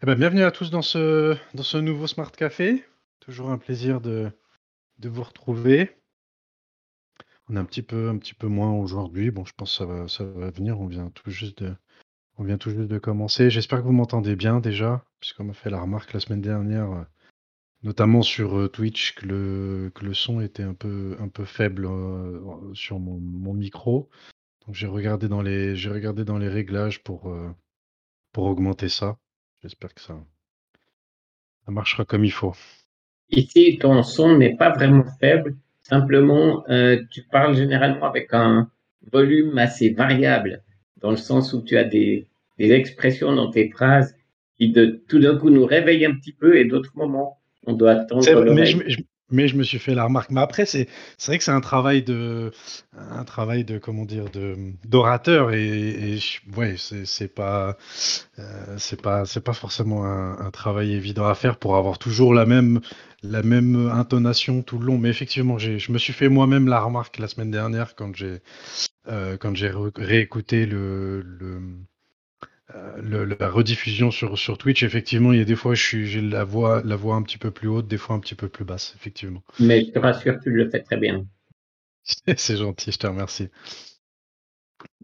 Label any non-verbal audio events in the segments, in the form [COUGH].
Eh ben, bienvenue à tous dans ce, nouveau Smart Café. Toujours un plaisir de, vous retrouver. On est un petit peu, moins aujourd'hui. Bon, je pense que ça va, venir. On vient tout juste de, commencer. J'espère que vous m'entendez bien déjà, puisqu'on m'a fait la remarque la semaine dernière, euh, notamment sur euh, Twitch, que le, son était un peu, faible euh, sur mon, micro. Donc j'ai regardé dans les, réglages pour augmenter ça. J'espère que ça, ça marchera comme il faut. Ici, ton son n'est pas vraiment faible. Simplement, euh, tu parles généralement avec un volume assez variable, dans le sens où tu as des, des expressions dans tes phrases qui de, tout d'un coup nous réveillent un petit peu et d'autres moments, on doit attendre mais, je- mais je me suis fait la remarque. Mais après, c'est vrai que c'est un travail de, un travail de, comment dire, de d'orateur et, ouais, c'est pas, euh, c'est pas, c'est pas forcément un, travail évident à faire pour avoir toujours la même, la même intonation tout le long. Mais effectivement, je me suis fait moi-même la remarque la semaine dernière quand j'ai, euh, quand j'ai réécouté le, le, le- la rediffusion sur, sur Twitch, effectivement, il y a des fois, j'ai la voix, la voix un petit peu plus haute, des fois un petit peu plus basse, effectivement. Mais je te rassure, tu le fais très bien. [LAUGHS] C'est gentil, je te remercie.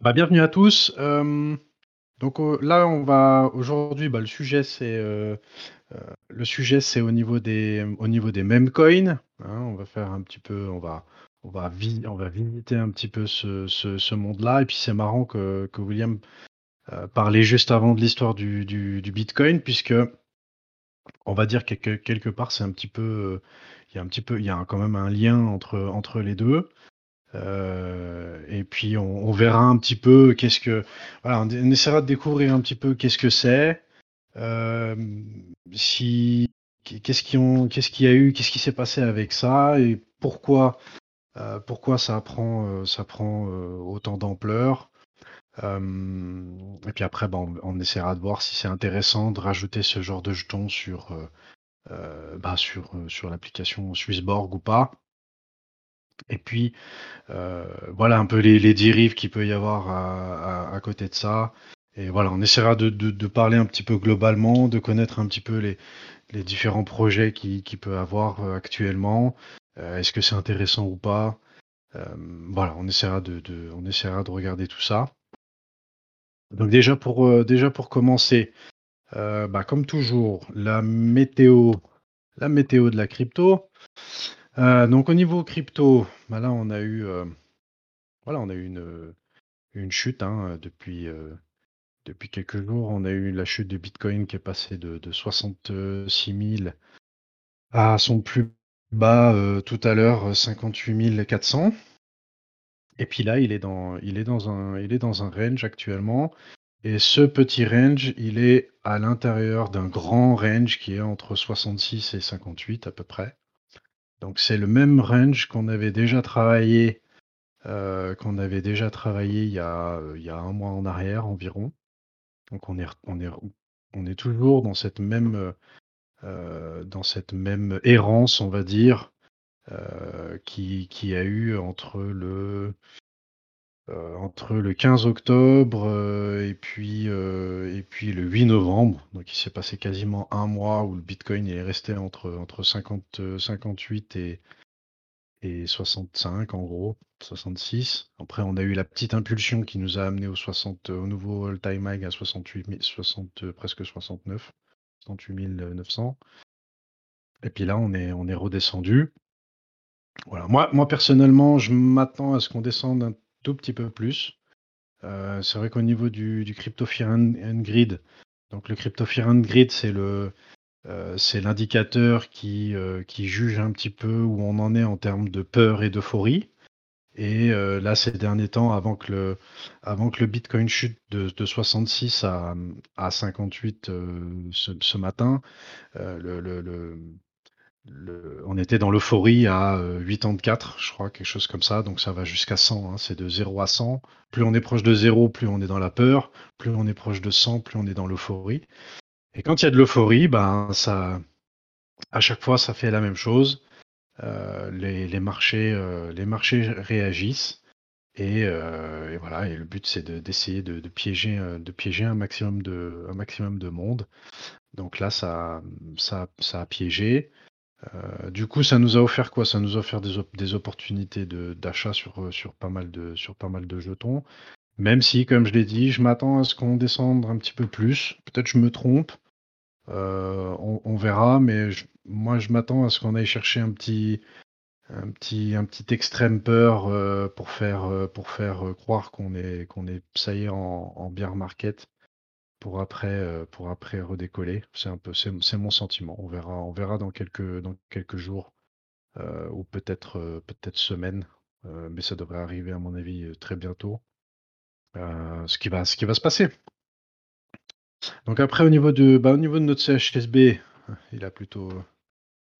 Bah, bienvenue à tous. Euh, donc euh, là, on va aujourd'hui, bah, le sujet, c'est euh, euh, le sujet, c'est au niveau des, au niveau des meme coins. hein. on va faire un petit peu, on va, on va, vi- on va visiter un petit peu ce, ce, ce monde-là. Et puis c'est marrant que, que William euh, parlait juste avant de l'histoire du, Bitcoin, puisque on va dire que que- quelque part, c'est un petit peu, euh, il y a un peu, il y a quand même un lien entre, les deux. Euh, et puis on, verra un petit peu qu'est-ce que, on, essaiera de découvrir un petit peu qu'est-ce que c'est, si, qu'est-ce qui qu'il y a eu, qu'est-ce qui s'est passé avec ça et pourquoi, pourquoi ça prend, ça prend autant d'ampleur. Euh, et puis après, bah, on, essaiera de voir si c'est intéressant de rajouter ce genre de jetons sur, euh, euh, bah, sur, sur l'application Swissborg ou pas. Et puis, voilà un peu les, les dérives qu'il peut y avoir à, côté de ça. Et voilà, on essaiera de, de- de parler un petit peu globalement, de connaître un petit peu les, les différents projets qu'il qui peut avoir actuellement. Est-ce que c'est intéressant ou pas? Voilà, on essaiera de, de- on essaiera de regarder tout ça. Donc déjà pour, euh, déjà pour commencer, euh, bah, comme toujours, la météo, la météo de la crypto. Euh, donc au niveau crypto, bah là on a eu, voilà, a eu une, chute hein, depuis, depuis quelques jours. On a eu la chute du Bitcoin qui est passé de, de 66 000 à son plus bas tout à l'heure, 58 400. Et puis là, il est dans, il est dans un, il est dans un range actuellement. Et ce petit range, il est à l'intérieur d'un grand range qui est entre 66 et 58 à peu près. Donc c'est le même range qu'on avait déjà travaillé, euh, qu'on avait déjà travaillé il y, a, euh, il y a un mois en arrière environ. Donc on est, on est, on est toujours dans cette même, euh, dans cette même errance, on va dire, qui, qui a eu entre le, euh, entre le 15 octobre euh, et, puis, euh, et le 8 novembre. Donc il s'est passé quasiment un mois où le Bitcoin est resté entre, entre 50, euh, 58 et, et 65 en gros, 66. Après on a eu la petite impulsion qui nous a amené au, 60, au nouveau all-time high à 68, 000 60, euh, presque 69, 68 900. Et puis là on est, on est redescendu. Voilà. Moi, moi personnellement, je m'attends à ce qu'on descende un tout petit peu plus. Euh, c'est vrai qu'au niveau du, du Crypto Fear and, Grid, donc le Crypto Fear and Grid, c'est le euh, c'est l'indicateur qui, euh, qui juge un petit peu où on en est en termes de peur et d'euphorie. Et là, ces derniers temps, avant que le, avant que le Bitcoin chute de, de 66 à, à 58 euh, ce, matin, le- on était dans l'euphorie à euh, 84, je crois, quelque chose comme ça. Donc ça va jusqu'à 100. hein, c'est de 0 à 100. Plus on est proche de 0, plus on est dans la peur. Plus on est proche de 100, plus on est dans l'euphorie. Et quand il y a de l'euphorie, ben ça, à chaque fois, ça fait la même chose. Euh, les, les marchés, euh, les marchés réagissent. Et, voilà, et le but c'est d'essayer de, piéger, de piéger un maximum de, un maximum de monde. Donc là, ça, ça, ça a piégé. Du coup, ça nous a offert quoi? Ça nous a offert des, opportunités d'achat sur, sur, pas mal de, jetons. Même si, comme je l'ai dit, je m'attends à ce qu'on descende un petit peu plus. Peut-être je me trompe. on, verra, mais moi je m'attends à ce qu'on aille chercher un petit, extrême peur euh, pour faire, euh, euh, croire qu'on est, qu'on est, ça y est, en, en bear market pour après, pour après redécoller. C'est un peu, c'est mon sentiment. On verra, on verra dans quelques, dans quelques jours ou peut-être, peut-être semaines, mais ça devrait arriver à mon avis très bientôt. ce qui va, ce qui va se passer. Donc après au niveau de, bah, au niveau de notre CHSB, il a plutôt,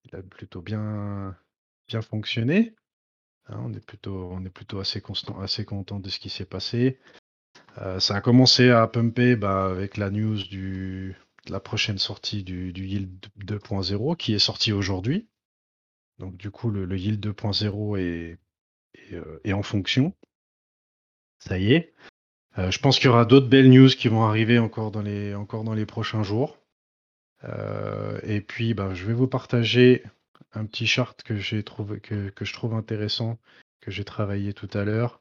il a plutôt bien, bien fonctionné. Hein, on est plutôt, on est plutôt assez constant, assez content de ce qui s'est passé. Euh, ça a commencé à pumper bah, avec la news de la prochaine sortie du, Yield 2.0 qui est sorti aujourd'hui. Donc du coup, le, Yield 2.0 est, euh, est, en fonction. Ça y est. Euh, je pense qu'il y aura d'autres belles news qui vont arriver encore dans les, prochains jours. et puis, bah, je vais vous partager un petit chart que, je trouve intéressant, que j'ai travaillé tout à l'heure.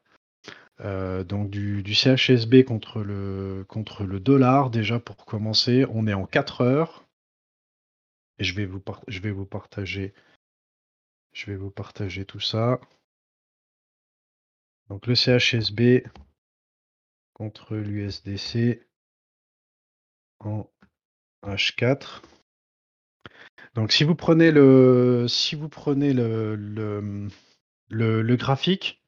Euh, donc du, CHSB contre le, contre le dollar, déjà pour commencer, on est en 4 heures. Et je vais vous, je vais vous partager. Je vais vous partager tout ça. Donc le CHSB contre l'USDC en H4. Donc si vous prenez le, si vous prenez le, le, graphique,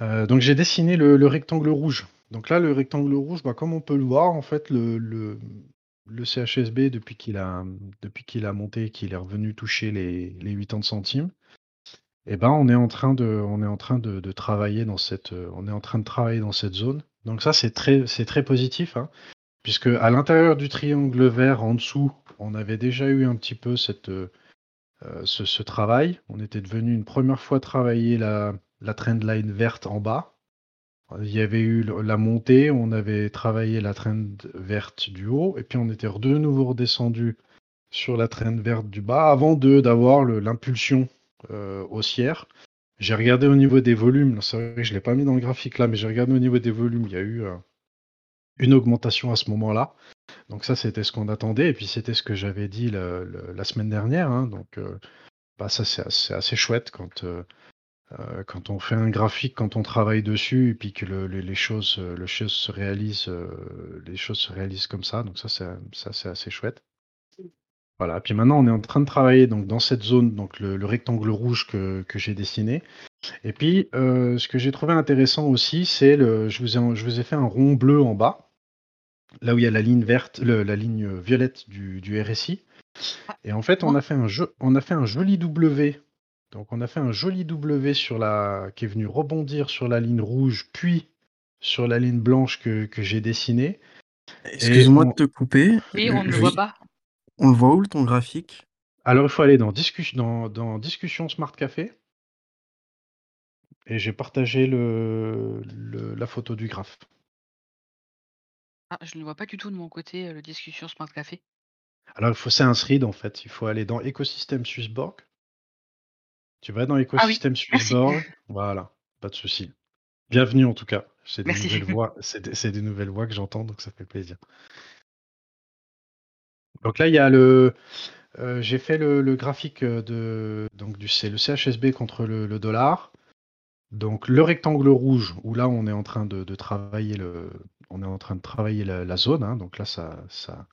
euh, donc j'ai dessiné le, rectangle rouge. Donc là, le rectangle rouge, bah, comme on peut le voir, en fait, le, CHSB, depuis qu'il a, monté, qu'il est revenu toucher les, les 80 centimes, eh ben, on est en train de, travailler dans cette, on est en train de travailler dans cette zone. Donc ça, c'est très, positif, hein, puisque à l'intérieur du triangle vert, en dessous, on avait déjà eu un petit peu euh, euh, ce, travail. On était devenu une première fois travailler la, la trendline verte en bas. Il y avait eu la montée, on avait travaillé la trend verte du haut, et puis on était de nouveau redescendu sur la trend verte du bas avant d'avoir l'impulsion euh, haussière. J'ai regardé au niveau des volumes, c'est vrai que je ne l'ai pas mis dans le graphique là, mais j'ai regardé au niveau des volumes, il y a eu une augmentation à ce moment-là. Donc ça, c'était ce qu'on attendait, et puis c'était ce que j'avais dit la semaine dernière. Hein. donc euh, bah, ça, c'est assez, chouette quand, euh, euh, quand on fait un graphique, quand on travaille dessus, et puis que les, choses, le choses se réalisent, les choses se réalisent comme ça. Donc ça, c'est assez chouette. Voilà. Puis maintenant, on est en train de travailler donc dans cette zone, donc le, rectangle rouge que, j'ai dessiné. Et puis, ce que j'ai trouvé intéressant aussi, c'est le, je vous je vous ai fait un rond bleu en bas là où il y a la ligne verte, la ligne violette du, RSI. Et en fait, on a fait un jeu, on a fait un joli W. Donc, on a fait un joli W sur la, qui est venu rebondir sur la ligne rouge, puis sur la ligne blanche que, j'ai dessinée. Excuse-moi de te couper. Oui, on ne le voit pas. On le voit où ton graphique? Alors, il faut aller dans, dans, dans Discussion Smart Café. Et j'ai partagé le, la photo du graphe. Ah, je ne vois pas du tout de mon côté, le discussion Smart Café. Alors, il faut c'est un thread en fait. Il faut aller dans écosystème Swissborg. Tu vas dans ah écosystème Swissborg. Voilà, pas de souci. Bienvenue en tout cas. C'est des nouvelles [LAUGHS] voix. C'est des, nouvelles voix que j'entends, donc ça fait plaisir. Donc là, il y a le. j'ai fait le, graphique de donc du c'est le CHSB contre le, dollar. Donc le rectangle rouge où là on est en train de travailler le, on est en train de travailler la, zone, hein, donc là ça, ça,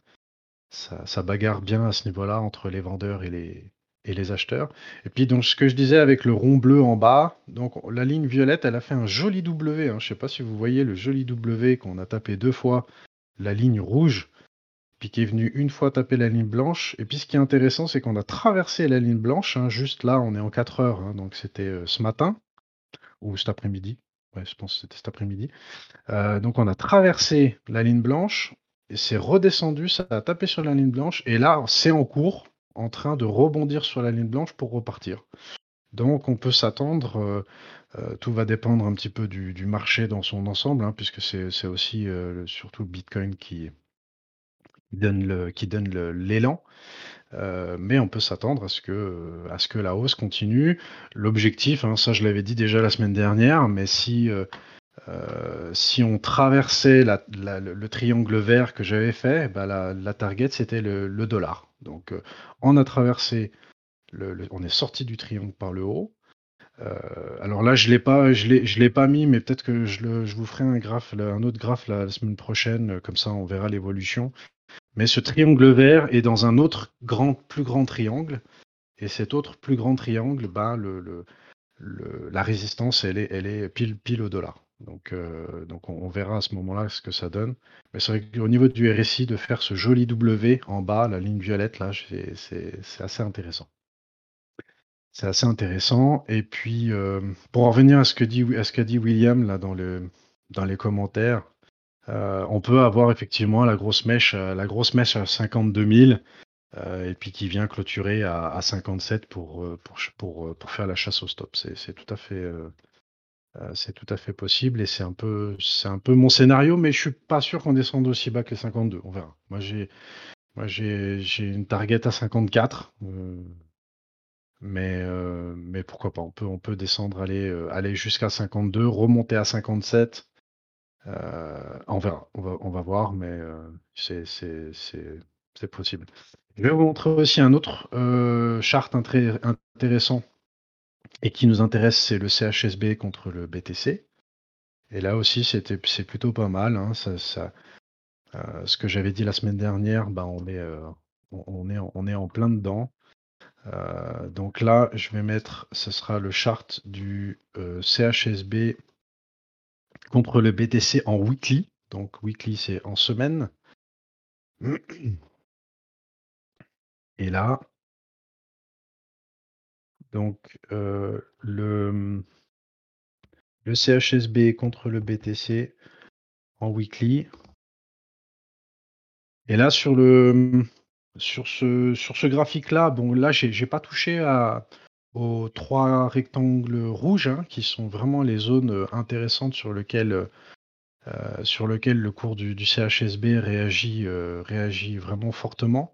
ça, bagarre bien à ce niveau-là entre les vendeurs et les, et les acheteurs. Et puis donc ce que je disais avec le rond bleu en bas, donc la ligne violette, elle a fait un joli W. Hein. je ne sais pas si vous voyez le joli W qu'on a tapé deux fois la ligne rouge, puis qui est venu une fois taper la ligne blanche. Et puis ce qui est intéressant, c'est qu'on a traversé la ligne blanche, hein, juste là, on est en 4 heures, donc c'était euh, ce matin ou cet après-midi. Ouais, je pense que c'était cet après-midi. Euh, donc on a traversé la ligne blanche, et c'est redescendu, ça a tapé sur la ligne blanche, et là c'est en cours, en train de rebondir sur la ligne blanche pour repartir. Donc on peut s'attendre, euh, tout va dépendre un petit peu du marché dans son ensemble, hein, puisque c'est aussi, surtout le bitcoin qui donne le qui donne l'élan. mais on peut s'attendre à ce que, à ce que la hausse continue. L'objectif, hein, ça je l'avais dit déjà la semaine dernière, mais si, si on traversait le triangle vert que j'avais fait, bah, la target c'était le dollar. Donc, on a traversé on est sorti du triangle par le haut. Euh, alors là, je l'ai pas, je l'ai, pas mis, mais peut-être que je, vous ferai un autre graphe la, semaine prochaine, comme ça on verra l'évolution. Mais ce triangle vert est dans un autre plus grand triangle, et cet autre plus grand triangle, le, le, la résistance, elle est, pile au dollar. Donc, euh, on, verra à ce moment-là ce que ça donne. Mais c'est vrai qu'au niveau du RSI, de faire ce joli W en bas, la ligne violette, là, c'est assez intéressant. C'est assez intéressant et puis, euh, pour en revenir à ce qu'a dit William dans le dans les commentaires, euh, on peut avoir effectivement la grosse mèche, la grosse mèche à 52 000 et puis qui vient clôturer à à 57 pour, pour pour, pour faire la chasse au stop. C'est tout à fait, c'est tout à fait possible et c'est un peu mon scénario, mais je suis pas sûr qu'on descende aussi bas que les 52, on verra. Moi j'ai une target à 54, mais, euh, mais pourquoi pas, on peut, descendre, aller, euh, jusqu'à 52, remonter à 57. Euh, on verra, on va, on va voir, mais c'est possible. Je vais vous montrer aussi un autre chart intéressant et qui nous intéresse, c'est le CHSB contre le BTC. Et là aussi, c'est plutôt pas mal. Hein, ça, ce que j'avais dit la semaine dernière, bah, on, est, on, est, on est en plein dedans. Euh, donc là, je vais mettre, ce sera le chart du euh, CHSB contre le BTC en weekly. Donc weekly, c'est en semaine. Et là, donc euh, le, le CHSB contre le BTC en weekly. Et là, sur le, sur ce, sur ce graphique-là, bon, là, j'ai pas touché à, aux trois rectangles rouges, hein, qui sont vraiment les zones euh, intéressantes sur lesquelles, euh, sur le cours du, CHSB réagit, réagit vraiment fortement.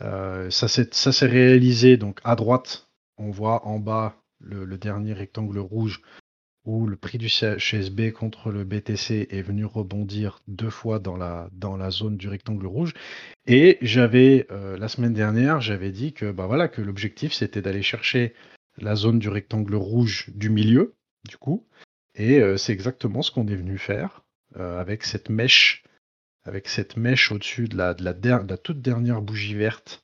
ça s'est réalisé donc à droite, on voit en bas le, dernier rectangle rouge où le prix du CHSB contre le BTC est venu rebondir deux fois dans la, zone du rectangle rouge. Et j'avais, euh, la semaine dernière, j'avais dit que, bah que l'objectif c'était d'aller chercher la zone du rectangle rouge du milieu, du coup. Et euh, c'est exactement ce qu'on est venu faire euh, avec cette mèche, au-dessus de, la de la toute dernière bougie verte,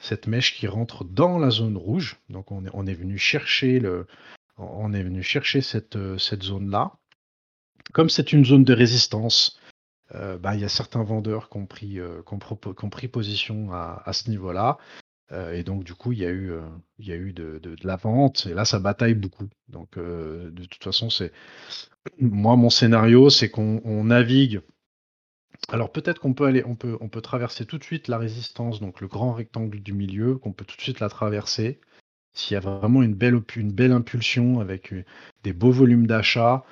cette mèche qui rentre dans la zone rouge. Donc on est, on est venu chercher le, on est venu chercher cette, euh, cette zone-là. Comme c'est une zone de résistance, euh, bah, il y a certains vendeurs qui ont pris, euh, pris position à, ce niveau-là. et donc, du coup, il y a eu, il y a eu de, la vente. Et là, ça bataille beaucoup. Donc, de toute façon, c'est. Moi, mon scénario, c'est qu'on navigue. Alors, peut-être qu'on peut aller, on peut, on peut traverser tout de suite la résistance, donc le grand rectangle du milieu, qu'on peut tout de suite la traverser. S'il y a vraiment une belle, impulsion avec euh, des beaux volumes d'achat,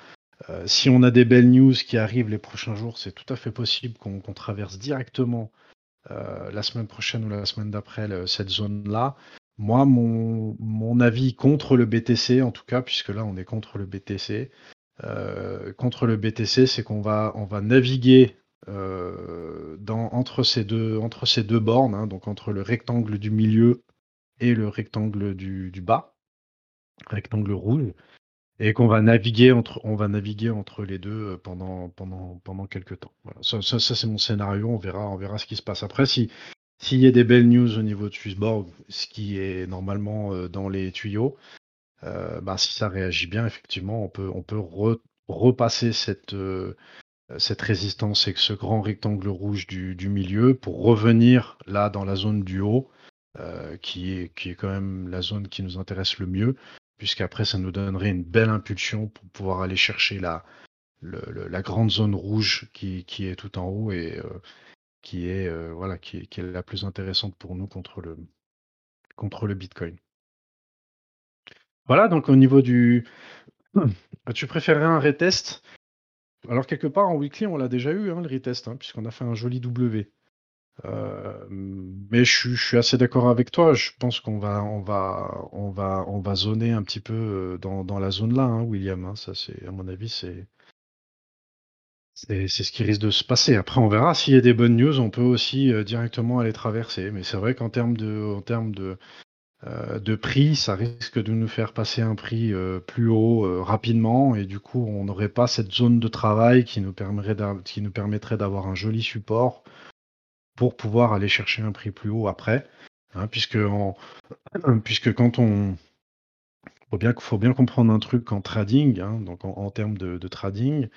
euh, si on a des belles news qui arrivent les prochains jours, c'est tout à fait possible qu'on traverse directement euh, la semaine prochaine ou la semaine d'après cette zone-là. Moi, mon, mon, avis contre le BTC, en tout cas, puisque là on est contre le BTC, contre le BTC, c'est qu'on va, on va naviguer dans, entre, ces deux, bornes, hein, donc entre le rectangle du milieu et le rectangle du, bas, rectangle rouge, et qu'on va naviguer entre, on va naviguer entre les deux euh, pendant, quelques temps. Ça, ça, c'est mon scénario, on verra, on verra ce qui se passe. Après, si s'il y a des belles news au niveau de Swissborg, ce qui est normalement euh, dans les tuyaux, euh, bah, si ça réagit bien, effectivement, on peut repasser cette, cette résistance et ce grand rectangle rouge du, milieu pour revenir là dans la zone du haut euh, qui, est, qui quand même la zone qui nous intéresse le mieux, puisqu'après ça nous donnerait une belle impulsion pour pouvoir aller chercher la, la grande zone rouge qui, est tout en haut et euh, qui, est, euh, voilà, qui, est la plus intéressante pour nous contre le, contre le Bitcoin. Voilà, donc au niveau du, [CLEARS THROAT] Tu préférerais un retest? Alors quelque part en weekly, on l'a déjà eu, hein, le retest, hein, puisqu'on a fait un joli W. Euh, mais je, suis assez d'accord avec toi. Je pense qu'on va, on va, on va, on va zoner un petit peu euh, dans, la zone là, hein, William. Ça, c'est à mon avis, c'est c'est ce qui risque de se passer. Après, on verra s'il y a des bonnes news. On peut aussi euh, directement aller traverser. Mais c'est vrai qu'en termes de, en termes de, de prix, ça risque de nous faire passer un prix plus haut rapidement. Et du coup, on n'aurait pas cette zone de travail qui nous permettrait d'avoir un joli support pour pouvoir aller chercher un prix plus haut après. Hein, puisque, [CLEARS THROAT] puisque quand on. Faut bien, faut bien comprendre un truc en trading, hein, donc en, termes de, trading,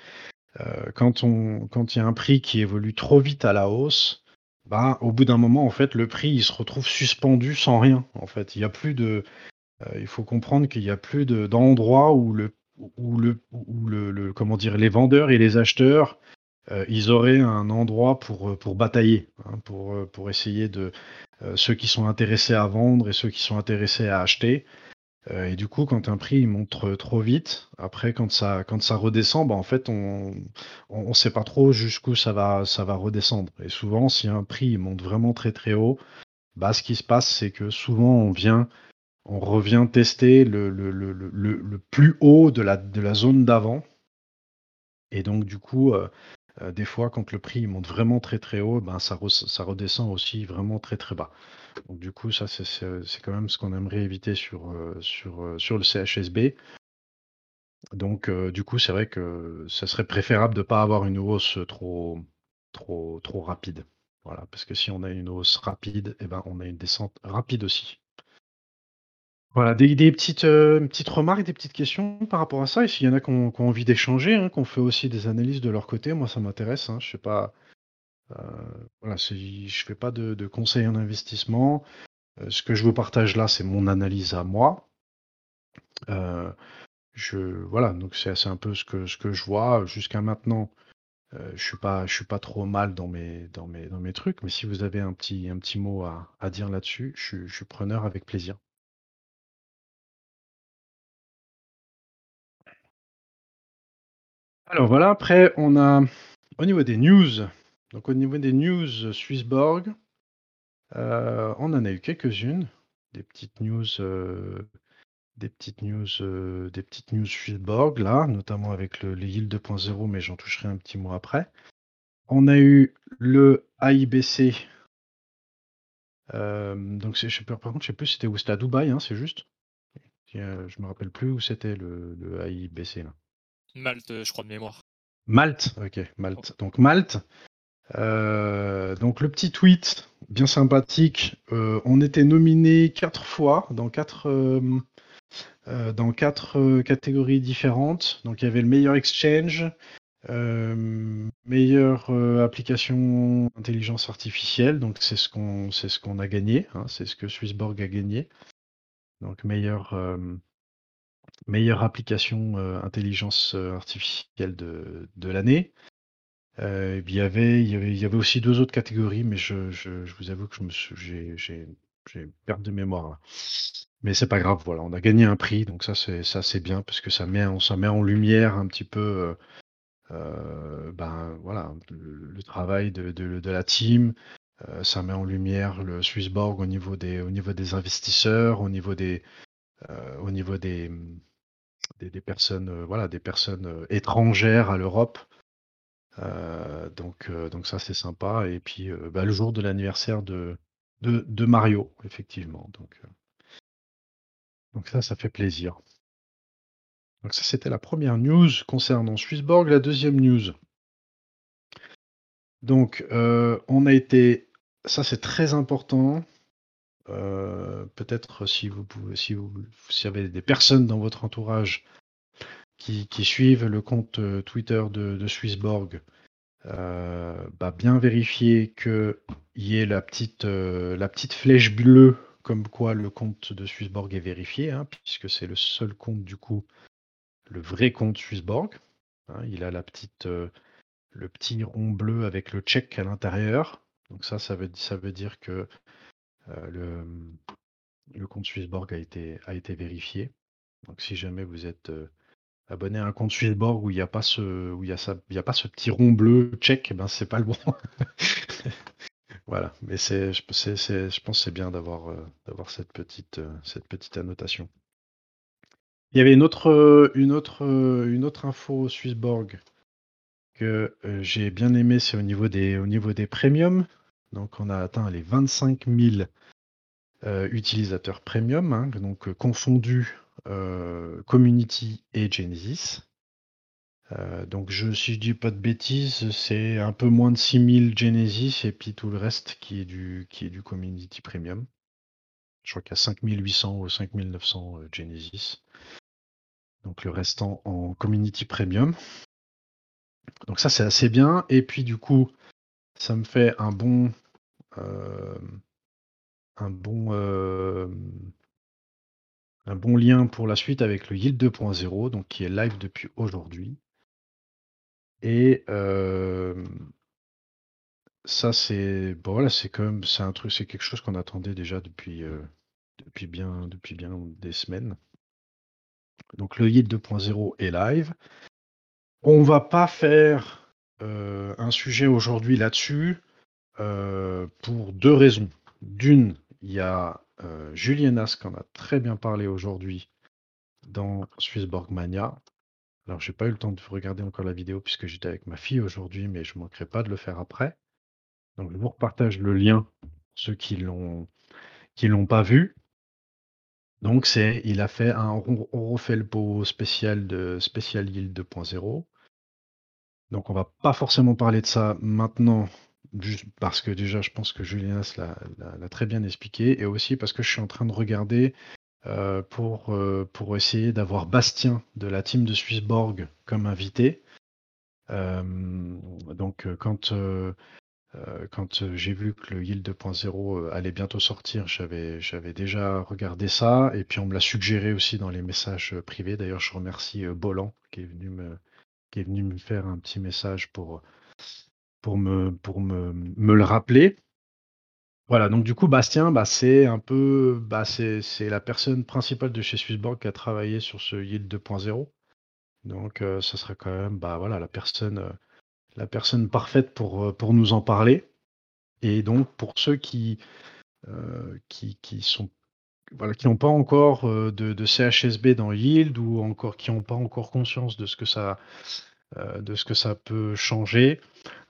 euh, quand on quand il y a un prix qui évolue trop vite à la hausse, bah, au bout d'un moment, en fait, le prix il se retrouve suspendu sans rien. En fait, il y a plus de. Euh, il faut comprendre qu'il n'y a plus d'endroits où le où le, où le, comment dire les vendeurs et les acheteurs euh, ils auraient un endroit pour, euh, pour batailler, hein, pour, pour essayer de ceux qui sont intéressés à vendre et ceux qui sont intéressés à acheter. Et du coup, quand un prix monte trop vite, après quand ça, redescend, bah, en fait, on ne sait pas trop jusqu'où ça va, redescendre. Et souvent, si un prix monte vraiment très très haut, bah, ce qui se passe, c'est que souvent on vient, on revient tester le, plus haut de la, de la zone d'avant. Et donc, du coup, euh, des fois, quand le prix monte vraiment très très haut, ben, ça, redescend aussi vraiment très très bas. Donc, du coup, ça, c'est quand même ce qu'on aimerait éviter sur, euh, euh, le CHSB. Donc, du coup, c'est vrai que ça serait préférable de ne pas avoir une hausse trop, trop, trop rapide. Voilà, parce que si on a une hausse rapide, eh ben, on a une descente rapide aussi. Voilà, des, petites, euh, petites remarques, des petites questions par rapport à ça. Et s'il y en a qui ont, envie d'échanger, hein, qu'on fait aussi des analyses de leur côté, moi ça m'intéresse. Hein, je sais pas, euh, voilà, je fais pas de, conseils en investissement. Euh, ce que je vous partage là, c'est mon analyse à moi. je, voilà, donc c'est un peu ce que, ce que je vois jusqu'à maintenant. je suis suis pas trop mal dans mes, trucs, mais si vous avez un petit, mot à, dire là-dessus, je suis preneur avec plaisir. Alors voilà, après on a au niveau des news, donc au niveau des news Swissborg, euh, on en a eu quelques-unes, des petites news, euh, des petites news, euh, des petites news Swissborg là, notamment avec le, les Yield 2.0, mais j'en toucherai un petit mot après. On a eu le AIBC, donc je par contre je sais plus c'était où, c'était à Dubaï, hein, c'est juste. je me rappelle plus où c'était le AIBC là. Malte, euh, je crois de mémoire. Malte, ok, Malte. Donc Malte. Euh, donc le petit tweet, bien sympathique. Euh, on était nominé quatre fois dans quatre, dans quatre catégories différentes. Donc il y avait le meilleur exchange, meilleure application intelligence artificielle. Donc c'est ce qu'on c'est ce qu'on a gagné. Hein, c'est ce que Swissborg a gagné. Donc meilleur meilleure application euh, intelligence euh, artificielle de, de l'année. Euh, il, y avait, il, y avait, il y avait aussi deux autres catégories, mais je, je, je vous avoue que j'ai, j'ai, j'ai perte de mémoire. Là. Mais c'est pas grave, voilà, on a gagné un prix, donc ça c'est ça c'est bien parce que ça met ça met en lumière un petit peu ben voilà le, travail de, de, de, la team. ça met en lumière le Swissborg au niveau des au niveau des investisseurs, au niveau des au niveau des des, personnes, euh, voilà, des personnes euh, étrangères à l'Europe. Euh, donc, ça c'est sympa. Et puis bah, le jour de l'anniversaire de, Mario, effectivement. Donc, donc ça, ça fait plaisir. Donc ça, c'était la première news concernant Swissborg. La deuxième news. Donc, on a été, ça c'est très important. Peut-être si vous avez des personnes dans votre entourage qui, suivent le compte euh, Twitter de, Swissborg, euh, bah, bien vérifier qu'il y ait la petite, euh, flèche bleue comme quoi le compte de Swissborg est vérifié, hein, puisque c'est le seul compte du coup, le vrai compte Swissborg. Hein, il a le petit rond bleu avec le check à l'intérieur. Donc ça, ça veut dire que le, le compte Swissborg a été, a été vérifié. Donc si jamais vous êtes abonné à un compte Swissborg où il n'y a pas ce y a ça y a pas ce petit rond bleu check, eh ben c'est pas le bon. [LAUGHS] Voilà, mais c'est je pense que c'est bien d'avoir, heu, d'avoir cette petite, cette petite annotation. Il y avait une autre, une autre, une autre info Swissborg que, j'ai bien aimé, c'est au niveau des au niveau des premiums. Donc on a atteint les 25 000 heu, utilisateurs premium, hein, donc heu, confondus, heu, Community et Genesis. Donc je si je dis pas de bêtises, c'est un peu moins de 6000 Genesis et puis tout le reste qui est du Community Premium. Je crois qu'il y a 5800 ou 5900, heu, Genesis. Donc le restant en Community Premium. Donc ça, c'est assez bien et puis du coup, ça me fait un bon, un bon, un bon lien pour la suite avec le Yield 2.0, donc qui est live depuis aujourd'hui. Et ça c'est bon voilà, c'est c'est un truc c'est quelque chose qu'on attendait déjà depuis, depuis bien depuis bien des semaines. Donc le Yield 2.0 est live. On va pas faire, un sujet aujourd'hui là-dessus, heu, pour 2 raisons. D'une, il y a, heu, Julien As qui en a très bien parlé aujourd'hui dans Swissborg Mania. Alors j'ai pas eu le temps de regarder encore la vidéo puisque j'étais avec ma fille aujourd'hui, mais je manquerai pas de le faire après. Donc je vous repartage le lien, ceux qui l'ont qui l'ont pas vu. Donc c'est il a fait un on spécial de spécial Yield 2.0. Donc on va pas forcément parler de ça maintenant, juste parce que déjà je pense que Julien l'a très bien expliqué et aussi parce que je suis en train de regarder, heu, pour, heu, pour essayer d'avoir Bastien de la team de Swissborg comme invité. Hem, donc quand, quand, j'ai vu que le Yield 2.0, heu, allait bientôt sortir, j'avais déjà regardé ça et puis on me l'a suggéré aussi dans les messages, privés. D'ailleurs, je remercie, Bolan qui est venu me qui est venu me faire un petit message pour, pour me pour me me le rappeler. Voilà, donc du coup, Bastien, bah, c'est un peu, bah, c'est la personne principale de chez Swissborg qui a travaillé sur ce Yield 2.0. Donc heu, ça serait quand même, bah, voilà, la personne, heu, la personne parfaite pour, heu, pour nous en parler. Et donc pour ceux qui, heu, qui qui sont voilà, qui n'ont pas encore, de de CHSB dans Yield ou encore qui n'ont pas encore conscience de ce que ça, de ce que ça peut changer,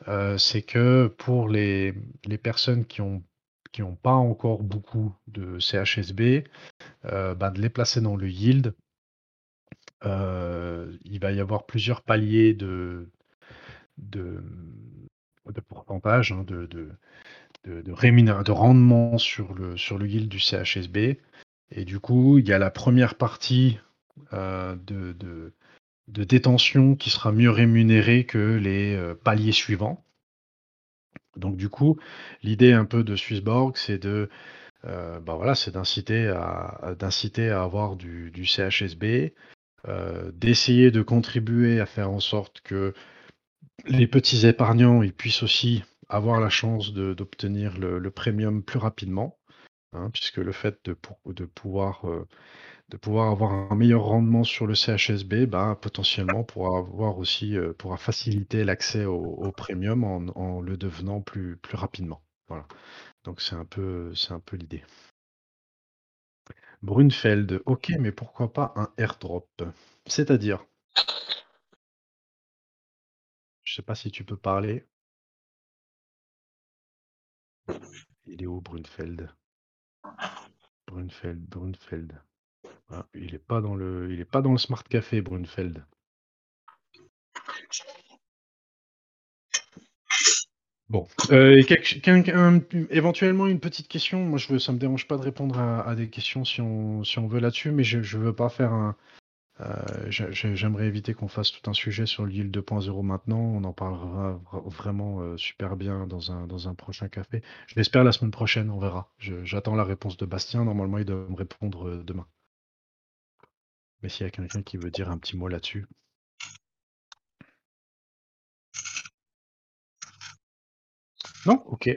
heu, c'est que pour les les personnes qui ont qui ont pas encore beaucoup de CHSB, heu, bah, de les placer dans le Yield. Il va y avoir plusieurs paliers de de, pourcentage, hein, de de de rendement sur le sur le Yield du CHSB. Et du coup, il y a la première partie, de de détention qui sera mieux rémunérée que les, heu, paliers suivants. Donc du coup, l'idée un peu de Swissborg, c'est de, heu, bah, voilà, c'est d'inciter à d'inciter à avoir du CHSB, heu, d'essayer de contribuer à faire en sorte que les petits épargnants, ils puissent aussi avoir la chance d'obtenir le premium plus rapidement, hein. Puisque le fait de de pouvoir, heu, de pouvoir avoir un meilleur rendement sur le CHSB, bah, potentiellement pourra avoir aussi, heu, pourra faciliter l'accès au premium en le devenant plus plus rapidement. Voilà. Donc c'est un peu c'est un peu l'idée. Brunfeld, OK, mais pourquoi pas un airdrop? C'est-à-dire? Je sais pas si tu peux parler? Il est où Brunfeld? Brunfeld, Brunfeld. Ah, il est pas dans le il est pas dans le smart café Brunfeld. Bon, quelqu'un éventuellement une petite question, moi je veux ça me dérange pas de répondre à des questions si on veut là-dessus, mais je je veux pas faire un, je j'aimerais éviter qu'on fasse tout un sujet sur le Yield 2.0 maintenant. On en parlera vra vraiment, heu, super bien dans un dans un prochain café. Je l'espère la semaine prochaine, on verra. J'attends la réponse de Bastien, normalement il doit me répondre, demain. Mais s'il y a quelqu'un qui veut dire un petit mot là-dessus? Non? OK.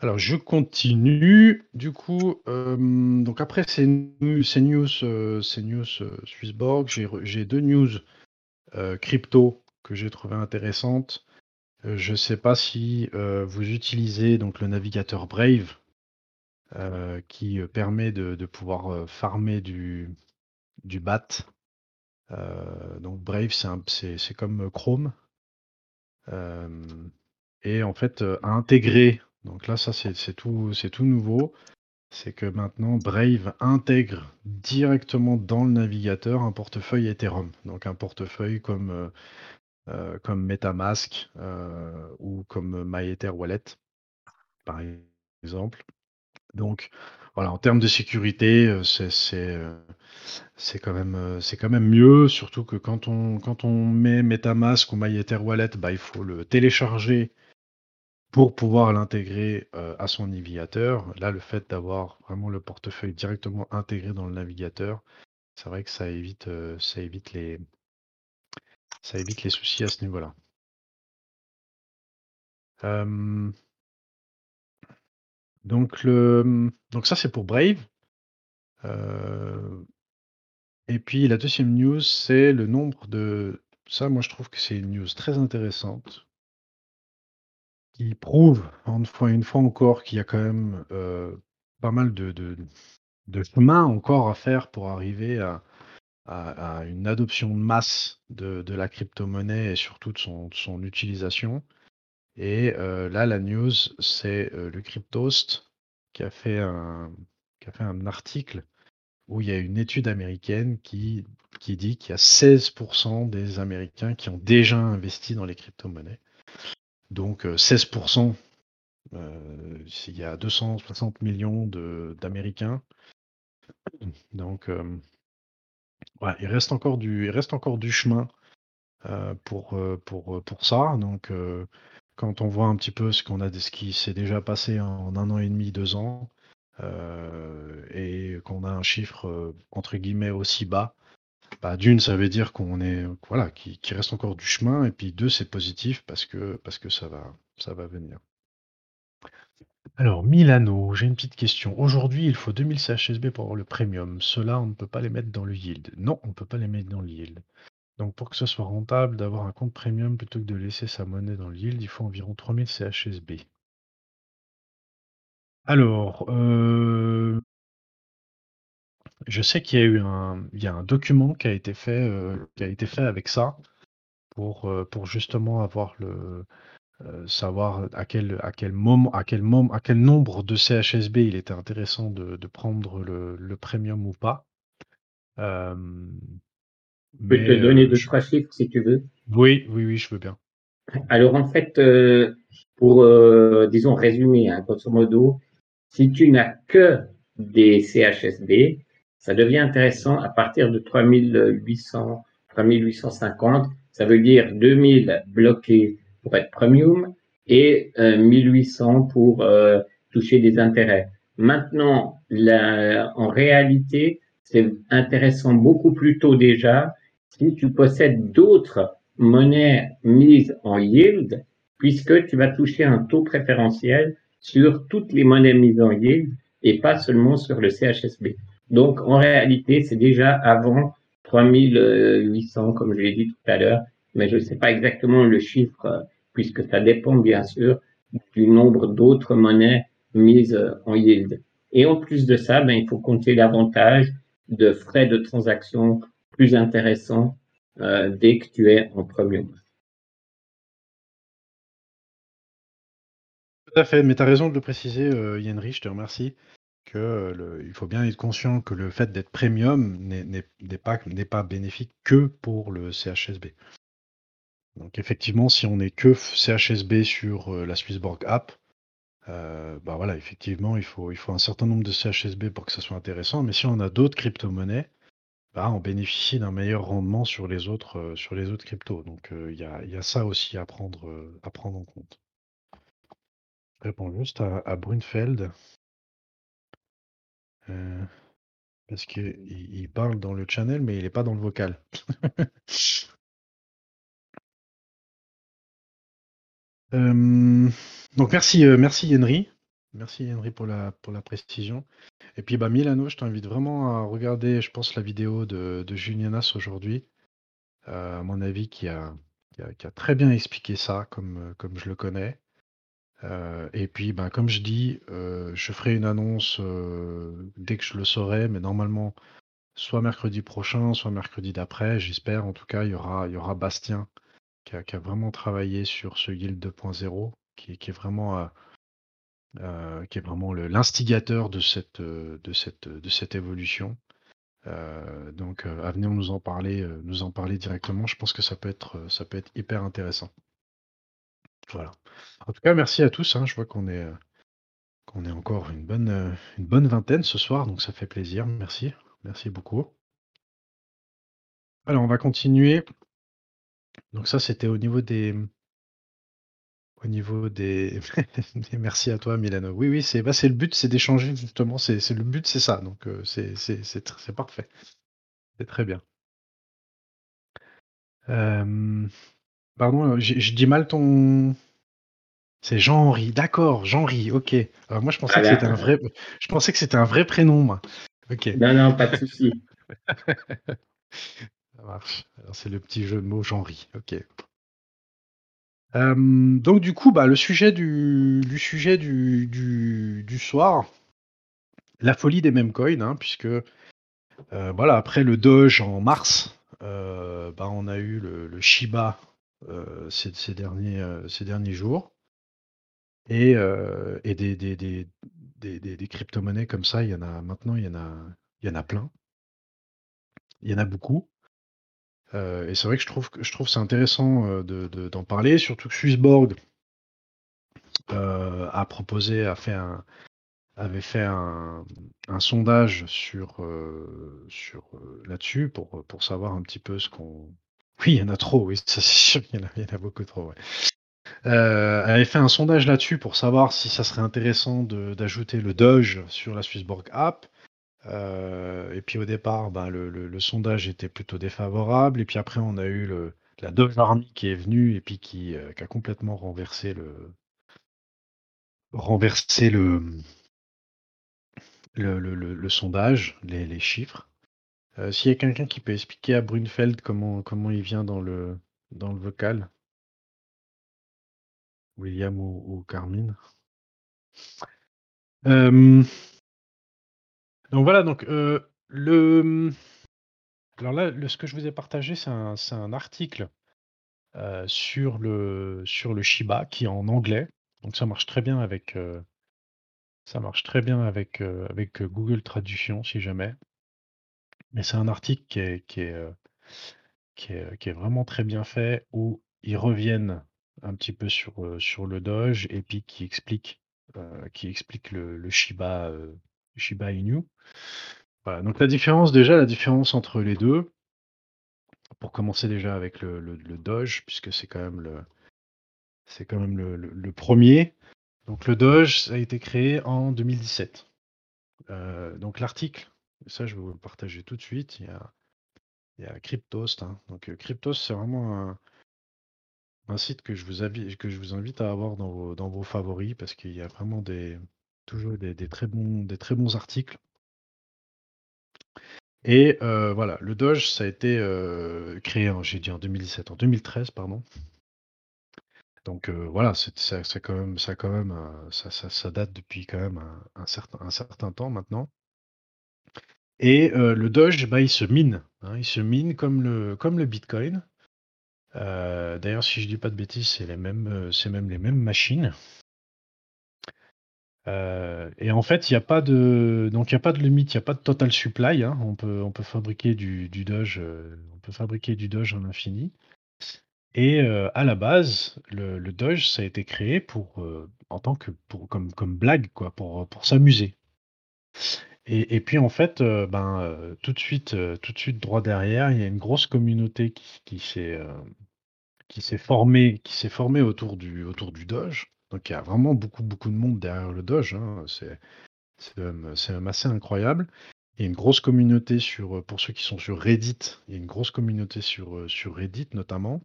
Alors, je continue. Du coup, donc après ces, news, ces news Swissborg, j'ai deux news crypto que j'ai trouvé intéressantes. je ne sais pas si vous utilisez donc le navigateur Brave, qui permet de, pouvoir farmer du, du BAT. donc Brave, c'est comme Chrome. et en fait, à intégrer, donc là, ça c'est tout, tout nouveau, c'est que maintenant Brave intègre directement dans le navigateur un portefeuille Ethereum. Donc un portefeuille comme, comme Metamask ou comme MyEtherWallet, par exemple. Donc voilà, en termes de sécurité, c'est c'est quand même c'est quand même mieux, surtout que quand on quand on met MetaMask ou MyEtherWallet, bah, il faut le télécharger pour pouvoir l'intégrer à son navigateur. Là, le fait d'avoir vraiment le portefeuille directement intégré dans le navigateur, c'est vrai que ça évite ça évite les ça évite les soucis à ce niveau-là. Donc, ça, c'est pour Brave. Euh, et puis la deuxième news, c'est le nombre de. Ça, moi, je trouve que c'est une news très intéressante qui prouve, une fois, une fois encore, qu'il y a quand même euh, pas mal de, chemin encore à faire pour arriver à, une adoption de masse de, la crypto-monnaie et surtout de son utilisation. Et là, la news, c'est le Cryptost qui a fait un, article où il y a une étude américaine qui, dit qu'il y a 16% des Américains qui ont déjà investi dans les crypto-monnaies. Donc 16%, il y a 260 millions d'Américains. Donc il, reste encore du, il reste encore du chemin pour, pour, pour ça. Donc quand on voit un petit peu ce qu'on a ce qui s'est déjà passé en un an et demi, deux ans, euh, et qu'on a un chiffre euh, entre guillemets aussi bas, bah, d'une, ça veut dire qu'on est voilà, qu'il reste encore du chemin, et puis deux, c'est positif parce que parce que ça va ça va venir. Alors, Milano, j'ai une petite question. Aujourd'hui, il faut 2000 CHSB pour avoir le premium. Cela, on ne peut pas les mettre dans le yield. Non, on ne peut pas les mettre dans le yield. Donc pour que ce soit rentable d'avoir un compte premium plutôt que de laisser sa monnaie dans le yield, il faut environ 3000 CHSB. Alors, euh, je sais qu'il y a eu un, il y a un document qui a été fait, euh, qui a été fait avec ça pour, euh, pour justement avoir le savoir à quel, à quel moment, à quel moment, à quel nombre de CHSB il était intéressant de, prendre le, premium ou pas. Je peux te donner deux, trois chiffres si tu veux. Oui, oui, oui, je veux bien. Alors en fait, euh, pour, euh, disons, résumer, hein, grosso modo, si tu n'as que des CHSB, ça devient intéressant à partir de 3800, 3850. Ça veut dire 2000 bloqués pour être premium et 1800 euh, pour toucher des intérêts. Maintenant, la, en réalité, c'est intéressant beaucoup plus tôt déjà si tu possèdes d'autres monnaies mises en yield, puisque tu vas toucher un taux préférentiel sur toutes les monnaies mises en yield et pas seulement sur le CHSB. Donc, en réalité, c'est déjà avant 3800, comme je l'ai dit tout à l'heure, mais je ne sais pas exactement le chiffre, puisque ça dépend bien sûr du nombre d'autres monnaies mises en yield. Et en plus de ça, ben, il faut compter l'avantage de frais de transaction intéressant euh, dès que tu es en premier. Tout à fait, mais tu as raison de le préciser, euh, je te remercie. Que euh, il faut bien être conscient que le fait d'être premium n'est pas, bénéfique que pour le CHSB. Donc effectivement, si on n'est que CHSB sur la Swissborg app, bah voilà, effectivement, il faut, il faut un certain nombre de CHSB pour que ça soit intéressant. Mais si on a d'autres crypto-monnaies, bah, on bénéficie d'un meilleur rendement sur les autres, cryptos. Donc, il y a ça aussi à prendre, en compte. Je réponds juste à Brunfeld. Euh, parce qu'il parle dans le channel, mais il n'est pas dans le vocal. [LAUGHS] donc merci, merci Henry. Merci Henry pour la, pour la précision. Et puis bah, Milano, je t'invite vraiment à regarder, je pense, la vidéo de, de Julianas aujourd'hui, euh, à mon avis, qui a, qui a, très bien expliqué ça, comme, comme je le connais. Euh, et puis, ben, comme je dis, euh, je ferai une annonce dès que je le saurai, mais normalement, soit mercredi prochain, soit mercredi d'après, j'espère. En tout cas, il y aura, il y aura Bastien qui a, qui a vraiment travaillé sur ce Guild 2.0, qui, qui est vraiment, euh, qui est vraiment l'instigateur de cette, euh, évolution. Euh, donc, à venir nous en parler, directement. Je pense que ça peut être, hyper intéressant. Voilà. En tout cas, merci à tous. hein. Je vois qu'on est, encore une bonne vingtaine ce soir, donc ça fait plaisir. Merci. Merci beaucoup. Alors, on va continuer. Donc ça, c'était au niveau des, au niveau [LAUGHS] des, merci à toi, Milano. Oui, oui, c'est, bah, le but, c'est d'échanger justement. C'est, c'est le but, c'est ça. Donc euh, c'est, c'est, c'est, tr- c'est parfait. C'est très bien. Euh, pardon, euh, j'ai- je dis mal ton. C'est Jean-Henri. D'accord, Jean-Henri. Ok. Alors moi, je pensais que Voilà. c'était un vrai. Je pensais que c'était un vrai prénom, moi. Ok. Non, non, pas de souci. [LAUGHS] Ça marche. Alors, c'est le petit jeu de mots Jean-Henri. Ok. Euh, donc du coup, bah, le sujet du, du sujet du, du, du soir, la folie des mêmes coins, hein, puisque euh, voilà, après le Doge en mars, euh, bah, on a eu le, le Shiba euh, ces, ces derniers, euh, ces derniers jours. Et, et des, des, des- des crypto-monnaies comme ça, il y en a maintenant, il y en a, il y en a plein. Il y en a beaucoup. Euh, et c'est vrai que je trouve que je trouve c'est intéressant euh, de, de- d'en parler, surtout que Swissborg euh, a proposé, a fait un, avait fait un, sondage sur, sur là-dessus pour, pour savoir un petit peu ce qu'on. [LAUGHS] Oui, il y en a trop, oui, il y en a, beaucoup trop. Ouais. Avait fait un sondage là-dessus pour savoir si ça serait intéressant d'ajouter le Doge sur la Swissborg app. Euh, et puis au départ, ben, le, sondage était plutôt défavorable. Et puis après, on a eu la Doge Army qui est venue et puis qui, euh, a complètement renversé le, sondage, les, chiffres. Euh, S'il y a quelqu'un qui peut expliquer à Brunfeld comment, il vient dans le, vocal, William ou Carmine? Donc voilà, euh, le. Ce que je vous ai partagé, c'est un, article euh, sur, le, sur le Shiba qui est en anglais. Donc ça marche très bien avec, euh, ça marche très bien avec, Google Traduction si jamais. Mais c'est un article qui est, vraiment très bien fait où ils reviennent un petit peu sur, le Doge et puis qui explique, le, Shiba, Shiba Inu. Donc la différence, déjà, la différence entre les deux, pour commencer déjà avec le, Doge, puisque c'est quand même le, c'est quand même le, premier. Donc le Doge, ça a été créé en 2017. Euh, donc l'article, ça je vais vous le partager tout de suite, il y a, il Cryptost. hein. Donc euh, Cryptost, c'est vraiment un, site que je vous invite, à avoir dans vos favoris, parce qu'il y a vraiment des, toujours des, très bons, articles. Et euh, voilà, le Doge, ça a été euh, créé, j'ai dit en 2017, en 2013, pardon. Donc euh, voilà, c'est ça, quand même, ça date depuis quand même un, certain, temps maintenant. Et le Doge, bah, il se mine, hein, il se mine comme le, Bitcoin. D'ailleurs, si je dis pas de bêtises, c'est même les mêmes machines. Euh, et en fait, il n'y a pas de, a pas de limite, il n'y a pas de total supply. hein. On peut, on peut fabriquer du, Doge, euh, on peut fabriquer du Doge en infini. Et euh, à la base, le, Doge, ça a été créé pour, en tant que, pour, comme, comme blague, quoi, pour, pour s'amuser. Et, et puis en fait, ben, tout de suite, tout de suite droit derrière, il y a une grosse communauté qui, qui s'est, formée, formée autour du, autour du Doge. Donc il y a vraiment beaucoup, beaucoup de monde derrière le Doge. hein. C'est, assez incroyable. Il y a une grosse communauté sur, euh, pour ceux qui sont sur Reddit, il y a une grosse communauté sur, euh, sur Reddit notamment.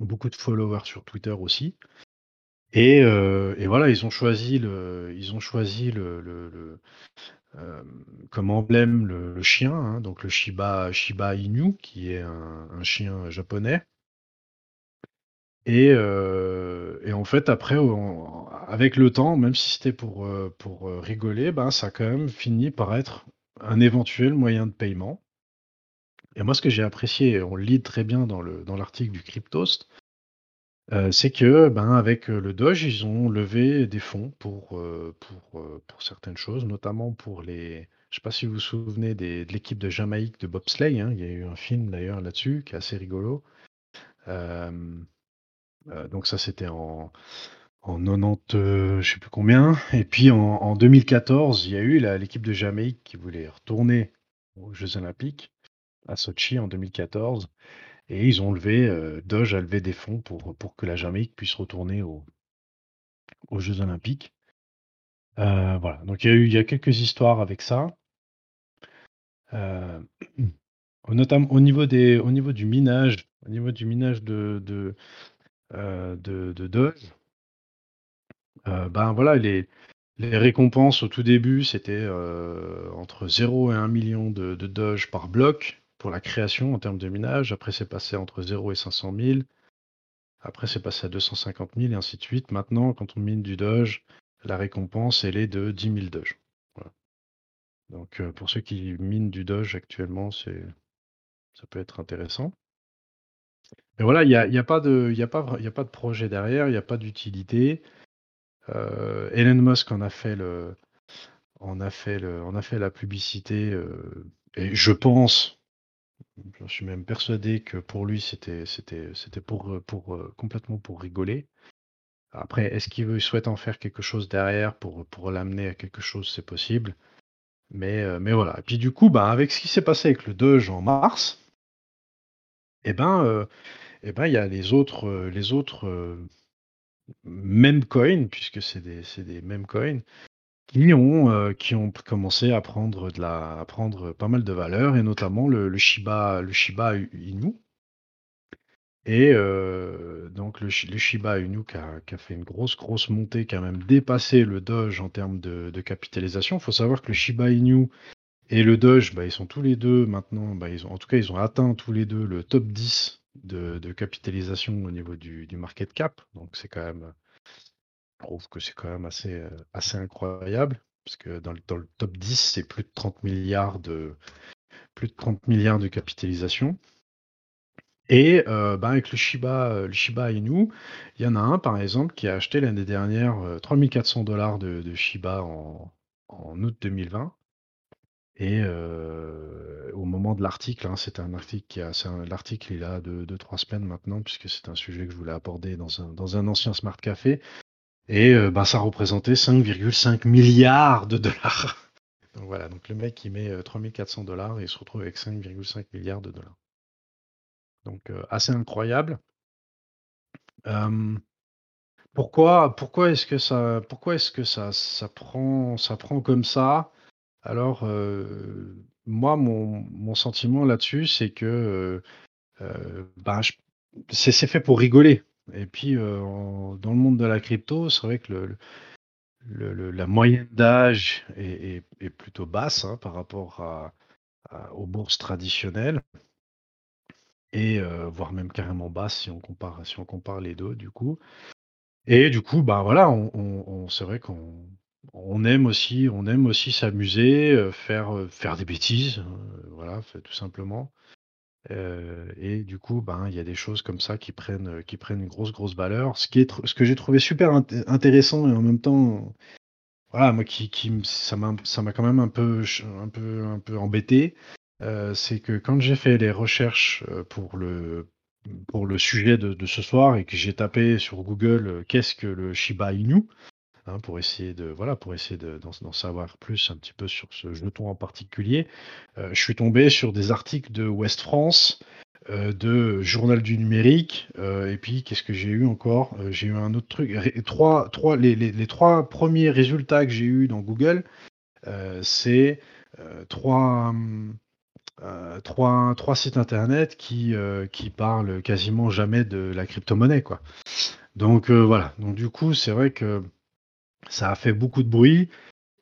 Beaucoup de followers sur Twitter aussi. Et, et, voilà, ils ont choisi le, ils ont choisi le, le, comme emblème le, chien, hein, donc le Shiba, Shiba Inu, qui est un, un chien japonais. Et, et, en fait, après, avec le temps, même si c'était pour, pour rigoler, ben, ça a quand même fini par être un éventuel moyen de paiement. Et moi, ce que j'ai apprécié, on le lit très bien dans l'article du Cryptost, euh, c'est que, ben, avec le Doge, ils ont levé des fonds pour, certaines choses, notamment pour les. Je sais pas si vous vous souvenez de l'équipe de Jamaïque de bobsleigh. Hein, il y a eu un film d'ailleurs là-dessus qui est assez rigolo. Donc ça, c'était en, en 90, je sais plus combien. Et puis en, en 2014, il y a eu l'équipe de Jamaïque qui voulait retourner aux Jeux Olympiques à Sochi en 2014. Et ils ont levé, euh, Doge a levé des fonds pour, pour que la Jamaïque puisse retourner aux Jeux Olympiques. Euh, voilà, donc il y a eu il y a quelques histoires avec ça. Euh, [CLEARS THROAT] notamment au niveau, des, au niveau du minage, au niveau du minage de, de, de Doge, ben voilà, les, récompenses au tout début, c'était entre 0 et 1 million de, Doge par bloc pour la création en termes de minage. Après, c'est passé entre 0 et 500 000. Après, c'est passé à 250 000 et ainsi de suite. Maintenant, quand on mine du Doge, la récompense, elle est de 10 000 Doge. Donc, euh, pour ceux qui minent du Doge actuellement, c'est ça peut être intéressant. Mais voilà, il n'y a, a, pas de, a, a pas de projet derrière, il n'y a pas d'utilité. Euh, Elon Musk en a fait le, on a fait le, on a fait la publicité euh, et je pense, je suis même persuadé que pour lui, c'était pour, pour, euh, complètement pour rigoler. Après, est-ce qu'il souhaite en faire quelque chose derrière pour, pour l'amener à quelque chose? C'est possible. Mais, mais voilà. Et puis du coup, bah, avec ce qui s'est passé avec le Doge en mars eh ben, et ben, il y a les autres, les autres, mêmes coins, puisque c'est des des mêmes coins qui ont, qui ont commencé à prendre, de la, à prendre pas mal de valeur, et notamment le, Shiba, le Shiba Inu. Et donc le, Shiba Inu qui a, fait une grosse, grosse montée, qui a même dépassé le Doge en termes de, de capitalisation. Il faut savoir que le Shiba Inu et le Doge, bah, ils sont tous les deux maintenant, bah, ils ont, en tout cas, ils ont atteint tous les deux le top 10 de, capitalisation au niveau du, market cap. Donc c'est quand même je trouve que c'est quand même assez, euh, assez incroyable, parce que dans le, dans le top 10, c'est plus de 30 milliards de, plus de 30 milliards de capitalisation. Et euh, bah, avec le Shiba, euh, le Shiba Inu, il y en a un par exemple qui a acheté l'année dernière 3400 dollars de, de, Shiba en, en, août 2020. Et au moment de l'article, hein, c'est un article qui a, l'article il a de 2-3 semaines maintenant, puisque c'est un sujet que je voulais aborder dans un, dans un ancien Smart Café. Et bah, ça représentait 5,5 milliards de dollars. [LAUGHS] Donc voilà, donc le mec il met 3400 euh, dollars et il se retrouve avec 5,5 milliards de dollars. Donc assez incroyable. pourquoi pourquoi est-ce que ça pourquoi est-ce que ça, ça prend ça prend comme ça? Alors moi mon, sentiment là-dessus c'est que bah, c'est fait pour rigoler. Et puis, dans le monde de la crypto, c'est vrai que la moyenne d'âge est, plutôt basse hein, par rapport aux bourses traditionnelles, et voire même carrément basse si on compare, si on compare les deux, du coup. Et du coup, bah voilà, on, c'est vrai qu'on on aime aussi, on aime aussi s'amuser, euh, faire, faire des bêtises, voilà, tout simplement. Euh, et du coup, ben, il y a des choses comme ça qui prennent, qui prennent une grosse, grosse valeur. Ce, qui est ce que j'ai trouvé super intéressant et en même temps, voilà, moi qui, qui ça m'a ça m'a quand même un peu, un peu, un peu embêté, euh, c'est que quand j'ai fait les recherches euh, pour le, pour le sujet de ce soir et que j'ai tapé sur Google qu'est-ce que le Shiba Inu, Hein, pour essayer de voilà pour essayer d'en savoir plus un petit peu sur ce jeton en particulier. Euh, je suis tombé sur des articles de Ouest France, euh, de Journal du numérique, euh, et puis qu'est-ce que j'ai eu encore? J'ai eu un autre truc. trois, trois, les, les, trois premiers résultats que j'ai eu dans Google, c'est trois. trois, trois sites internet qui, qui parlent quasiment jamais de la crypto-monnaie. Donc voilà, donc du coup, c'est vrai que ça a fait beaucoup de bruit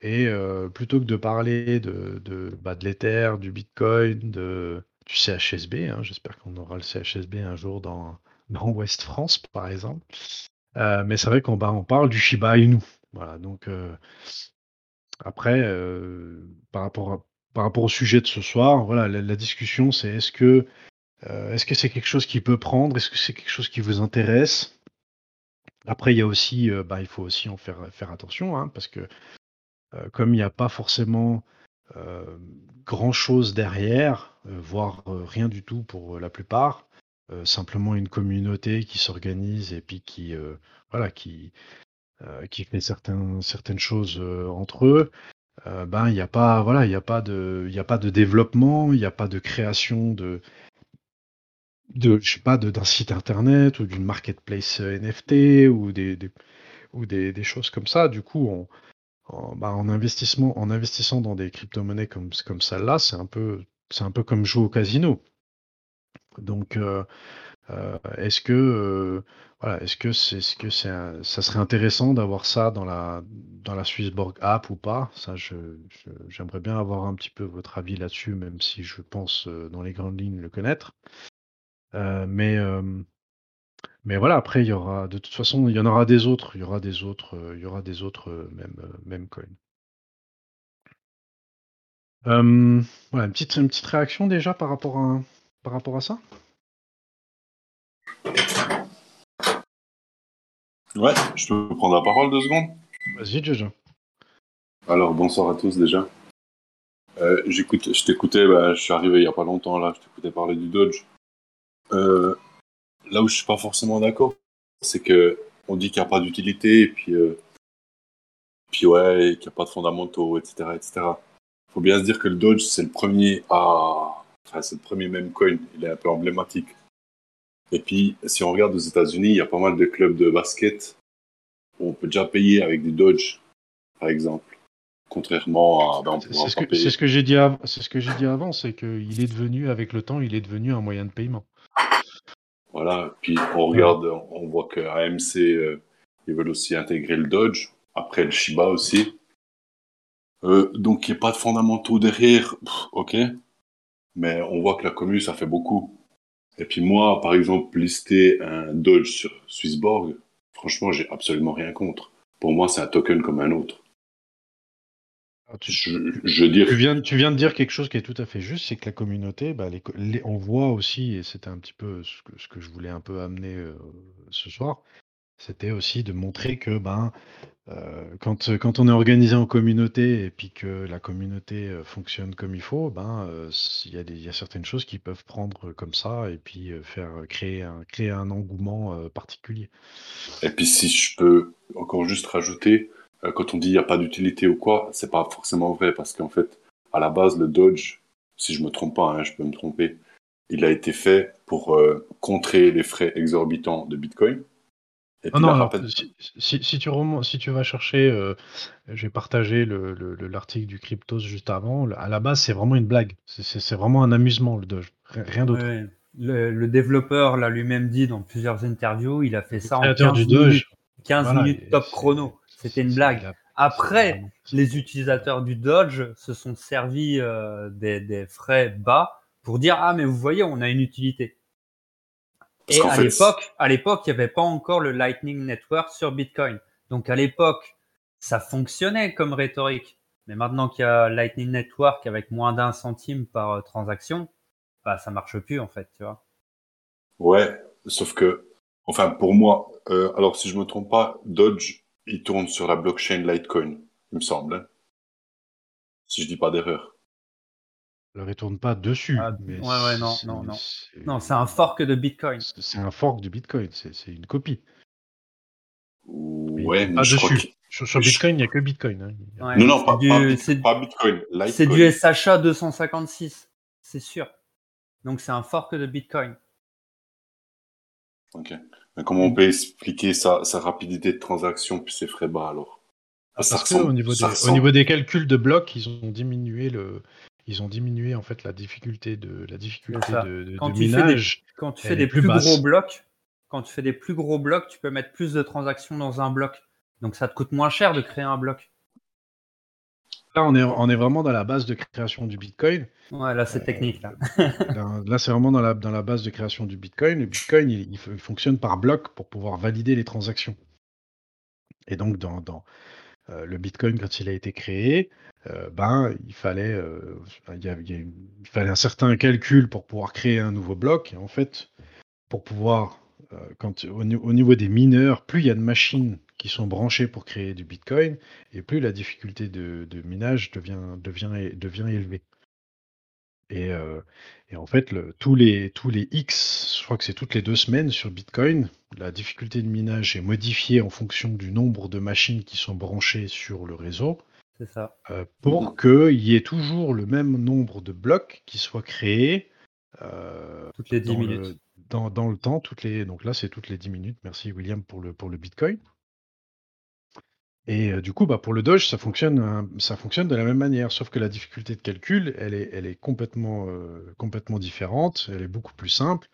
et plutôt que de parler de de, bah, de l'Ether, du Bitcoin, du CHSB, hein, j'espère qu'on aura le CHSB un jour dans dans Ouest France, par exemple. mais c'est vrai qu'on bah, on parle du Shiba Inu. Voilà, donc après, par rapport par rapport au sujet de ce soir, voilà, la discussion, c'est est-ce que, est-ce que c'est quelque chose qui peut prendre? Est-ce que c'est quelque chose qui vous intéresse? Après, il y a aussi, bah, il faut aussi en faire faire attention, hein, parce que, comme il n'y a pas forcément, grand chose derrière, voire, rien du tout pour, la plupart, simplement une communauté qui s'organise et puis qui, voilà, qui, fait certains certaines choses, entre eux, ben, il n'y a pas voilà, il a pas de il a pas de développement, il n'y a pas de création de de je sais pas, d'un site internet ou d'une marketplace, NFT ou des ou des des choses comme ça. Du coup, en, bah, en investissement en investissant dans des crypto-monnaies comme comme celle-là, c'est un peu c'est un peu comme jouer au casino. Donc, euh, euh, est-ce que, euh, voilà, est-ce que c'est ce que c'est ça serait intéressant d'avoir ça dans la dans la Swissborg app ou pas? Ça, je j'aimerais bien avoir un petit peu votre avis là-dessus, même si je pense, dans les grandes lignes, le connaître. Mais, mais voilà, après, il y aura de toute façon, il y en aura des autres, il y aura des autres, il y aura des autres, même, même coins. voilà, une petite une petite réaction déjà par rapport à par rapport à ça? Ouais, je peux prendre la parole deux secondes? Vas-y, Jojo. Alors, bonsoir à tous déjà. Euh, j'écoute, je t'écoutais, bah, je suis arrivé il y a pas longtemps là, je t'écoutais parler du Dodge. Euh, là où je suis pas forcément d'accord, c'est que on dit qu'il n'y a pas d'utilité et puis, euh, puis ouais, qu'il n'y a pas de fondamentaux, etc., etc. Faut bien se dire que le Dodge c'est le premier à, enfin c'est le premier même coin, il est un peu emblématique. Et puis si on regarde aux États-Unis, il y a pas mal de clubs de basket où on peut déjà payer avec des Dodge, par exemple. Contrairement à. Ben, c'est ce, ce, que j'ai dit, av dit avant, c'est qu'il est devenu, avec le temps, il est devenu un moyen de paiement. Voilà, puis on regarde, on voit que AMC, euh, ils veulent aussi intégrer le Dodge, après le Shiba aussi. Euh, donc il n'y a pas de fondamentaux derrière, ok, mais on voit que la commune, ça fait beaucoup. Et puis moi, par exemple, lister un Dodge sur Swissborg, franchement, j'ai absolument rien contre. Pour moi, c'est un token comme un autre. Ah, tu, je, dire... tu, viens, tu viens de dire quelque chose qui est tout à fait juste, c'est que la communauté, bah, on voit aussi, et c'était un petit peu ce que, ce que, je voulais un peu amener euh, ce soir, c'était aussi de montrer que ben, euh, quand, quand on est organisé en communauté et puis que la communauté euh, fonctionne comme il faut, ben, il y, y, a certaines choses qui peuvent prendre comme ça et puis faire créer un, créer un engouement particulier. Et puis si je peux encore juste rajouter, quand on dit il n'y a pas d'utilité ou quoi, c'est pas forcément vrai parce qu'en fait, à la base, le Dodge, si je me trompe pas, hein, je peux me tromper, il a été fait pour euh, contrer les frais exorbitants de Bitcoin. Et non, si, si, tu si tu vas chercher, euh, j'ai partagé l'article le, du Cryptos juste avant, à la base c'est vraiment une blague, c'est vraiment un amusement le Doge, rien d'autre. Le, développeur l'a lui-même dit dans plusieurs interviews, il a fait ça en 15 du minutes, 15 minutes top chrono. C'était une blague. Après, les utilisateurs du Dodge se sont servis euh, des, frais bas pour dire ah mais vous voyez on a une utilité. Et à l'époque, à l'époque, il n'y avait pas encore le Lightning Network sur Bitcoin. Donc à l'époque, ça fonctionnait comme rhétorique. Mais maintenant qu'il y a Lightning Network avec moins d'un centime par euh, transaction, bah ça marche plus en fait, tu vois. Ouais, sauf que, enfin pour moi, euh, alors si je me trompe pas, Dodge il tourne sur la blockchain Litecoin, il me semble. Hein. si je dis pas d'erreur. Alors, il tourne pas dessus. Ah, ouais, ouais, non, non, non. Non, c'est un fork de Bitcoin. C'est un fork de Bitcoin, c'est une copie. Ouais, mais, je dessus. Sur, Bitcoin, il n'y a que Bitcoin. Hein. Non, non, pas, pas, Bitcoin. C'est du SHA 256, c'est sûr. Donc, c'est un fork de Bitcoin. Ok comment on peut expliquer sa, rapidité de transaction puis ses frais bas alors? Ah, Parce qu'au niveau, des, au niveau des calculs de blocs, ils ont diminué le, ils ont diminué en fait la difficulté de la difficulté de, quand tu minage. Fais des, quand tu fais des plus, gros blocs, quand tu fais des plus gros blocs, tu peux mettre plus de transactions dans un bloc. Donc ça te coûte moins cher de créer un bloc. Là, on est, on est vraiment dans la base de création du Bitcoin. Ouais, là, c'est Euh, technique. Là. Là, là, c'est vraiment dans la, dans la base de création du Bitcoin. Le Bitcoin, il, fonctionne par bloc pour pouvoir valider les transactions. Et donc, dans, dans, euh, le Bitcoin, quand il a été créé, euh, ben, il fallait, euh, il, y a- il y a une- il fallait un certain calcul pour pouvoir créer un nouveau bloc. Et en fait, pour pouvoir, euh, quand, au, ni- au niveau des mineurs, plus il y a de machines qui sont branchées pour créer du Bitcoin, et plus la difficulté de, de minage devient, devient, devient élevée. Et, euh, et en fait, le- tous, les, tous les X, je crois que c'est toutes les deux semaines sur Bitcoin, la difficulté de minage est modifiée en fonction du nombre de machines qui sont branchées sur le réseau, C'est ça. euh, pour qu'il y ait toujours le même nombre de blocs qui soient créés euh, Toutes les 10 dans, minutes. le, dans, dans le temps. Toutes les, donc là, c'est toutes les 10 minutes. Merci William pour le, pour le Bitcoin. Et euh, du coup, bah, pour le Doge, ça fonctionne, hein, ça fonctionne de la même manière, sauf que la difficulté de calcul, elle est, elle est complètement, euh, complètement différente, elle est beaucoup plus simple.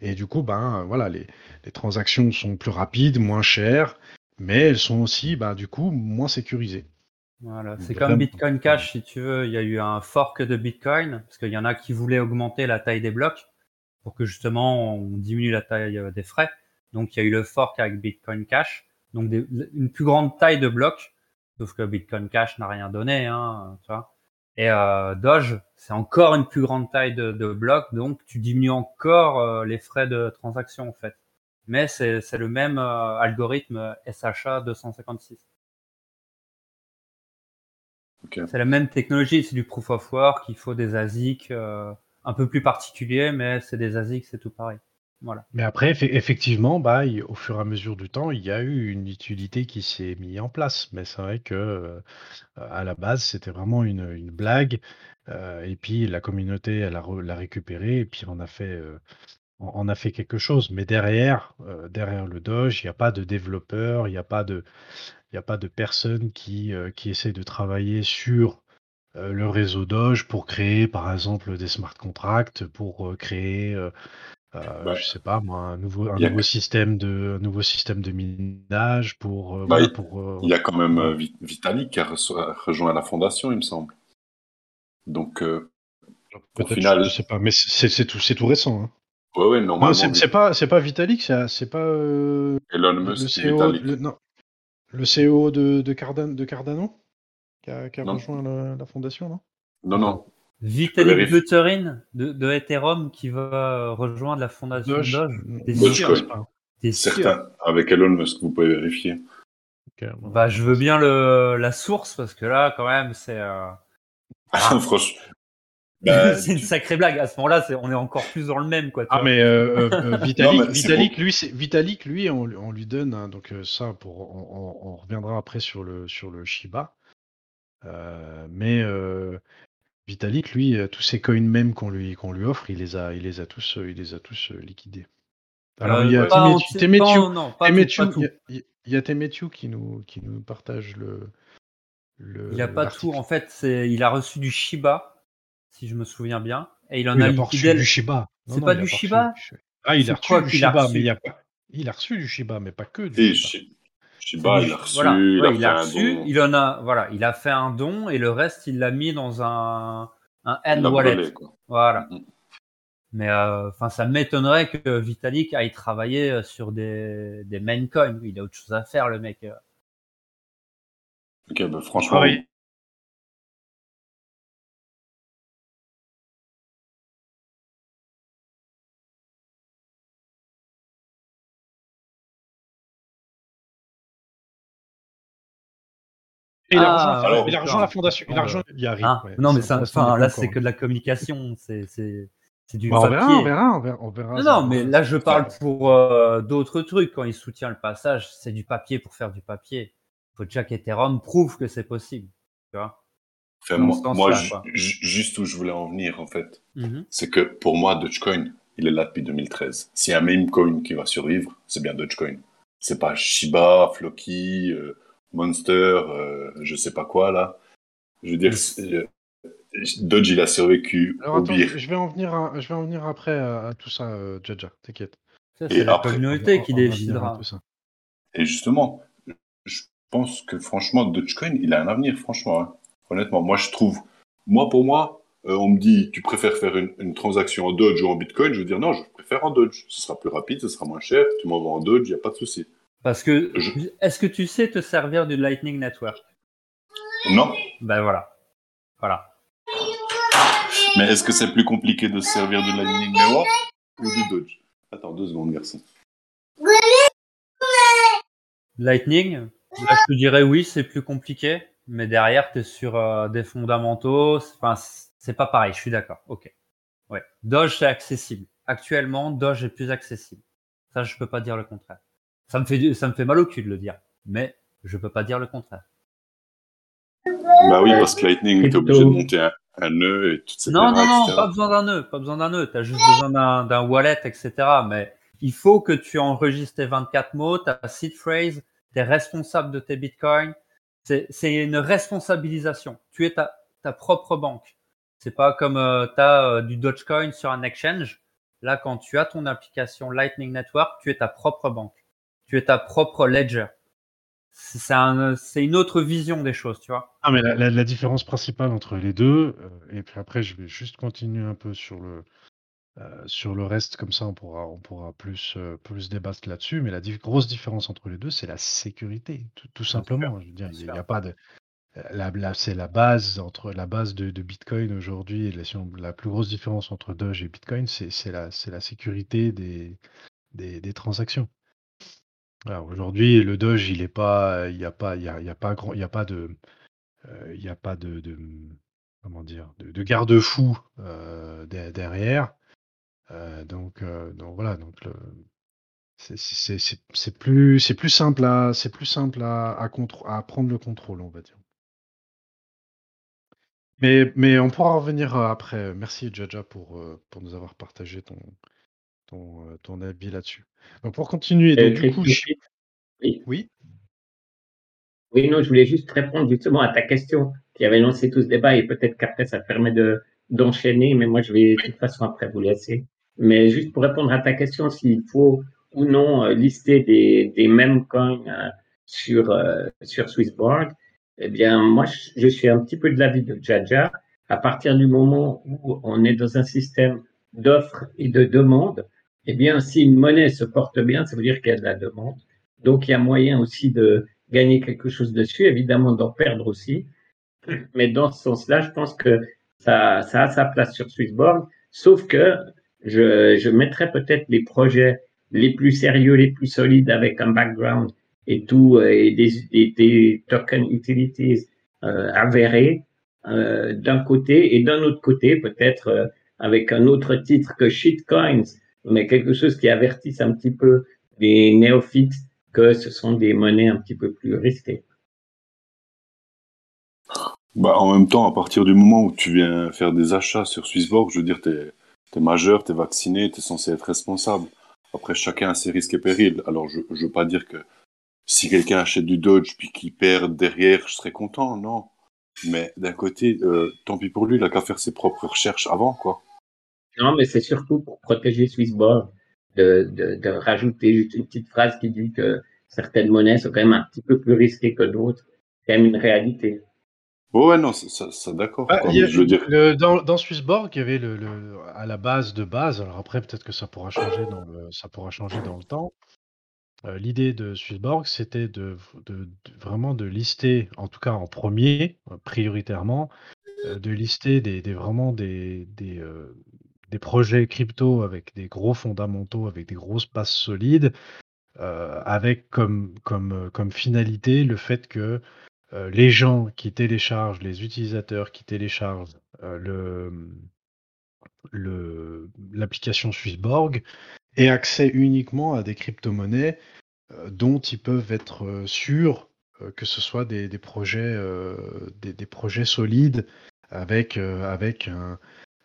Et du coup, ben, voilà, les, les transactions sont plus rapides, moins chères, mais elles sont aussi, du coup, moins sécurisées. Voilà, c'est comme Bitcoin Cash, si tu veux. Il y a eu un fork de Bitcoin, parce qu'il y en a qui voulaient augmenter la taille des blocs pour que justement on diminue la taille euh, des frais. Donc il y a eu le fork avec Bitcoin Cash, donc des- une plus grande taille de blocs, sauf que Bitcoin Cash n'a rien donné, hein, tu vois. Et euh, Doge, c'est encore une plus grande taille de, de blocs, donc tu diminues encore euh, les frais de transaction en fait. Mais c'est le même euh, algorithme SHA 256. Ok. C'est la même technologie, c'est du proof of work, il faut des ASIC un peu plus particuliers, mais c'est des ASIC, c'est tout pareil. Voilà. Mais après, effe- effectivement, bah, au fur et à mesure du temps, il y a eu une utilité qui s'est mise en place. Mais c'est vrai que euh, à la base, c'était vraiment une, une blague. euh, et puis la communauté, elle l'a récupéré et puis on a fait, euh, on, a fait quelque chose. Mais derrière, derrière le Doge, il n'y a pas de développeurs, il n'y a pas de, il a pas de personnes qui, qui essayent de travailler sur euh, le réseau Doge pour créer, par exemple, des smart contracts, pour euh, créer, euh, euh, Bah, je sais pas moi, un nouveau, un nouveau que- système de, un nouveau système de minage pour, euh, Bah, voilà, il- pour. Il y a quand même Vi- Vitalik qui a rejoint la fondation, il me semble. Donc, euh, au final, je sais pas, mais c'est tout, c'est tout récent. Hein. ouais, ouais, Non, normalement, c'est pas, c'est pas Vitalik, c'est pas Elon le, le Musk et CEO, le, non, le CEO de, de, Cardan- de Cardano? Qui a, qui a Non. rejoint la, la fondation, non? Non, non. Vitalik. Buterin de, de Ethereum qui va rejoindre la fondation Doge, Doge. Dogecoin. Certains. Avec Elon Musk, vous pouvez vérifier. Bon. Bah, je veux bien le, la source parce que là, quand même, c'est euh, Ah. Franchement. [LAUGHS] Bah, c'est une sacrée blague. À ce moment-là, c'est, on est encore plus dans le même, quoi. Ah vois. mais euh, euh, euh, [LAUGHS] Vitalik, Non, lui, c'est Vitalik, lui, on, on lui donne hein, donc euh, ça pour, on, on- on reviendra après sur le sur le Shiba, Euh, mais euh, Vitalik, lui, euh, tous ces coins même qu'on lui qu'on lui offre, il les a, il les a tous, euh, il les a tous euh, liquidés. Alors Euh, il y a Temetu- qui nous qui nous partage le le. Il a pas tout. En fait, c'est, il a reçu du Shiba, si je me souviens bien, et il en Oui, a il a liquidé. du Shiba. C'est pas du Shiba Ah, il a reçu du Shiba, mais il a pas. Il a reçu du Shiba, mais pas que du Shiba. Shi- Shiba, il a reçu, voilà. il Ouais, a il fait a un reçu, don. il en a, voilà, il a fait un don et le reste, il l'a mis dans un, un l'a wallet. Voilà. Mhm. Mais euh, enfin, ça m'étonnerait que Vitalik aille travailler sur des, des main coins. Il a autre chose à faire, le mec. Ok, bah, franchement, Pareil. Il a Ah, rejoint, alors, il a rejoint la fondation. Il a rejoint. Il arrive. Ouais, non, mais ça, enfin, là, c'est que de la communication. C'est, c'est, c'est du Bah, on papier. verra, on verra, on verra, on verra. Non, ça. non, mais là, je parle pour euh, d'autres trucs. Quand il soutient le passage, c'est du papier pour faire du papier. Il faut déjà qu'Ethereum prouve que c'est possible. Tu vois enfin, moi, juste où je voulais en venir, en fait, Mhm. c'est que pour moi, Dogecoin, il est là depuis 2013. S'il y a un meme coin qui va survivre, c'est bien Dogecoin. C'est pas Shiba, Floki, euh, Monster, euh, je sais pas quoi, là. Je veux dire, euh, Dodge, il a survécu Alors au attends, pire. je vais en venir, à- je vais en venir après à, à tout ça, euh, Jaja, t'inquiète. Ça, c'est la après, communauté qui décidera. Et justement, je pense que franchement, Dogecoin, il a un avenir, franchement. hein. Honnêtement, moi, je trouve. Moi, pour moi, euh, on me dit, tu préfères faire une, une transaction en Doge ou en Bitcoin Je veux dire, non, je préfère en Doge. Ce sera plus rapide, ce sera moins cher. Tu m'envoies en Doge, il n'y a pas de souci. Parce que, Je- est-ce que tu sais te servir du Lightning Network? Non Ben voilà. Voilà. Mais est-ce que c'est plus compliqué de se servir de Lightning Network ou du Doge Attends deux secondes, garçon. Lightning, là, je te dirais oui, c'est plus compliqué, mais derrière, tu es sur euh, des fondamentaux. Enfin, c'est pas pareil, je suis d'accord. Ok. Ouais. Doge, c'est accessible. Actuellement, Doge est plus accessible. Ça, je peux pas dire le contraire. Ça me fait, du- ça me fait mal au cul de le dire, mais je peux pas dire le contraire. Bah oui, parce que Lightning, t'es obligé de monter un, un nœud et tout ça. Non, non, non, pas besoin d'un nœud, pas besoin d'un nœud. T'as juste besoin d'un, d'un wallet, etc. Mais il faut que tu enregistres tes 24 mots, ta seed phrase, t'es responsable de tes bitcoins. C'est, c'est une responsabilisation. Tu es ta, ta propre banque. C'est pas comme euh, t'as euh, du Dogecoin sur un exchange. Là, quand tu as ton application Lightning Network, tu es ta propre banque. Tu es ta propre ledger. C'est, c'est un, c'est une autre vision des choses, tu vois. Ah, mais la, la- la différence principale entre les deux, euh, et puis après, je vais juste continuer un peu sur le, euh, sur le reste, comme ça, on pourra, on pourra plus, euh, plus débattre là-dessus. Mais la di- grosse différence entre les deux, c'est la sécurité, tout, tout simplement. Je veux dire, il n'y a, pas de. La, la- c'est la base entre la base de, de Bitcoin aujourd'hui et la, plus grosse différence entre Doge et Bitcoin, c'est c'est la, c'est la sécurité des, des, des transactions. Voilà, aujourd'hui, le Doge, il est pas, il n'y a pas, il y a, y pas grand, il y a pas de, euh, il n'y a pas de, de- comment dire, de, de garde-fou euh, de- derrière. Euh, donc, euh, donc voilà, donc le, c'est- c'est c'est- c'est plus, c'est plus simple à, c'est plus simple à, à, contr- à prendre le contrôle, on va dire. Mais, mais on pourra revenir euh, après. Merci Jaja pour, euh, pour nous avoir partagé ton, ton, ton avis là-dessus. Donc pour continuer, donc du coup, je- oui. oui? Oui, non, je voulais juste répondre justement à ta question qui avait lancé tout ce débat et peut-être qu'après ça te permet de d'enchaîner, mais moi je vais de toute façon après vous laisser. Mais juste pour répondre à ta question, s'il faut ou non lister des, des mêmes coins sur euh, sur Swissborg, eh bien moi je, je suis un petit peu de l'avis de Jaja. À partir du moment où on est dans un système d'offres et de demande, eh bien si une monnaie se porte bien, ça veut dire qu'il y a de la demande. Donc il y a moyen aussi de gagner quelque chose dessus, évidemment d'en perdre aussi. Mais dans ce sens-là, je pense que ça, ça a sa place sur Swissborg, sauf que je, je mettrais peut-être les projets les plus sérieux, les plus solides avec un background et tout, euh, et des, des, des token utilities euh, avérés euh, d'un côté, et d'un autre côté, peut-être euh, avec un autre titre que shitcoins, mais quelque chose qui avertisse un petit peu les néophytes que ce sont des monnaies un petit peu plus risquées. Bah, en même temps, à partir du moment où tu viens faire des achats sur Swissborg, je veux dire, t'es es majeur, t'es vacciné, t'es censé être responsable. Après, chacun a ses risques et périls. Alors, je, je veux pas dire que si quelqu'un achète du Dodge puis qu'il perd derrière, je serais content, non. Mais d'un côté, euh, tant pis pour lui, il a qu'à faire ses propres recherches avant, quoi. Non, mais c'est surtout pour protéger Swissborg de, de, de rajouter juste une petite phrase qui dit que certaines monnaies sont quand même un petit peu plus risquées que d'autres. C'est quand même une réalité. Oh ouais, non, ça, ça, d'accord. Dans, dans Swissborg, il y avait le, le- à la base de base. Alors après, peut-être que ça pourra changer dans le, ça pourra changer dans le temps. Euh, L'idée de Swissborg, c'était de, de- de- vraiment de lister, en tout cas en premier, prioritairement, euh, de lister des, des- vraiment des, des, euh, des projets crypto avec des gros fondamentaux, avec des grosses bases solides, euh, avec euh, comme finalité le fait que euh, les gens qui téléchargent, les utilisateurs qui téléchargent l'application Swissborg aient accès uniquement à des crypto-monnaies dont ils peuvent être sûrs que ce soit des, projets, des, des projets solides avec, un-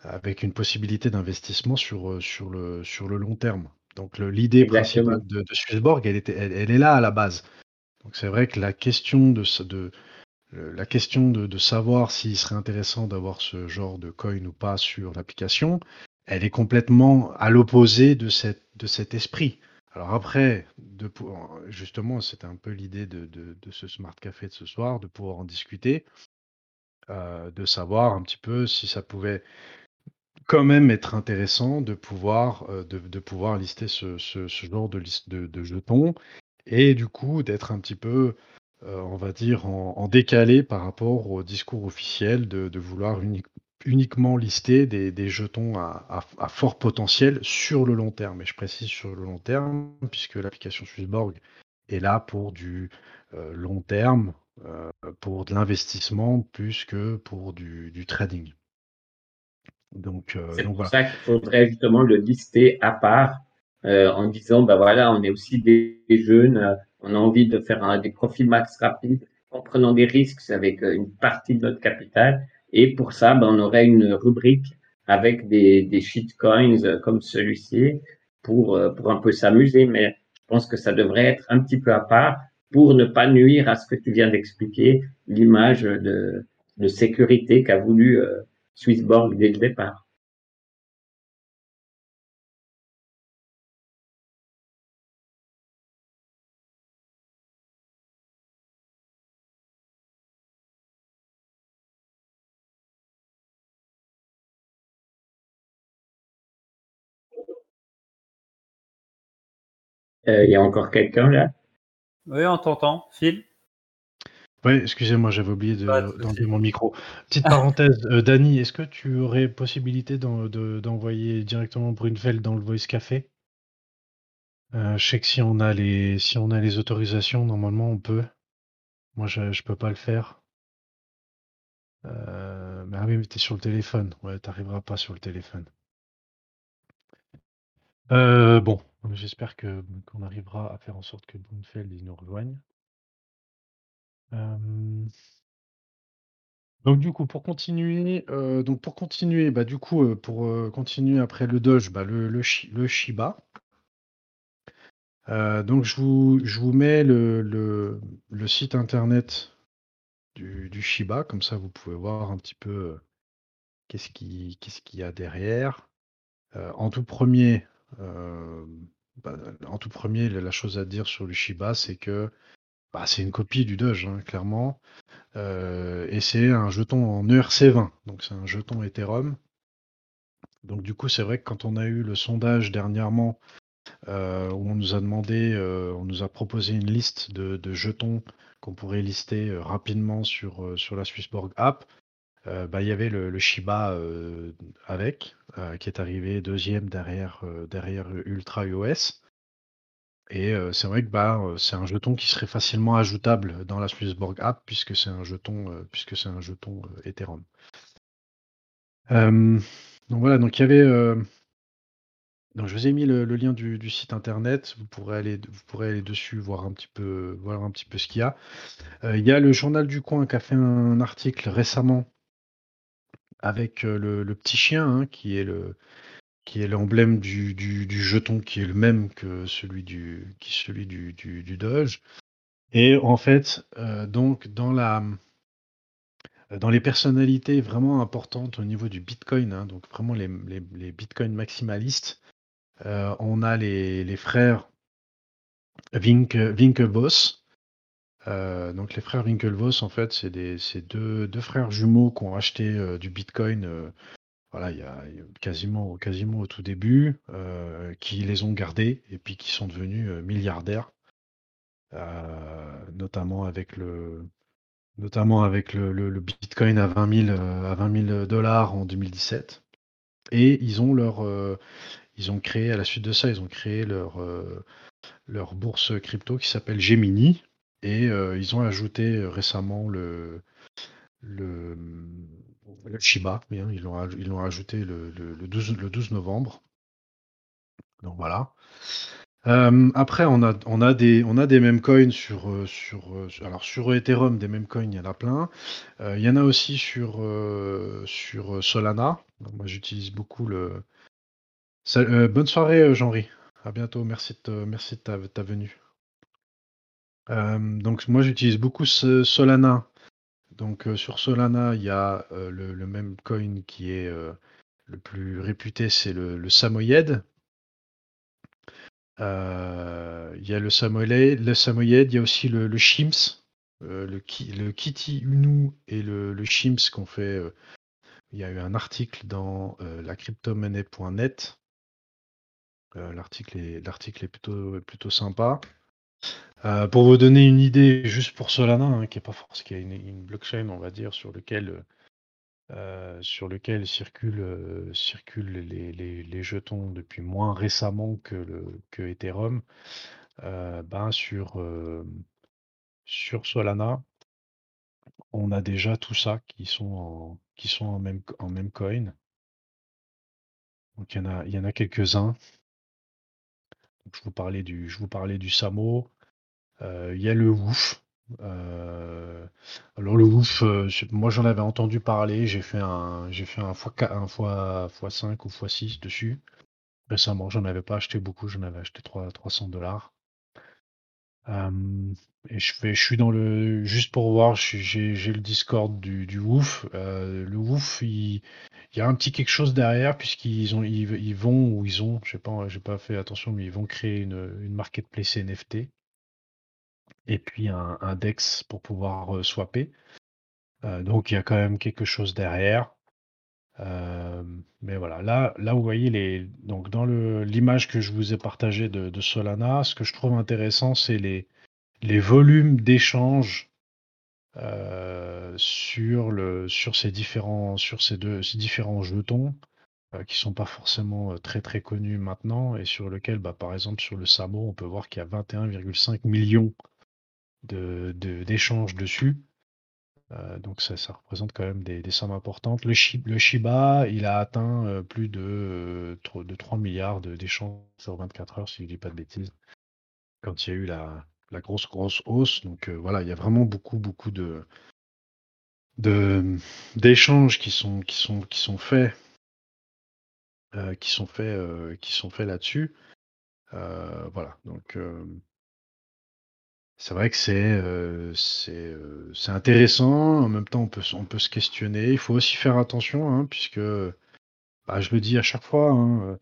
avec une possibilité d'investissement sur, euh, sur, le, sur le long terme. Donc le- l'idée Exactement. principale de, de Swissborg, elle, était, elle, elle est là à la base. Donc c'est vrai que la question de, de, le- la question de, de savoir s'il serait intéressant d'avoir ce genre de coin ou pas sur l'application, elle est complètement à l'opposé de, cette, de cet esprit. Alors après, de, justement, c'était un peu l'idée de, de, ce Smart Café de ce soir, de pouvoir en discuter, euh, de savoir un petit peu si ça pouvait quand même être intéressant de pouvoir, euh, de, pouvoir lister ce, ce, genre de, liste de, jetons et du coup d'être un petit peu, euh, on va dire, en, décalé par rapport au discours officiel de, vouloir uniquement lister des, jetons à, fort potentiel sur le long terme. Et je précise sur le long terme, puisque l'application Swissborg est là pour du euh, long terme, pour de l'investissement plus que pour du trading. Donc, euh, c'est pour ça qu'il faudrait justement le lister à part euh, en disant, ben voilà, on est aussi des, jeunes, euh, on a envie de faire un, des profils max rapides en prenant des risques avec une partie de notre capital. Et pour ça, ben, on aurait une rubrique avec des, des shitcoins comme celui-ci pour, pour un peu s'amuser. Mais je pense que ça devrait être un petit peu à part pour ne pas nuire à ce que tu viens d'expliquer, l'image de, de sécurité qu'a voulu Swissborg dès le départ. Euh, il y a encore quelqu'un là? Oui, on t'entend. Phil? Oui, excusez-moi, j'avais oublié d'enlever mon micro. Petite parenthèse, euh, Dany, est-ce que tu aurais possibilité d'envoyer directement Brunfeld dans le Voice Café? Euh, Je sais que si on a les si on a les autorisations, normalement on peut. Moi, je ne peux pas le faire. Euh, mais ah oui, mais t'es sur le téléphone. Ouais, t'arriveras pas sur le téléphone. bon, j'espère que qu'on arrivera à faire en sorte que Brunfeld nous rejoigne. Donc du coup, pour continuer, donc pour continuer, bah, du coup, pour, continuer après le Doge, bah, le Shiba. donc je vous je vous mets le le site internet du du Shiba, comme ça vous pouvez voir un petit peu, qu'est-ce qui qu'est-ce qu'il y a derrière. en tout premier, bah, en tout premier, la chose à dire sur le Shiba, c'est que bah, c'est une copie du Doge, hein, clairement. Euh, et c'est un jeton en ERC20, donc c'est un jeton Ethereum. Donc du coup, c'est vrai que quand on a eu le sondage dernièrement, euh, où on nous a demandé, euh, on nous a proposé une liste de, jetons qu'on pourrait lister rapidement sur, la Swissborg app, bah, il y avait le, Shiba avec, qui est arrivé deuxième derrière, derrière Ultra iOS. Et c'est vrai que bah, c'est un jeton qui serait facilement ajoutable dans la Swissborg app puisque c'est un jeton, puisque c'est un jeton Ethereum. donc voilà, donc il y avait. donc je vous ai mis le, lien du, site internet. Vous pourrez aller, vous pourrez aller dessus voir un petit peu, voir un petit peu ce qu'il y a. il y a le journal du coin qui a fait un article récemment avec le, petit chien hein, qui est le qui est l'emblème du, jeton qui est le même que celui du, qui celui du, du, Doge. Et en fait, euh, donc dans la dans les personnalités vraiment importantes au niveau du Bitcoin, hein, donc vraiment les, les, Bitcoin maximalistes, euh, on a les, les frères Winklevoss. Euh, donc les frères Winklevoss, en fait, c'est deux, deux, frères jumeaux qui ont acheté du Bitcoin voilà, il y a quasiment, quasiment au tout début, euh, qui les ont gardés et puis qui sont devenus euh, milliardaires, euh, notamment avec le, notamment avec le, Bitcoin à 20 000, à 20 dollars en 2017. Et ils ont leur, ils ont créé à la suite de ça, ils ont créé leur, leur bourse crypto qui s'appelle Gemini et ils ont ajouté récemment le, le le Shiba, bien, ils l'ont ils l'ont ajouté le, le, 12, le 12 novembre. Donc voilà. Euh, après, on a, on, a des, on a des coins sur, euh, sur, euh, alors sur Ethereum, des mêmes coins, il y en a plein. il y en a aussi sur, sur Solana. moi, j'utilise beaucoup le. bonne soirée, Jean-Ry. À bientôt. Merci de, merci de ta, ta venue. donc, moi, j'utilise beaucoup Solana donc sur Solana, il y a le, même coin qui est le plus réputé, c'est le, Samoyed. Euh, il y a le Samoyed, il y a aussi le, Shims, euh, le, Kitty Unu et le, Shims qu'on fait. Euh, il y a eu un article dans la cryptomonnaie.net. l'article est, l'article est plutôt sympa. Pour vous donner une idée, juste pour Solana, hein, qui est pas forcément, qui une, blockchain, on va dire, sur lequel euh, euh, circulent les, jetons depuis moins récemment que, Ethereum, euh, ben sur, Solana, on a déjà tout ça qui sont en, même, coin. Donc il y en a quelques-uns. Je vous parlais du, Samo. il y a le WOOF, euh, alors le ouf, euh, moi j'en avais entendu parler, j'ai fait un j'ai fait un fois un fois fois 5 ou fois 6 dessus. Récemment, j'en avais pas acheté beaucoup, j'en avais acheté 3 300 dollars. Et je fais je suis dans le juste pour voir, j'ai le Discord du Woof. Euh, le Woof, il y a un petit quelque chose derrière puisqu'ils ont ils, ils vont ou ils ont, je sais pas, j'ai pas fait attention, mais ils vont créer une marketplace NFT et puis un, DEX pour pouvoir euh, swapper. Euh, donc il y a quand même quelque chose derrière. Euh, mais voilà, là, là vous voyez les, donc dans l'image que je vous ai partagée de, Solana, ce que je trouve intéressant, c'est les, volumes d'échanges sur, le, sur, ces différents, deux, différents jetons qui sont pas forcément très très connus maintenant et sur lequel, bah, par exemple, sur le Samo, on peut voir qu'il y a 21,5 millions d'échanges dessus. Euh, donc ça, représente quand même des, sommes importantes. Le, Shiba, il a atteint euh, plus de, euh, de 3 milliards d'échanges sur 24 heures, si je ne dis pas de bêtises, quand il y a eu la, la grosse, grosse hausse. Donc voilà, il y a vraiment beaucoup, beaucoup de d'échanges qui sont qui sont qui sont faits qui sont faits qui sont faits là-dessus voilà donc c'est vrai que c'est c'est intéressant. En même temps, on peut, on peut se questionner. Il faut aussi faire attention, hein, puisque bah, je le dis à chaque fois, hein,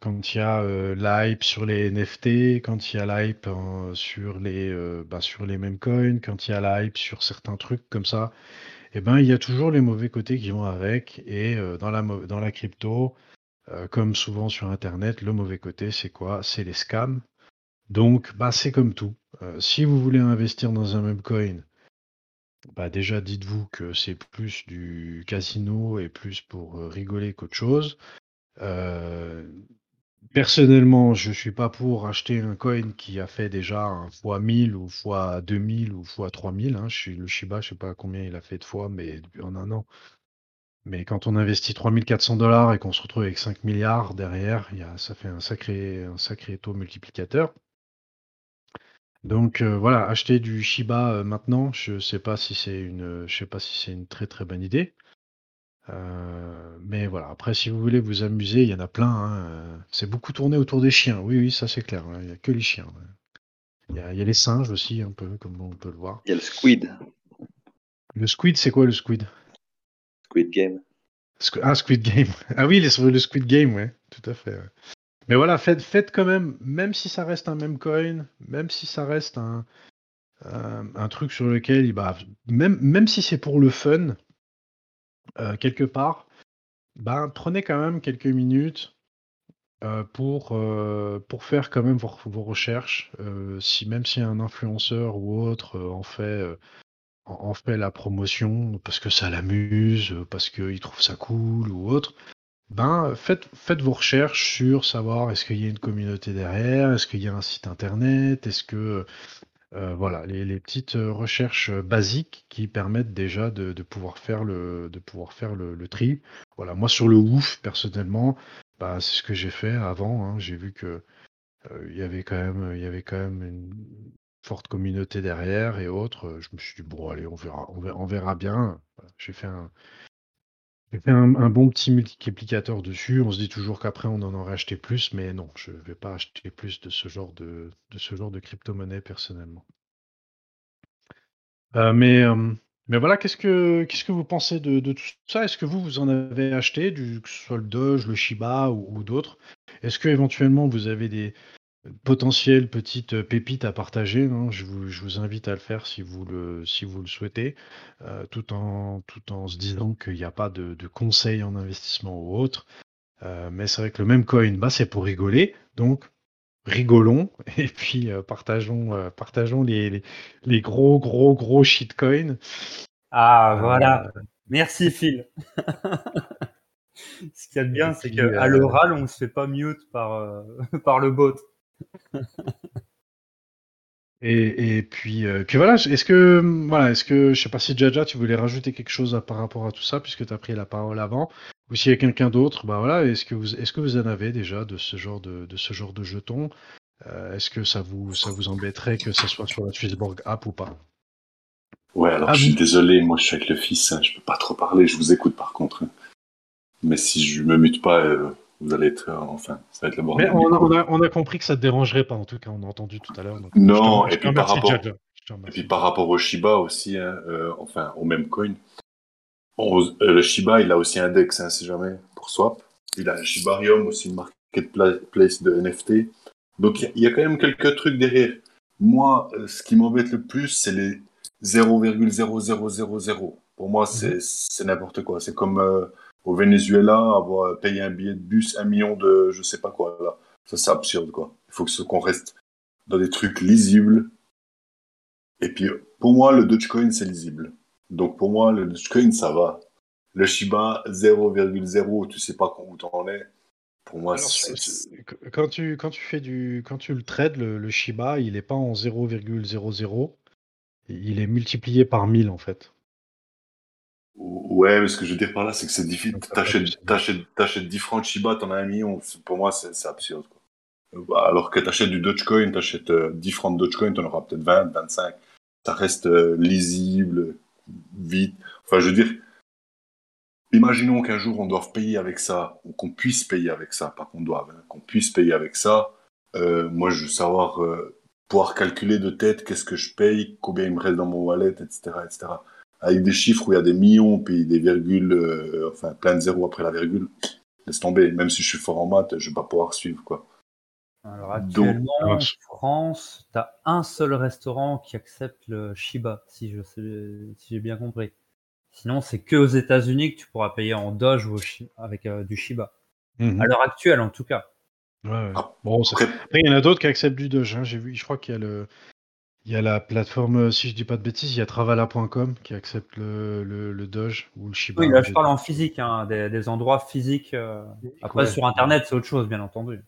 quand il y a l'hype sur les NFT, quand il y a l'hype sur les bah, sur les mêmes coins, quand il y a l'hype sur certains trucs comme ça, eh ben il y a toujours les mauvais côtés qui vont avec. Et dans la dans la crypto, comme souvent sur Internet, le mauvais côté, c'est quoi? C'est les scams. Donc, bah, c'est comme tout. Euh, si vous voulez investir dans un même coin, bah, déjà dites-vous que c'est plus du casino et plus pour euh, rigoler qu'autre chose. Euh, personnellement, je suis pas pour acheter un coin qui a fait déjà un fois 1000 ou fois 2000 ou fois 3000. Hein. Je le Shiba, je sais pas combien il a fait de fois, mais en un an. Mais quand on investit 3400 dollars et qu'on se retrouve avec 5 milliards derrière, y a, ça fait un sacré, un sacré taux multiplicateur. Donc, voilà, acheter du Shiba, maintenant, je sais pas si c'est une, je sais pas si c'est une très, très bonne idée. mais voilà, après si vous voulez vous amuser, il y en a plein, hein, c'est beaucoup tourné autour des chiens. Oui, oui, ça c'est clair, il y a que les chiens, Il y a il y a les singes aussi un peu, comme on peut le voir. Il y a le squid. Le squid, c'est quoi le squid? Squid Game. ah, Squid Game. [LAUGHS] Ah oui, le Squid Game, ouais, tout à fait, mais voilà, faites, quand même, même si ça reste un même coin, même si ça reste un, truc sur lequel, bah, même, même si c'est pour le fun, euh, quelque part, bah, prenez quand même quelques minutes euh, pour, euh, pour faire quand même vos, vos recherches. si, même si un influenceur ou autre en fait, en fait la promotion parce que ça l'amuse, parce qu'il trouve ça cool ou autre, ben, faites, faites vos recherches sur savoir est-ce qu'il y a une communauté derrière, est-ce qu'il y a un site internet, est-ce que euh, voilà, les, petites recherches basiques qui permettent déjà de, de pouvoir faire le de pouvoir faire le, tri. Voilà, moi sur le ouf personnellement, bah, c'est ce que j'ai fait avant. hein. J'ai vu que euh, il y avait quand même il y avait quand même une forte communauté derrière et autres. Je me suis dit bon allez on verra on verra, on verra bien. J'ai fait un j'ai fait un, bon petit multiplicateur dessus. On se dit toujours qu'après on en aurait acheté plus, mais non, je ne vais pas acheter plus de ce genre de, de crypto-monnaie personnellement. Euh, mais, euh, Mais voilà, qu'est-ce que vous pensez de, de tout ça? Est-ce que vous vous en avez acheté, du, que ce soit le Doge, le Shiba ou, ou d'autres? Est-ce que éventuellement vous avez des potentielles petites euh, pépites à partager hein je, vous, je, vous, invite à le faire si vous le si vous le souhaitez, euh, tout en tout en se disant qu'il n'y a pas de, de, conseils en investissement ou autre. Euh, mais c'est vrai que le même coin, bah, c'est pour rigoler, donc rigolons [LAUGHS] et puis partageons, partageons les, les, les, gros, gros, gros shitcoins. Ah, voilà. Merci, Phil. [LAUGHS] Ce qu'il y a de bien, c'est qu'à l'oral, on ne se fait pas mute par, [LAUGHS] par le bot. [LAUGHS] et, et, puis, euh, puis voilà, est-ce que, voilà, est-ce que, je sais pas si Jaja, tu voulais rajouter quelque chose à, par rapport à tout ça, puisque tu as pris la parole avant, ou s'il y a quelqu'un d'autre, bah voilà, est-ce que vous, est-ce que vous en avez déjà de ce genre de, de ce genre de jetons euh, Est-ce que ça vous, ça vous embêterait que ça soit sur la Swissborg app ou pas? Ouais, alors Ah, je suis désolé, moi je suis avec le fils, hein, je peux pas trop parler, je vous écoute par contre. hein. Mais si je me mute pas, euh, vous allez être, euh, enfin, ça va être le Mais bordel. on a, on, a, on a compris que ça te dérangerait pas, en tout cas, on a entendu tout à l'heure. Non, et puis par rapport- Et puis par au Shiba aussi, hein, euh, enfin au même coin, on- euh, le Shiba il a aussi un DEX, hein, si jamais, pour swap. Il a un Shibarium aussi, une marketplace de NFT. Donc il y a- il y, a quand même quelques trucs derrière. Moi, euh, ce qui m'embête le plus, c'est les 0,0000. Pour moi, c'est c'est n'importe quoi. C'est comme au Venezuela, avoir payé un billet de bus, un million de je sais pas quoi. Là. Ça, c'est absurde, quoi. Il faut qu'on reste dans des trucs lisibles. Et puis, pour moi, le Dogecoin, c'est lisible. Donc, pour moi, le Dogecoin, ça va. Le Shiba, 0,0, tu sais pas où t'en es. Pour moi, Alors, quand tu, quand tu fais du, quand tu le trades, le, le Shiba, il est pas en 0,00. Il est multiplié par 1000 en fait. Ouais, mais ce que je veux dire par là, c'est que c'est difficile. T'achètes, peut- t'achètes, t'achètes 10 francs de Shiba, t'en as un million. Pour moi, c'est absurde. Quoi. Euh, bah, Alors que t'achètes du Dogecoin, t'achètes euh, 10 francs de Dogecoin, t'en auras peut-être 20, 25. Ça reste euh, lisible, vite. Enfin, je veux dire, imaginons qu'un jour on doive payer avec ça, ou qu'on puisse payer avec ça, pas qu'on doive, hein, qu'on puisse payer avec ça. Euh, moi, je veux savoir, euh, pouvoir calculer de tête qu'est-ce que je paye, combien il me reste dans mon wallet, etc., etc. Avec des chiffres où il y a des millions, puis des virgules, euh, enfin plein de zéros après la virgule, laisse tomber. Même si je suis fort en maths, je vais pas pouvoir suivre, quoi. Alors Donc, actuellement, en France, tu as un seul restaurant qui accepte le Shiba, si je sais, si j'ai bien compris. Sinon, c'est que aux États-Unis que tu pourras payer en Doge ou avec euh, du Shiba. Mhm. À l'heure actuelle, en tout cas. Ouais, ouais. Ah, Bon, après, il y en a d'autres qui acceptent du Doge. hein. J'ai vu, je crois qu'il y a le, il y a la plateforme, euh, si je dis pas de bêtises, il y a Travala.com qui accepte le, le, le Doge ou le Shiba. Oui, là, je parle en physique, hein, des, des endroits physiques. euh. Après, Ouais. sur Internet, c'est autre chose, bien entendu.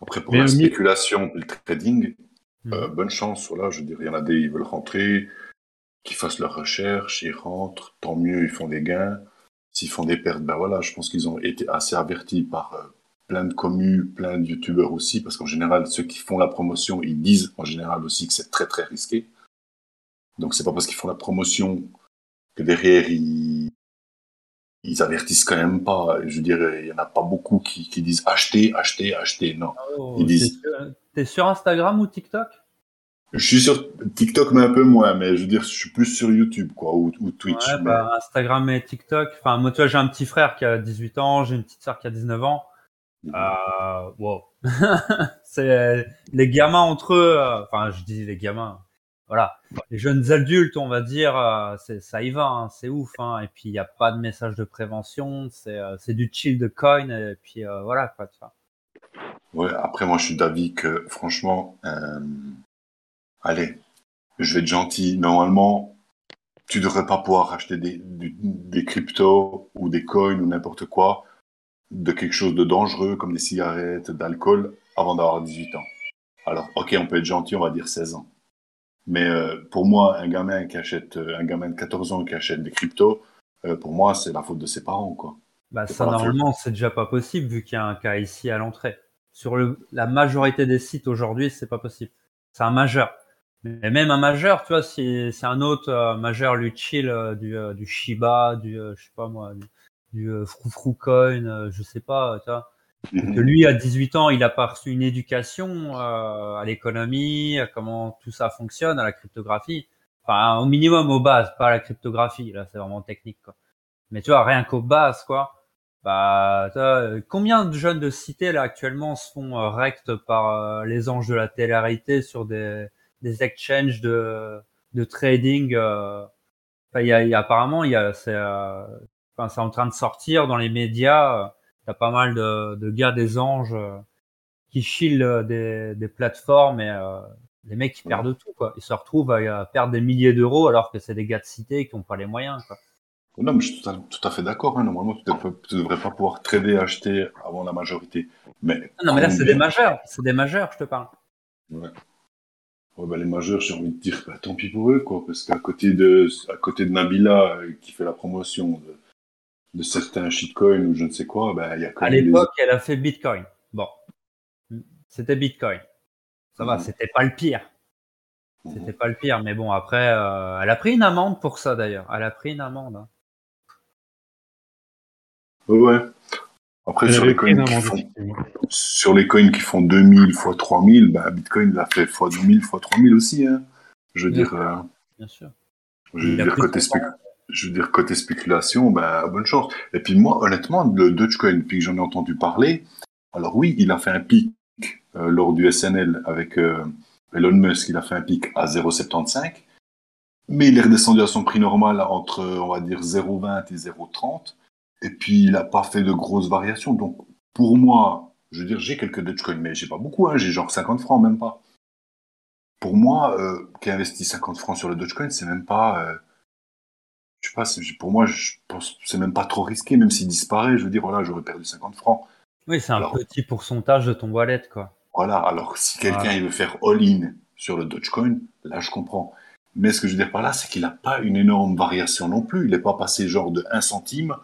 après pour Mais la spéculation et le trading, Mhm. Euh, bonne chance, voilà, je veux dire, il y en a des, ils veulent rentrer, qu'ils fassent leurs recherches, ils rentrent, tant mieux, ils font des gains. S'ils font des pertes, ben voilà, je pense qu'ils ont été assez avertis par euh, plein de communes, plein de youtubeurs aussi, parce qu'en général, ceux qui font la promotion, ils disent en général aussi que c'est très très risqué. Donc c'est pas parce qu'ils font la promotion que derrière ils, ils avertissent quand même pas. Je veux dire, il y en a pas beaucoup qui, qui disent acheter, acheter, acheter. Non. Oh, Ils disent- sur- T'es sur Instagram ou TikTok? Je suis sur TikTok, mais un peu moins, mais je veux dire, je suis plus sur YouTube, quoi, ou, ou Twitch. Ouais, mais- bah, Instagram et TikTok. Enfin, moi, tu vois, j'ai un petit frère qui a 18 ans, j'ai une petite sœur qui a 19 ans. Euh, wow. [LAUGHS] c'est les gamins entre eux. euh, Enfin, je dis les gamins. Voilà, les jeunes adultes, on va dire, euh, c'est- ça y va, hein, c'est ouf. Hein, et puis il n'y a pas de message de prévention, c'est euh, du chill de coin. Et puis euh, voilà quoi. Tu vois. Ouais, après, moi, je suis d'avis que, franchement, euh, allez, je vais être gentil. Normalement, tu devrais pas pouvoir acheter des, des cryptos ou des coins ou n'importe quoi de quelque chose de dangereux comme des cigarettes, d'alcool avant d'avoir 18 ans. Alors, ok, on peut être gentil, on va dire 16 ans. Mais euh, pour moi, un gamin qui achète, euh, un gamin de 14 ans qui achète des cryptos, euh, pour moi, c'est la faute de ses parents, quoi. Bah, ça, normalement, c'est déjà pas possible vu qu'il y a un cas ici à l'entrée. Sur le, la majorité des sites aujourd'hui, c'est pas possible. C'est un majeur. Mais même un majeur, tu vois, si c'est un autre majeur lui chill du, du Shiba, du, je sais pas moi, du, du euh, Froufrou Coin, euh, je sais pas, tu vois. Mhm. Que lui, à 18 ans, il a pas reçu une éducation euh, à l'économie, à comment tout ça fonctionne, à la cryptographie. Enfin, au minimum aux bases, pas la cryptographie. Là, c'est vraiment technique, quoi. Mais tu vois, rien qu'aux bases, quoi. Bah, combien de jeunes de cité là actuellement se font euh, rect par euh, les anges de la télé sur des, des exchanges de, de trading euh, il y a, y a, apparemment, il y a, c'est, enfin, c'est en train de sortir dans les médias. Y a pas mal de, de gars des anges qui chillent des, des plateformes et les mecs qui perdent tout quoi. Ils se retrouvent à, perdre des milliers d'euros alors que c'est des gars de cité qui n'ont pas les moyens quoi. Non, mais je suis tout à, tout à fait d'accord. Hein. Normalement, tu ne devrais pas pouvoir trader, acheter avant la majorité. Mais non, mais là, c'est des majeurs. C'est des majeurs, je te parle. Ouais. ouais bah, les majeurs, j'ai envie de dire, bah, tant pis pour eux, quoi. Parce qu'à côté de, à côté de Nabila, euh, qui fait la promotion de, de certains shitcoins ou je ne sais quoi, bah, il y a quand À l'époque, elle a fait Bitcoin. Bon. C'était Bitcoin. Ça va, mhm. c'était pas le pire. Mhm. C'était pas le pire, mais bon, après, euh, elle a pris une amende pour ça d'ailleurs. Elle a pris une amende. Hein. Ouais. Après, sur les, coins qui font, sur les coins qui font 2000 x 3000, bah, Bitcoin l'a fait x 2000 x 3000 aussi. Hein. Je veux dire. Euh, Bien sûr. Je veux dire, côté, je veux dire, côté spéculation, bah, bonne chance. Et puis moi, honnêtement, le Dogecoin, depuis que j'en ai entendu parler, alors oui, il a fait un pic euh, lors du SNL avec euh, Elon Musk, il a fait un pic à 0,75, mais il est redescendu à son prix normal entre, on va dire, 0,20 et 0,30. Et puis, il n'a pas fait de grosses variations. Donc, pour moi, je veux dire, j'ai quelques Dogecoin, mais j'ai pas beaucoup, hein, j'ai genre 50 francs, même pas. Pour moi, euh, qui investit 50 francs sur le Dogecoin, c'est même pas. Je sais pas, pour moi, je pense c'est même pas trop risqué, même s'il disparaît, je veux dire, voilà, j'aurais perdu 50 francs. Oui, c'est un petit pourcentage de ton wallet, quoi. Voilà, alors si quelqu'un il veut faire all-in sur le Dogecoin, là je comprends. Mais ce que je veux dire par là, c'est qu'il n'a pas une énorme variation non plus. Il n'est pas passé genre de 1 centime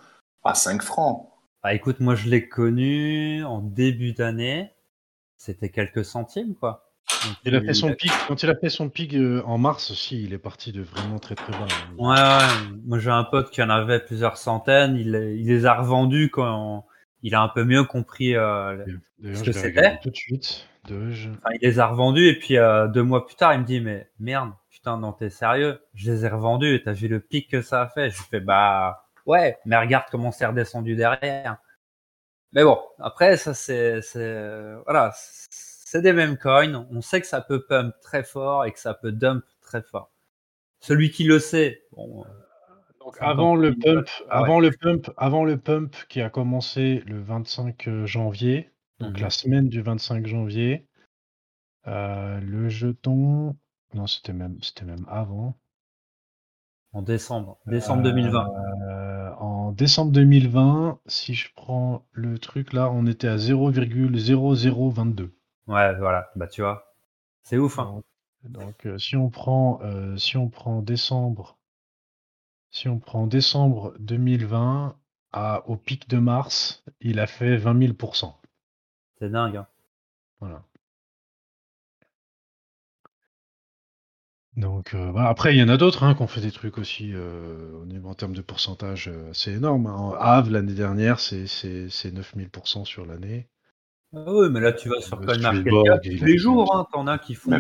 à 5 francs. Bah écoute, moi je l'ai connu en début d'année. C'était quelques centimes, quoi. Il a fait son pic, quand il a fait son pic euh, en mars aussi, il est parti de vraiment très très bas. Ouais, ouais. Moi j'ai un pote qui en avait plusieurs centaines. Il, les a revendus quand il a un peu mieux compris euh, ce que c'était. Tout de suite. Enfin, il les a revendus et puis euh, deux mois plus tard, il me dit mais merde, putain, non t'es sérieux? Je les ai revendus et t'as vu le pic que ça a fait? Je lui fais bah Ouais, mais regarde comment c'est redescendu derrière. Mais bon, après, ça c'est, voilà, c'est des mêmes coins. On sait que ça peut pump très fort et que ça peut dump très fort. Celui qui le sait, bon. Donc avant le pump, ah avant le pump, avant le pump qui a commencé le 25 janvier, donc la mhm. semaine du 25 janvier, euh, le jeton, non c'était même, c'était même avant. En décembre, décembre 2020. Euh, en décembre 2020, si je prends le truc là, on était à 0,0022. Ouais, voilà, bah tu vois, c'est ouf. Hein. Donc, euh, si on prend euh, si on prend décembre, si on prend décembre 2020 à, au pic de mars, il a fait 20 000% C'est dingue. Hein. Voilà. Donc euh, après, il y en a d'autres hein, qui ont fait des trucs aussi euh, en termes de pourcentage euh, assez énorme. Hein. Ave l'année dernière, c'est, c'est, 9000% sur l'année. Ah oui, mais là tu vas sur CoinMarketCap tous les jours, hein, t'en as qui font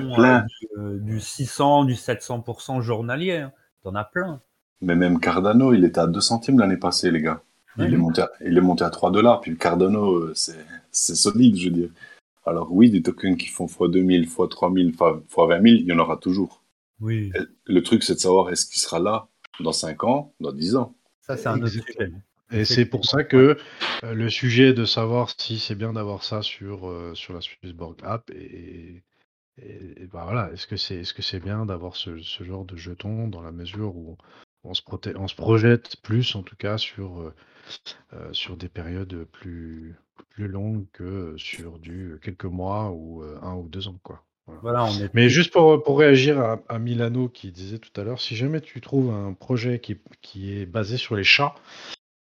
du, 600, du 700% journalier, hein. t'en as plein. Mais même Cardano, il était à 2 centimes l'année passée, les gars. Il, est monté à, il est monté à 3 dollars, puis le Cardano, c'est, c'est solide, je veux dire. Alors oui, des tokens qui font x2000, x3000, x20 000, il y en aura toujours. Oui. Le truc, c'est de savoir est-ce qu'il sera là dans 5 ans, dans 10 ans? Ça, c'est un autre sujet. Et c'est pour ça que euh, le sujet de savoir si c'est bien d'avoir ça sur, euh, sur la Swissborg app et, et, bah voilà, est-ce que c'est est -ce c'est bien d'avoir ce, ce, genre de jeton dans la mesure où on se, on se projette plus en tout cas sur, euh, sur des périodes plus, plus longues que sur du quelques mois ou un ou deux ans quoi. Mais juste pour, pour réagir à, Milano qui disait tout à l'heure, si jamais tu trouves un projet qui, qui est basé sur les chats,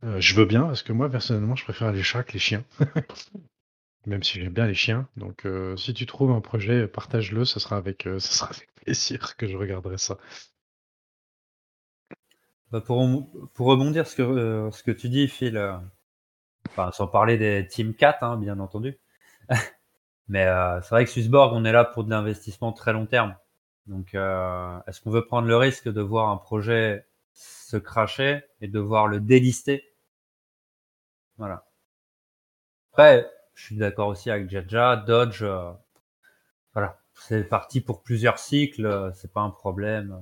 euh, je veux bien, parce que moi personnellement je préfère les chats que les chiens. [LAUGHS] Même si j'aime bien les chiens. Donc euh, si tu trouves un projet, partage-le, avec, euh, sera avec plaisir que je regarderai ça. Bah, pour, rebondir ce que, ce que tu dis, Phil, sans parler des Team 4, hein, bien entendu. [LAUGHS] Mais c'est vrai que Swissborg, on est là pour de l'investissement très long terme. Donc, est-ce qu'on veut prendre le risque de voir un projet se cracher et de voir le délister? Voilà. Après, je suis d'accord aussi avec Jaja, Dodge, euh, voilà, c'est parti pour plusieurs cycles, euh, c'est pas un problème.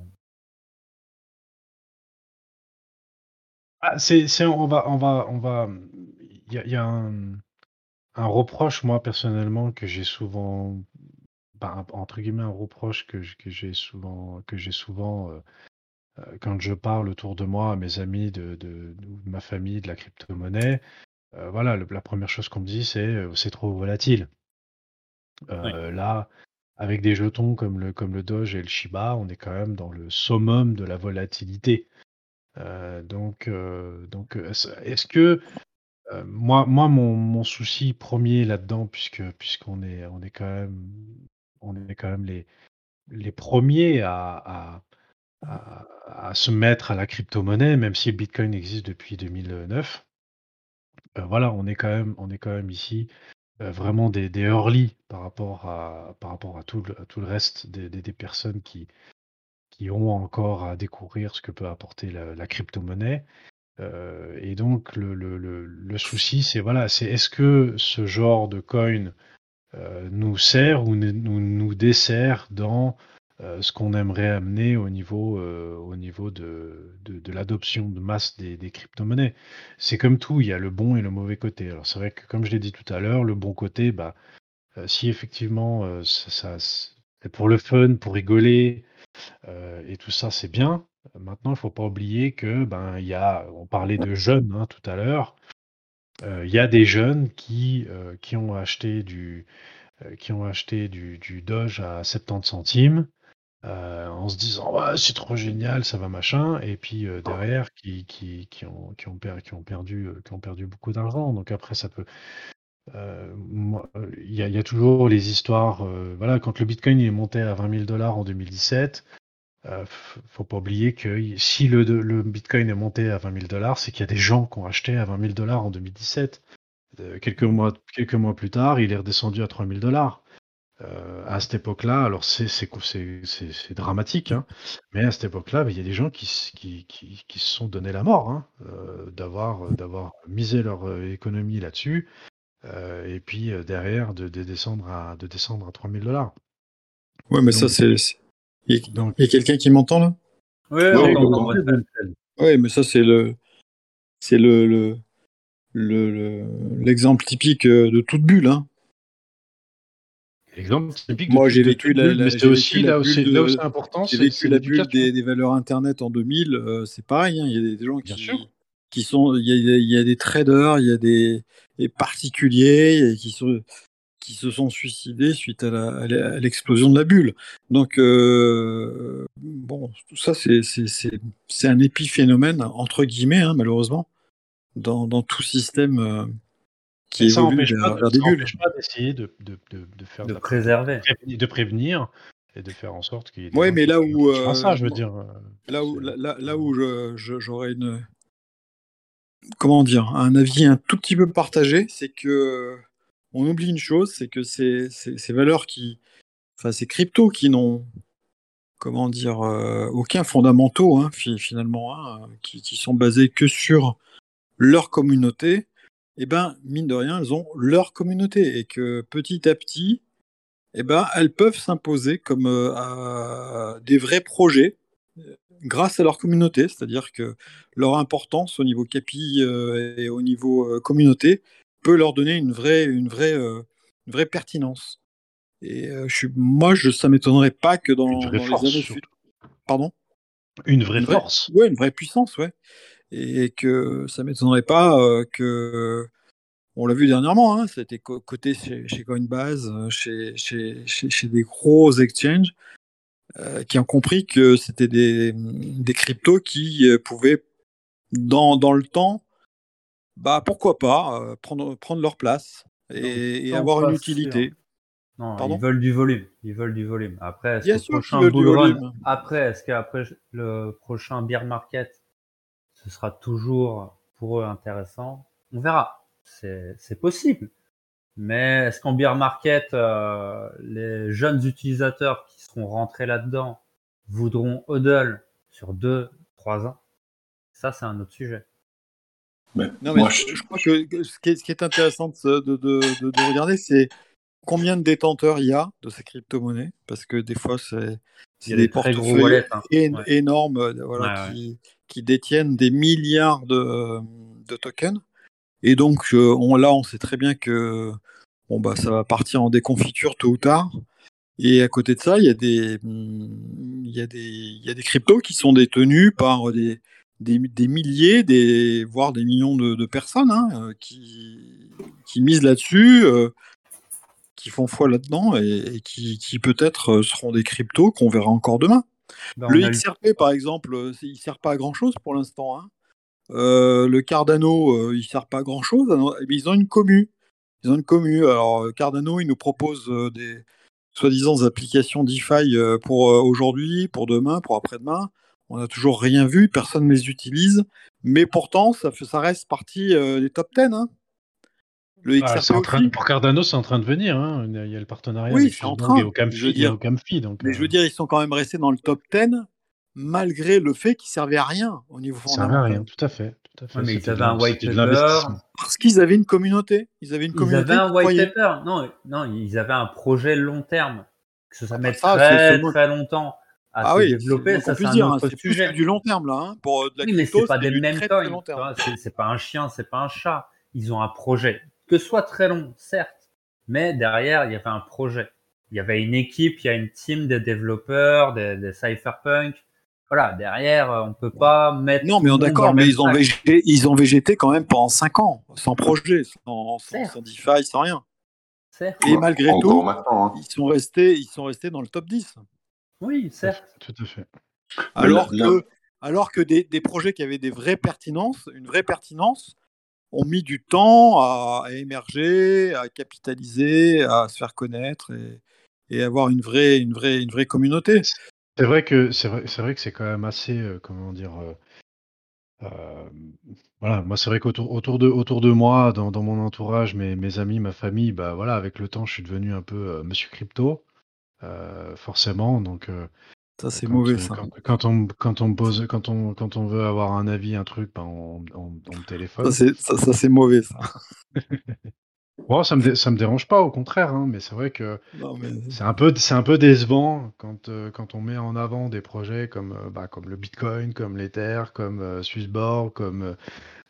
Ah, c'est, on va, on va, on va. Il y a, un, reproche, moi personnellement, que j'ai souvent, bah, entre guillemets, un reproche que, j'ai souvent, que j'ai souvent euh, quand je parle autour de moi à mes amis de, de, de ma famille de la crypto-monnaie. Euh, voilà, le- la première chose qu'on me dit, c'est c'est trop volatile. Euh, Là, avec des jetons comme le, comme le Doge et le Shiba, on est quand même dans le summum de la volatilité. Euh, donc, donc, est-ce que moi, moi, mon, mon souci premier là-dedans, puisque puisqu'on est, on est quand même, on est quand même les, les premiers à, à, à, à se mettre à la crypto-monnaie, même si le Bitcoin existe depuis 2009. Euh, voilà, on est quand même, ici euh, vraiment des, des early par rapport à, tout le, reste des, personnes qui, ont encore à découvrir ce que peut apporter la, crypto-monnaie. Euh, et donc le, souci, c'est voilà, c'est est-ce que ce genre de coin nous sert ou nous, nous dessert dans euh, ce qu'on aimerait amener au niveau, euh, au niveau de, de, l'adoption de masse des, des crypto-monnaies. C'est comme tout, il y a le bon et le mauvais côté. Alors c'est vrai que comme je l'ai dit tout à l'heure, le bon côté, bah, euh, si effectivement ça, ça pour le fun, pour rigoler, et tout ça, c'est bien. Maintenant, il faut pas oublier que ben y a, on parlait de jeunes hein, tout à l'heure. Il y a des jeunes qui qui ont acheté du qui ont acheté du Doge à 70 centimes euh, en se disant ouais, c'est trop génial, ça va machin, et puis euh, derrière qui, qui, qui, ont, qui, ont per- qui ont perdu euh, qui ont perdu beaucoup d'argent. Donc après ça peut il y, a, il y a toujours les histoires. voilà, quand le Bitcoin il est monté à 20 000 dollars en 2017, euh, f- faut pas oublier que si le, le Bitcoin est monté à 20 000 dollars, c'est qu'il y a des gens qui ont acheté à 20 000 dollars en 2017. Euh, quelques mois, quelques mois plus tard, il est redescendu à 3 000 dollars. Euh, à cette époque-là, alors c'est c'est co- c'est- c'est- c'est dramatique, hein, mais à cette époque-là, ben, il y a des gens qui, s- qui, qui, qui se sont donné la mort hein, euh, d'avoir d'avoir misé leur euh, économie là-dessus, euh, et puis euh, derrière de, de descendre à de descendre à 3000 dollars. Ouais, mais ça, Donc- c'est. c'est- Il y a, Donc, il y a quelqu'un qui m'entend là? Oui, Ouais, on t'entend. Ouais, mais ça, c'est le. C'est le. le le- le- l'exemple typique euh, de toute bulle. Hein. Exemple typique. de Moi, j'ai vécu la- bulle, la- c'est aussi la là où c'est de- important, J'ai vécu la bulle des, des valeurs Internet en 2000, euh, c'est pareil. hein, Il y a des gens qui, sont. Il y, a, il y a des traders, il y a des, des particuliers qui, sont, qui se sont suicidés suite à l'explosion de la bulle. Donc, euh, bon, tout ça, c'est- c'est c'est- c'est un épiphénomène, entre guillemets, hein, malheureusement, dans, dans tout système euh, qui Mais ça évolue vers, pas, de- vers des ça bulles. empêche pas d'essayer de, de, de, de faire De la- préserver. prévenir- de prévenir et de faire en sorte qu'il y ait des Ouais, gens mais qui- là où, euh, ça, je veux dire. euh, Là où, là, où je- je- j'aurais une. Comment dire Un avis un tout petit peu partagé, c'est que. On oublie une chose, c'est que ces, ces, ces valeurs qui. Enfin, ces cryptos qui n'ont. Comment dire euh, Aucun fondamentaux, hein, fi- finalement, hein, qui, qui sont basés que sur leur communauté, eh ben, mine de rien, elles ont leur communauté. Et que petit à petit, eh ben, elles peuvent s'imposer comme euh, des vrais projets euh, grâce à leur communauté, c'est-à-dire que leur importance au niveau capi euh, et au niveau euh, communauté peut leur donner une vraie, une vraie, une vraie pertinence. Et je suis, moi, je, ça m'étonnerait pas que dans, Une vraie dans les années pardon, Une vraie une vraie- force. ouais, une vraie puissance, ouais, et que ça m'étonnerait pas euh, que on l'a vu dernièrement, hein, ça a été co- coté chez, chez Coinbase, euh, chez, chez, chez, des gros exchanges euh, qui ont compris que c'était des, des cryptos qui euh, pouvaient, dans, dans le temps, bah pourquoi pas, euh, prendre, prendre leur place et, avoir une utilité. sûr. Non, Pardon? ils veulent du volume. Ils veulent du volume. Après, est-ce que sûr le prochain qu'après bear market, ce sera toujours pour eux intéressant On verra. C'est c'est possible. Mais est-ce qu'en bear market, euh, les jeunes utilisateurs qui seront rentrés là-dedans voudront hodl sur 2, 3 ans? Ça, c'est un autre sujet. Mais Non, mais moi, je, crois que que ce qui est, ce qui est intéressant de, de- de- de- de regarder, c'est combien de détenteurs il y a de ces crypto-monnaies, parce que des fois, c'est Il c'est y a des portefeuilles hein. Ouais. énormes voilà, Ouais, ouais. qui, qui détiennent des milliards de, de tokens. Et donc, euh, on, là, on sait très bien que bon, bah, ça va partir en déconfiture tôt ou tard. Et à côté de ça, il y a des, il y y a des cryptos qui sont détenus par des, des, milliers, des, voire des millions de, personnes hein, euh, qui, qui misent là-dessus, euh, qui font foi là-dedans et, et qui, qui peut-être euh, seront des cryptos qu'on verra encore demain. Ben, le eu- XRP, par exemple, euh, il sert pas à grand-chose pour l'instant. hein. Euh, le Cardano, euh, il sert pas à grand-chose. Non, eh ils ont une commu. Ils ont une commu. Alors, Cardano, il nous propose euh, des soi-disant applications DeFi pour aujourd'hui, pour demain, pour après-demain. On n'a toujours rien vu, personne ne les utilise. Mais pourtant, ça, reste partie des top 10. hein. Le Ah, XRP c'est en train, aussi. pour Cardano, c'est en train de venir. hein. Il y a le partenariat Oui, avec c'est en train. et Ocamfi. Je veux et dire- donc, Mais je euh, veux dire, ils sont quand même restés dans le top 10 malgré le fait qu'ils servaient à rien au niveau ça servait à fondamental. rien, tout à fait. Tout à fait. Ouais, mais ils avaient un white paper. Parce qu'ils avaient une communauté. Ils avaient une Ils communauté. avaient un white croyait. paper. Non, non, ils avaient un projet long terme. Que ça, ça Ah, ça, très très longtemps à Ah se oui, développer. c'est- Ça, c'est hein, autre c'est plus du long terme là. hein. Pour euh, de la Oui, mais c'est pas des mêmes coins. c'est pas un chien, c'est pas un chat. Ils ont un projet. Que ce soit très long, certes, mais derrière, il y avait un projet. Il y avait une équipe, il y a une team de développeurs, des, des cypherpunk. Voilà, derrière, euh, on peut pas mettre. Non, mais on d'accord, mais ils ont, végété, ils ont végété quand même pendant 5 ans, sans projet, sans, sans, sans DeFi, sans rien. Certes. Et malgré Encore tout, hein. ils sont, restés, ils sont restés dans le top 10. Oui, certes. Tout à fait. Alors là- que, alors que des, des projets qui avaient des vraies pertinences, une vraie pertinence, ont mis du temps à, émerger, à capitaliser, à se faire connaître et, avoir une vraie, une vraie, une vraie communauté. C'est vrai que c'est vrai, vrai que c'est quand même assez, euh, comment dire, euh, euh, voilà. Moi, c'est vrai qu'autour autour de autour de moi, dans, mon entourage, mes, mes amis, ma famille, bah voilà, avec le temps, je suis devenu un peu Monsieur Crypto, forcément. Donc, Ça, c'est mauvais, ça. quand, quand on quand on pose, quand on quand on veut avoir un avis, un truc, ben on, on, téléphone. Ça, c'est, ça, ça, c'est mauvais, ça. [LAUGHS] Bon, ça me ça me dérange pas, au contraire, hein, mais c'est vrai que mais... C'est un peu, un peu décevant quand, euh, quand on met en avant des projets comme, euh, bah, comme le Bitcoin, comme l'Ether, comme euh, Swissborg, comme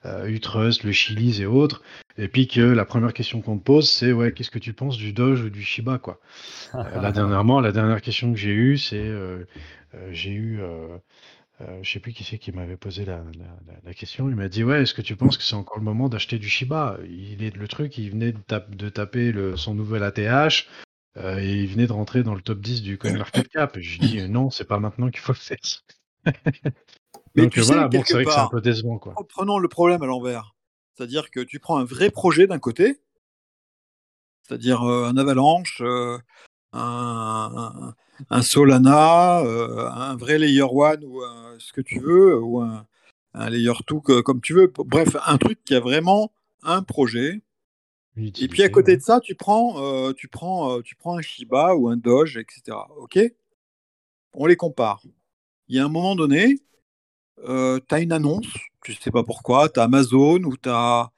euh, Utrust, le Chili's et autres, et puis que la première question qu'on te pose, c'est ouais, qu'est-ce que tu penses du Doge ou du Shiba, quoi? Euh, [LAUGHS] là dernièrement, la dernière question que j'ai eue, c'est euh, euh, j'ai eu, euh, euh, je sais plus qui c'est qui m'avait posé la, la, la- la question. Il m'a dit ouais, est-ce que tu penses que c'est encore le moment d'acheter du Shiba? Il est le truc, il venait de, tap- de taper le, son nouvel ATH. euh, et il venait de rentrer dans le top 10 du CoinMarketCap. Et je dis non, c'est pas maintenant qu'il faut le faire. [LAUGHS] Mais Donc tu euh, sais, voilà, bon, c'est vrai que c'est un peu décevant quoi. prenons le problème à l'envers. C'est-à-dire que tu prends un vrai projet d'un côté, c'est-à-dire euh, un Avalanche, euh, un, un- un Solana, euh, un vrai Layer 1 ou un- ce que tu veux, ou un, Layer 2 que- comme tu veux. Bref, un truc qui a vraiment un projet. Et puis à côté ouais. de ça, tu prends, tu prends, tu prends un Shiba ou un Doge, etc. Ok? On les compare. Il y a un moment donné, euh, tu as une annonce, tu sais pas pourquoi, tu as Amazon ou tu as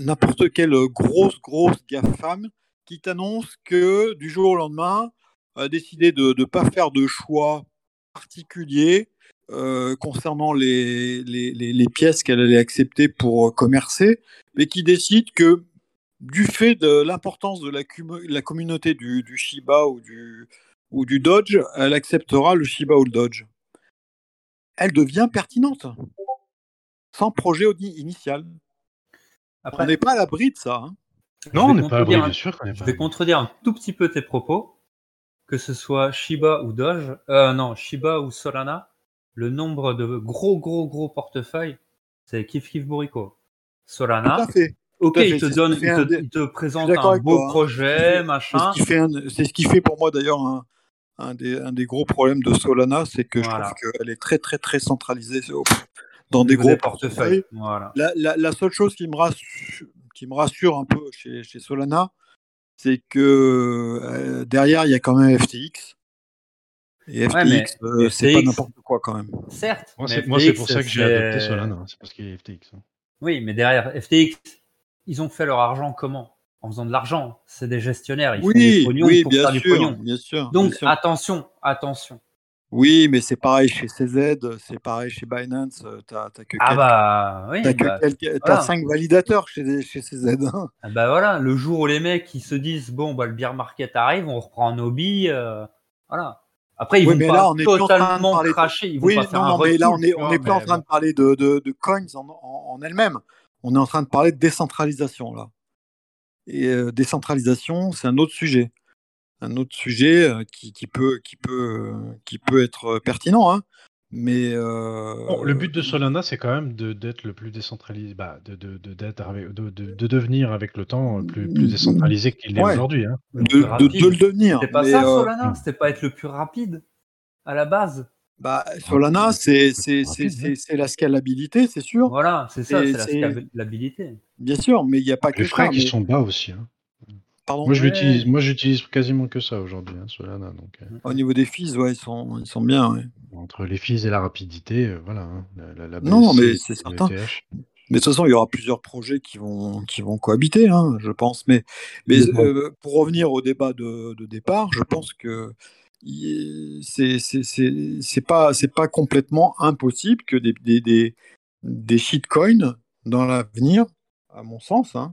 n'importe quelle grosse, grosse GAFAM qui t'annonce que du jour au lendemain, a décidé de ne pas faire de choix particulier euh, concernant les, les, les- les pièces qu'elle allait accepter pour commercer, mais qui décide que du fait de l'importance de la, la communauté du, du Shiba ou du, ou du Dodge, elle acceptera le Shiba ou le Dodge. Elle devient pertinente, sans projet initial. Après, On n'est pas à l'abri de ça. hein. Non, on n'est pas à l'abri, contredire un- bien sûr Je pas à vais contredire un tout petit peu tes propos, que ce soit Shiba ou Doge, euh, non, Shiba ou Solana, le nombre de gros, gros, gros portefeuilles, c'est kiff kiff bourrico. Tout Solana, à fait. ok, il te c'est donne, qui fait il te, dé- il te présente un beau toi, hein. projet, C'est machin. ce qui fait, un- c'est ce qui fait pour moi d'ailleurs un, un des, un des gros problèmes de Solana, c'est que Voilà. je trouve qu'elle est très très très centralisée dans des gros des portefeuilles. Voilà. La, la- la seule chose qui me, rassure, qui me rassure un peu chez, chez Solana, c'est que euh, derrière, il y a quand même FTX. Et Ouais, FTX, euh, c'est pas n'importe quoi quand même. Certes. Moi, mais c'est pour ça que j'ai c'est- adopté Solana. hein, C'est parce qu'il y a FTX. hein. Oui, mais derrière FTX, ils ont fait leur argent comment? En faisant de l'argent. C'est des gestionnaires. Ils font du Oui, oui, pour bien faire du sûr, pognon. bien sûr. Donc bien sûr. attention, attention. Oui, mais c'est pareil chez CZ, c'est pareil chez Binance. euh, T'as t'as que Ah quelques- bah oui, t'as que bah, t'as cinq validateurs chez, chez CZ. hein. Ah bah voilà, le jour où les mecs ils se disent bon bah le beer market arrive, on reprend nos billes, euh, voilà. Après ils Oui, vont mais pas là, on est totalement parler cracher, ils vont Oui, pas non, faire un non, mais là, on est, on vois, est plus en train bon. de parler de, de, de coins en, en, en elle-même. On est en train de parler de décentralisation, là. Et euh, décentralisation, c'est un autre sujet. Un autre sujet euh, qui, qui, peut, qui, peut, euh, qui peut être pertinent, hein. Mais. euh, Bon, le but de Solana, c'est quand même d'être le plus décentralisé, bah, de, de, de, d'être avec- de, de- de devenir avec le temps plus, plus décentralisé qu'il l'est Ouais. aujourd'hui. hein. De, le devenir. C'était pas mais, ça euh, Solana, c'était pas être le plus rapide à la base. Bah, Solana, c'est c'est- c'est- rapide, c'est- c'est la scalabilité, c'est sûr. Voilà, c'est ça, c'est la scalabilité. Bien sûr, mais il n'y a pas que Les frais ça. qui mais- sont bas aussi. hein. Pardon Moi, l'utilise, moi, j'utilise quasiment que ça aujourd'hui, hein, Solana. Donc, euh, Au niveau des fees, ouais, ils sont, ils sont bien. ouais. entre les fees et la rapidité, euh, voilà. hein, la, la, la Non, mais et c'est certain. Mais de toute façon, il y aura plusieurs projets qui vont, qui vont cohabiter, hein, je pense. Mais, mais euh, pour revenir au débat de, de départ, je pense que c'est pas, c'est pas complètement impossible que des, des, des, des shitcoins dans l'avenir, à mon sens, hein,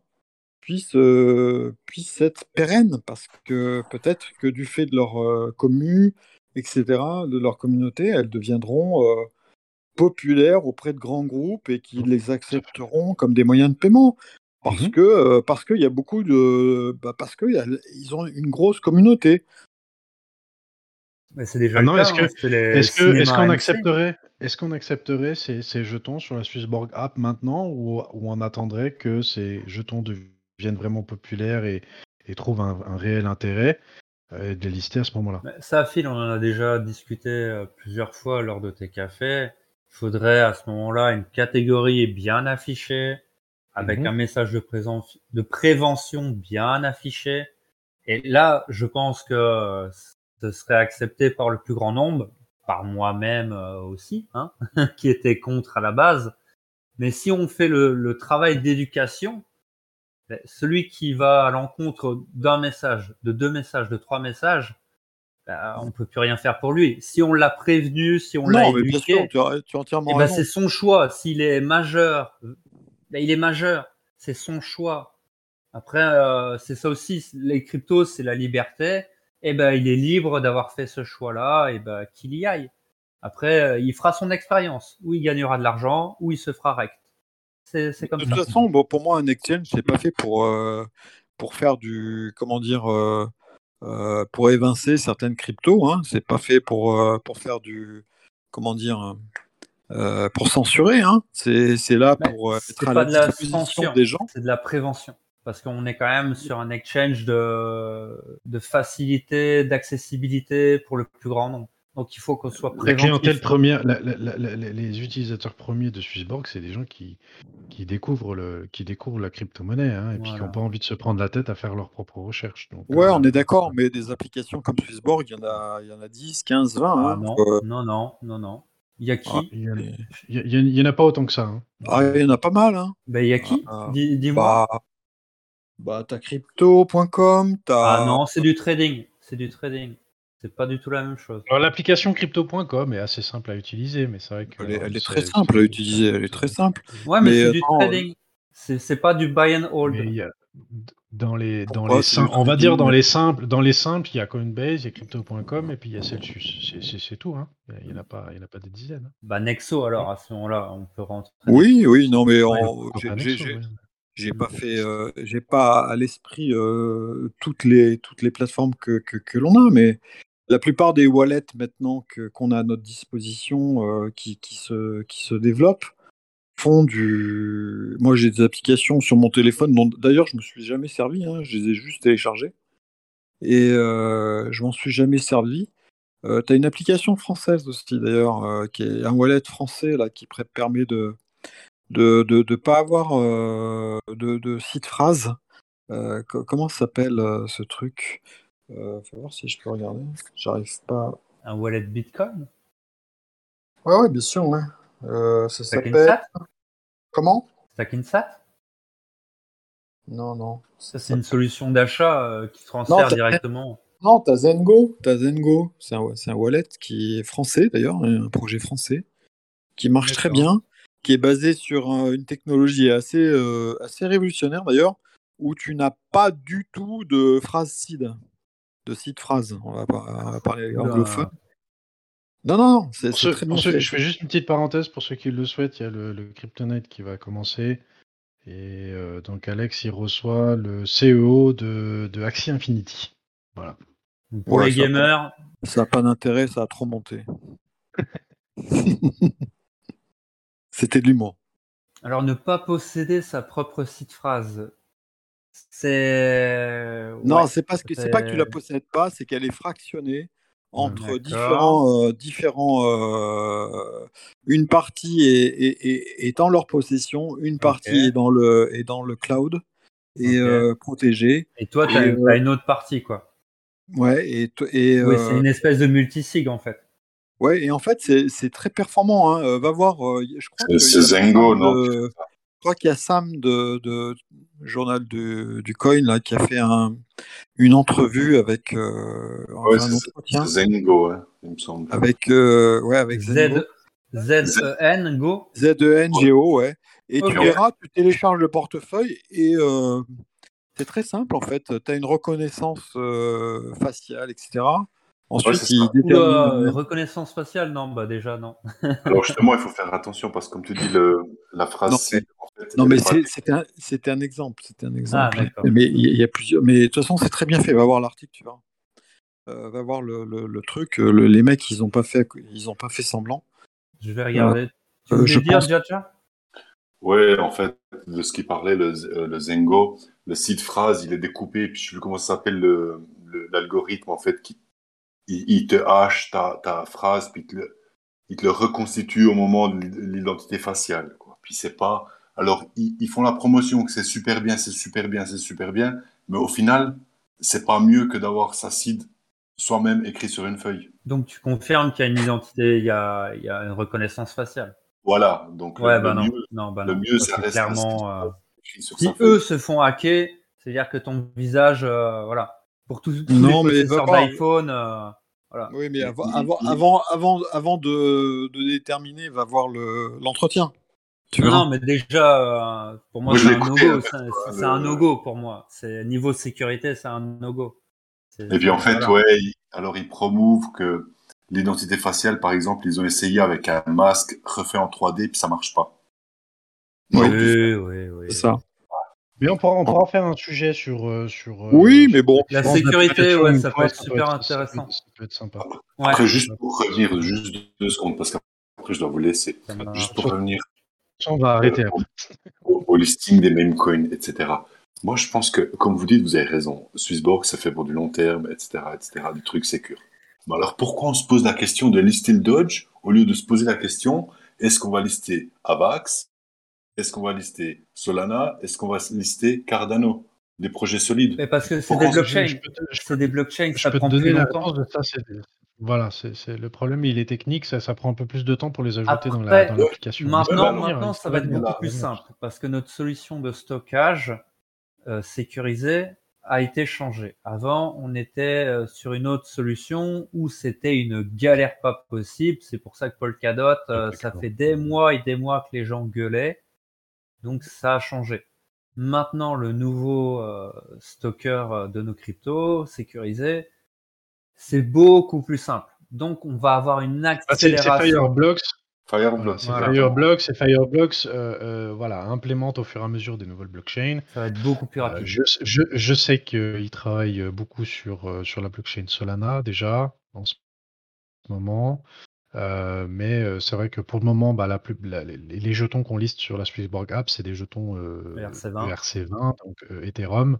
puissent, euh, puissent être pérennes. Parce que peut-être que du fait de leur euh, commu, etc., de leur communauté, elles deviendront. euh, populaires auprès de grands groupes et qui les accepteront comme des moyens de paiement. Parce Mhm. que euh, parce qu'il y a beaucoup de bah, parce qu'ils ont une grosse communauté. Mais c'est déjà le cas. est-ce que- hein, Est-ce que cinémas est-ce qu'on accepterait est-ce qu'on accepterait ces, ces jetons sur la Swissborg app maintenant ou, ou on attendrait que ces jetons deviennent vraiment populaires et, et trouvent un, un réel intérêt euh, et de les lister à ce moment-là? Mais Ça, Phil, on en a déjà discuté euh, plusieurs fois lors de tes cafés. Il faudrait à ce moment-là une catégorie bien affichée, avec Mhm. un message de, présent- de prévention bien affiché. Et là, je pense que euh, serait accepté par le plus grand nombre, par moi-même euh, aussi, hein, [LAUGHS] qui était contre à la base. Mais si on fait le, le travail d'éducation, ben, celui qui va à l'encontre d'un message, de deux messages, de trois messages, ben, on peut plus rien faire pour lui. Si on l'a prévenu, si on l'a non, mais bien éduqué, sûr, tu as, tu as entièrement raison. c'est son choix. S'il est majeur, il est majeur. C'est son choix. Après, euh, c'est ça aussi. Les cryptos, c'est la liberté. Et ben, il est libre d'avoir fait ce choix-là. Et ben, qu'il y aille. Après, euh, il fera son expérience. Ou il gagnera de l'argent, ou il se fera rect. C'est comme De ça. toute façon, bon, pour moi, un exchange, c'est pas fait pour, euh, pour faire du. Comment dire euh, euh, Pour évincer certaines cryptos. Hein. C'est pas fait pour, pour faire du. Comment dire Pour censurer. Hein. C'est c'est là Mais pour c'est être à pas la de la disposition censure. des gens. C'est de la prévention. Parce qu'on est quand même sur un exchange de, de facilité, d'accessibilité pour le plus grand nombre. Donc il faut qu'on soit La préventif. clientèle première, la- la- la- la- les utilisateurs premiers de Swissborg, c'est des gens qui, qui, découvrent, le, qui découvrent la crypto-monnaie hein, et puis qui n'ont pas envie de se prendre la tête à faire leurs propres recherches. Donc, Ouais, euh, on est d'accord, mais des applications comme Swissborg, il y en a, il y en a 10, 15, 20. Ah hein. non, Euh, non, non, non, non. Il y a qui? Ah. Il y, en a- pas autant que ça. hein. ah, il y en a pas mal. Hein. Ben, il y a qui? Ah, Dis- Dis-moi. Bah, bah t'as crypto.com, t'as. ah non, c'est du trading. C'est du trading. C'est pas du tout la même chose. Alors, L'application crypto.com est assez simple à utiliser, mais c'est vrai que. Elle est, elle est très simple à utiliser, elle est très simple. Ouais, mais, Mais, c'est euh, du non, trading. C'est c'est pas du buy and hold. Mais il y a- dans les, dans les on va dire dans les simples, dans les simples, il y a Coinbase, il y a crypto.com et puis il y a Celsius. C'est- C'est c'est tout, hein. Il y en a pas, il y en a pas des dizaines. hein. Bah Nexo alors à ce moment-là, on peut rentrer. Oui, oui, non, mais Ouais, en- Pourquoi j'ai- pas j'ai Nexo, j'ai- ouais. J'ai pas fait, euh, j'ai pas à l'esprit euh, toutes les toutes les plateformes que, que, que l'on a, mais la plupart des wallets maintenant que qu'on a à notre disposition euh, qui, qui se qui se développent font du. Moi, j'ai des applications sur mon téléphone dont d'ailleurs je me suis jamais servi, hein, je les ai juste téléchargées et je m'en suis jamais servi. Tu as une application française aussi d'ailleurs, qui est un wallet français là qui permet de de de, de pas avoir euh, de, de site phrase. Euh, co- comment s'appelle euh, ce truc? Faut voir si je peux regarder. J'arrive pas. Un wallet Bitcoin? Ouais, ouais, bien sûr, ouais. Ça s'appelle. Comment? Stackinsat Non, non. Ça, c'est une solution d'achat qui transfère directement. Non, t'as Zengo. T'as Zengo. C'est un, wallet qui est français d'ailleurs, un projet français, qui marche très bien, qui est basé sur euh, une technologie assez, euh, assez révolutionnaire d'ailleurs, où tu n'as pas du tout de phrase seed, de seed phrase. On va, pas- on va parler anglophone. Non, non, non, c'est très ceux- je fais juste une petite parenthèse pour ceux qui le souhaitent. Il y a le, le Kryptonite qui va commencer. Et euh, donc Alex, il reçoit le CEO de, de Axie Infinity. Voilà. Pour Ouais, les gamers, Ça n'a pas d'intérêt, ça a trop monté. [LAUGHS] C'était de l'humour. alors ne pas posséder sa propre site phrase, c'est. Non, Ouais, c'est parce que pas que tu la possèdes pas, c'est qu'elle est fractionnée entre différents, euh, différents. euh, une partie est, est- est- est en leur possession, une partie est dans le est dans le cloud et euh, protégée. Et toi, tu as, une autre partie, quoi. Ouais, et to- et Oui, c'est une espèce de multisig, en fait. Ouais, et en fait c'est c'est très performant. Hein. Va voir, je crois C'est- qu'il y c'est a Zengo, Sam non de- Je crois qu'il y a Sam de, de journal du, du coin là qui a fait un, une entrevue avec euh, Ouais, un entretien Zengo, hein, il me semble. avec euh, ouais avec Zengo. Z, Z-E-N, Go Z-E-N-G-O, ouais. Et tu verras, tu télécharges le portefeuille et euh, c'est très simple en fait. Tu as une reconnaissance euh, faciale, etc. Ensuite, c'est il détermine. Reconnaissance faciale, non, bah déjà, non. [LAUGHS] Alors justement, il faut faire attention parce que comme tu dis, le, la phrase Non, seed, en fait, Non, mais c'est- c'était un, exemple. C'était un exemple. Ah, d'accord. mais il y, a plusieurs. Mais de toute façon, c'est très bien fait. Va voir l'article, tu vois. Euh, va voir le, le- le truc. euh, le- les mecs, ils ont pas fait, ils ont pas fait semblant. Je vais regarder. tu euh, voulais je dire, pense- Jaja Ouais, en fait, de ce qu'il parlait, le, le Zengo, le site phrase, il est découpé, puis je sais plus comment ça s'appelle le- le- l'algorithme, en fait, qui il, il te hache ta, ta phrase, puis il te, le, il te le reconstitue au moment de l'identité faciale. Quoi. Puis c'est pas. Alors, ils, ils font la promotion que c'est super bien, c'est super bien, c'est super bien, mais au final, c'est pas mieux que d'avoir sa seed soi-même écrit sur une feuille. Donc tu confirmes qu'il y a une identité, il y a, il y a une reconnaissance faciale. Voilà, donc Ouais, le, bah le non. mieux, non, bah le non. mieux, Ça, reste clairement. euh, écrit sur Si feuille. eux se font hacker, c'est-à-dire que ton visage, euh, voilà, pour tous, tous Non, les mais va possesseurs voir. d'iPhone, euh, voilà. Oui, mais avant, il- avant, avant, avant, avant de, de déterminer, va voir le- l'entretien. Non, mais déjà, euh, pour moi, c'est un no-go. hein, C'est un no-go pour moi. C'est niveau sécurité, c'est un no-go. Et puis en fait, voilà. ouais, alors ils promouvent que l'identité faciale, par exemple, ils ont essayé avec un masque refait en 3D, puis ça marche pas. Oui. Oui, oui, oui. C'est ça. Mais on pourra, on pourra faire un sujet sur. euh, sur euh, Oui, sur mais bon. La sécurité, ouais, ça peut être super intéressant. peut être- ça peut être sympa. Ouais. Après, juste pour revenir juste deux secondes, parce qu'après je dois vous laisser. Juste pour revenir On va arrêter euh, après. au, au listing des meme coins, etc. Moi, je pense que, comme vous dites, vous avez raison. Swissborg, ça fait pour du long terme, etc., etc., du truc sécure. Mais alors, pourquoi on se pose la question de lister le Dodge au lieu de se poser la question est-ce qu'on va lister Avax Est-ce qu'on va lister Solana? Est-ce qu'on va lister Cardano? Des projets solides. Mais parce que c'est des blockchains. Je peux te- je C'est des blockchains, Je ça peux te prend donner la réponse de ça. c'est- Voilà, c'est c'est- le problème, il est technique, ça, ça prend un peu plus de temps pour les ajouter dans la- Après, dans l'application. Maintenant, Ouais, bah, maintenant, ça va être beaucoup plus simple parce que notre solution de stockage euh, sécurisé a été changée. Avant, on était euh, sur une autre solution où c'était une galère pas possible. C'est pour ça que Polkadot, euh, ça fait des mois et des mois que les gens gueulaient. Donc, ça a changé. Maintenant, le nouveau euh, stocker euh, de nos cryptos sécurisé, c'est beaucoup plus simple. Donc, on va avoir une Ah, c'est c'est accélération. Fireblocks. Fireblocks. c'est Voilà. Fireblocks et Fireblocks euh, euh, voilà, implémente au fur et à mesure des nouvelles blockchains. Ça va être beaucoup plus Euh, rapide. je, je, je sais qu'ils travaillent beaucoup sur, euh, sur la blockchain Solana déjà en ce moment. Euh, mais euh, c'est vrai que pour le moment, bah, la plus, la- les, les jetons qu'on liste sur la Swissborg App, c'est des jetons euh, ERC20. ERC20, donc euh, Ethereum.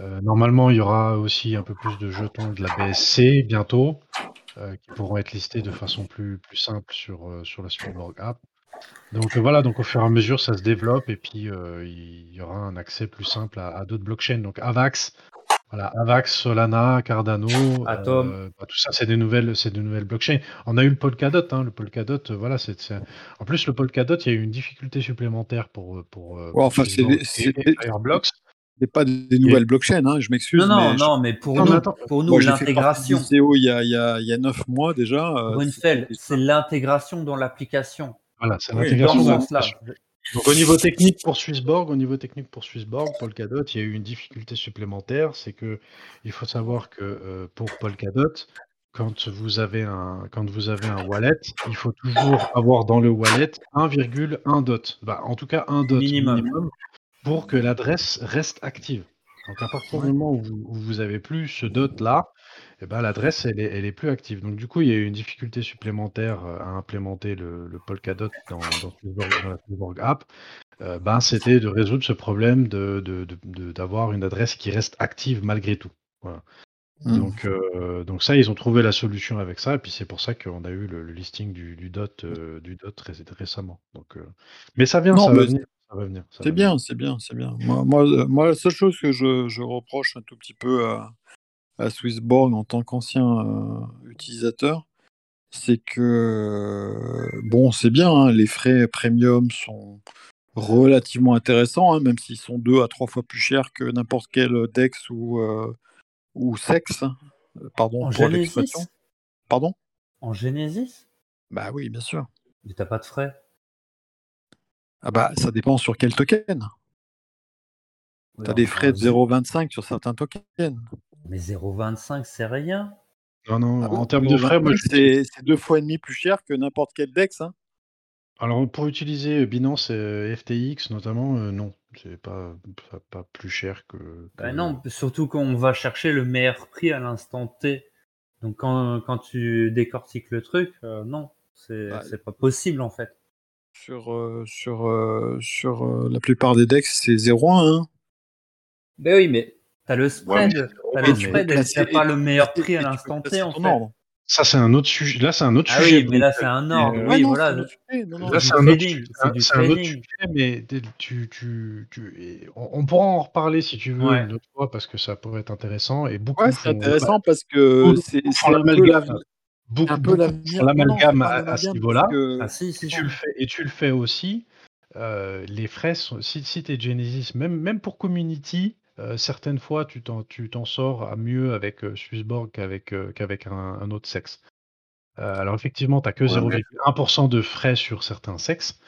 Euh, normalement, il y aura aussi un peu plus de jetons de la BSC bientôt, euh, qui pourront être listés de façon plus, plus simple sur, euh, sur la Swissborg App. Donc euh, voilà, donc au fur et à mesure, ça se développe et puis euh, il y aura un accès plus simple à, à d'autres blockchains. Donc Avax, voilà, Avax, Solana, Cardano, Atom. euh, bah, tout ça, c'est des nouvelles, c'est de nouvelles blockchains. On a eu le Polkadot, hein, le Polkadot, euh, voilà, c'est, c'est- en plus le Polkadot, il y a eu une difficulté supplémentaire pour euh, pour, Ouais, pour enfin, c'est des- c'est des- Fireblocks. C'est pas des nouvelles blockchains, hein, je m'excuse. Non, non, mais non, je- mais pour Non, nous, attends, pour nous Moi, j'ai fait l'intégration. CO il y a, il y a, il y a 9 mois déjà. euh, Brunfeld, c'est l'intégration dans l'application. Voilà, c'est Oui, Dans l'intégration ce de la sens-là. Donc au niveau technique pour Swissborg, au niveau technique pour Swissborg, Polkadot, il y a eu une difficulté supplémentaire, c'est que il faut savoir que euh, pour Polkadot, quand vous avez un quand vous avez un wallet, il faut toujours avoir dans le wallet 1,1 dot. Bah, en tout cas un dot Minimum. minimum, pour que l'adresse reste active. Donc à partir du moment où vous, où vous avez plus ce dot là, eh ben, l'adresse elle est, elle est plus active. Donc du coup il y a eu une difficulté supplémentaire euh, à implémenter le, le Polkadot dans, dans, Swissborg- dans la Swissborg app. Euh, ben, c'était de résoudre ce problème de, de- de- de- d'avoir une adresse qui reste active malgré tout. Voilà. Hmm. Donc, euh, donc ça, ils ont trouvé la solution avec ça, et puis c'est pour ça qu'on a eu le, le listing du, du dot, euh, du dot ré- récemment. Donc, euh, mais ça vient, Non, ça va mais venir, ça va venir. ça C'est va bien, c'est bien, c'est bien. Moi, moi, euh, moi, la seule chose que je, je reproche un tout petit peu à, à Swissborg en tant qu'ancien euh, utilisateur, c'est que, euh, bon, c'est bien, hein, les frais premium sont relativement intéressants, hein, même s'ils sont deux à trois fois plus chers que n'importe quel DEX ou, euh, ou SEX. hein. Pardon En pour Genesis l'expression. Pardon? En Genesis? Bah oui, bien sûr. Mais t'as pas de frais. Ah bah, ça dépend sur quel token. Oui, T'as des frais de zé- 0,25 sur certains tokens. Mais 0,25 c'est rien. Non, non, Ah en termes de frais, moi, je- c'est deux fois et demi plus cher que n'importe quel DEX. Hein. alors pour utiliser Binance et FTX notamment, euh, non, c'est pas, pas, pas plus cher que. que- Bah non, surtout qu'on va chercher le meilleur prix à l'instant T. Donc quand, quand tu décortiques le truc, euh, non, c'est Bah, c'est pas possible en fait. Sur, euh, sur, euh, sur euh, la plupart des DEX, c'est 0,1. Hein. Ben oui, mais t'as le spread, mais- t'as Ouais, le mais spread, t'as pas le meilleur prix à l'instant T en fait. ordre. Ça, c'est un autre sujet. Là, c'est un autre Ah sujet. oui, mais là c'est un ordre. euh, Ouais, oui, non, voilà. c'est un autre sujet. Là, c'est un, autre, c'est un sujet, mais tu, tu, tu, on, on pourra en reparler si tu veux Ouais. une autre fois parce que ça pourrait être intéressant et beaucoup Ouais, c'est intéressant parce que c'est l'amalgame, l'avenir. beaucoup, un peu beaucoup l'amalgame à, ce niveau-là. Ah si, si, Et tu le fais, et tu le fais aussi. euh, les frais si, si tu es Genesis, même, même pour Community, euh, certaines fois tu t'en, tu t'en sors à mieux avec euh, Swissborg qu'avec, euh, qu'avec un, un autre sexe. Euh, alors effectivement, tu n'as que Ouais, mais- 0,1% de frais sur certains sexes,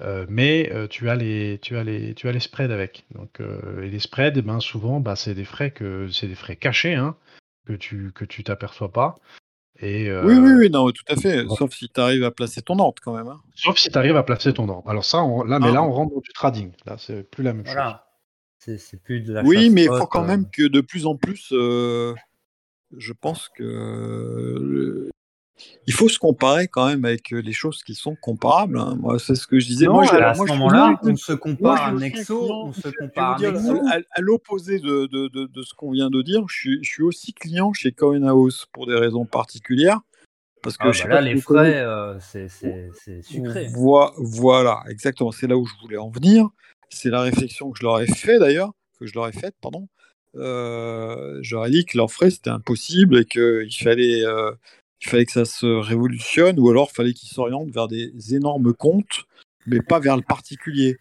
euh, mais euh, tu, as les, tu, as les, tu as les spreads avec. Donc, euh, et les spreads, eh ben, souvent, bah, c'est des frais que c'est des frais cachés hein, que tu que tu t'aperçois pas. Et, euh, Oui, oui, oui, non, tout à fait. bon. Sauf si tu arrives à placer ton ordre quand même. hein. Sauf si tu arrives à placer ton ordre. Alors ça, on- là, mais Ah. là, on rentre dans du trading. Là, c'est plus la même chose. Voilà. C'est c'est plus de la Oui, mais il faut quand euh. même que de plus en plus, euh, je pense que euh, il faut se comparer quand même avec les choses qui sont comparables. hein. Moi, c'est ce que je disais. Non, moi, à ce moi, moment-là, on se moi, compare je à un Nexo, on se compare dire, Nexo. à, à l'opposé de, de- de- de ce qu'on vient de dire, je suis, je suis aussi client chez CoinHouse pour des raisons particulières. Parce que Ah, je bah pas là, les frais, euh, c'est- sucré. Voi- Voilà, exactement. C'est là où je voulais en venir. C'est la réflexion que je leur ai fait d'ailleurs, que je leur ai faite, pardon. Euh, je leur ai dit que c'était impossible et qu'il fallait, euh, il fallait que ça se révolutionne ou alors il fallait qu'ils s'orientent vers des énormes comptes, mais pas vers le particulier.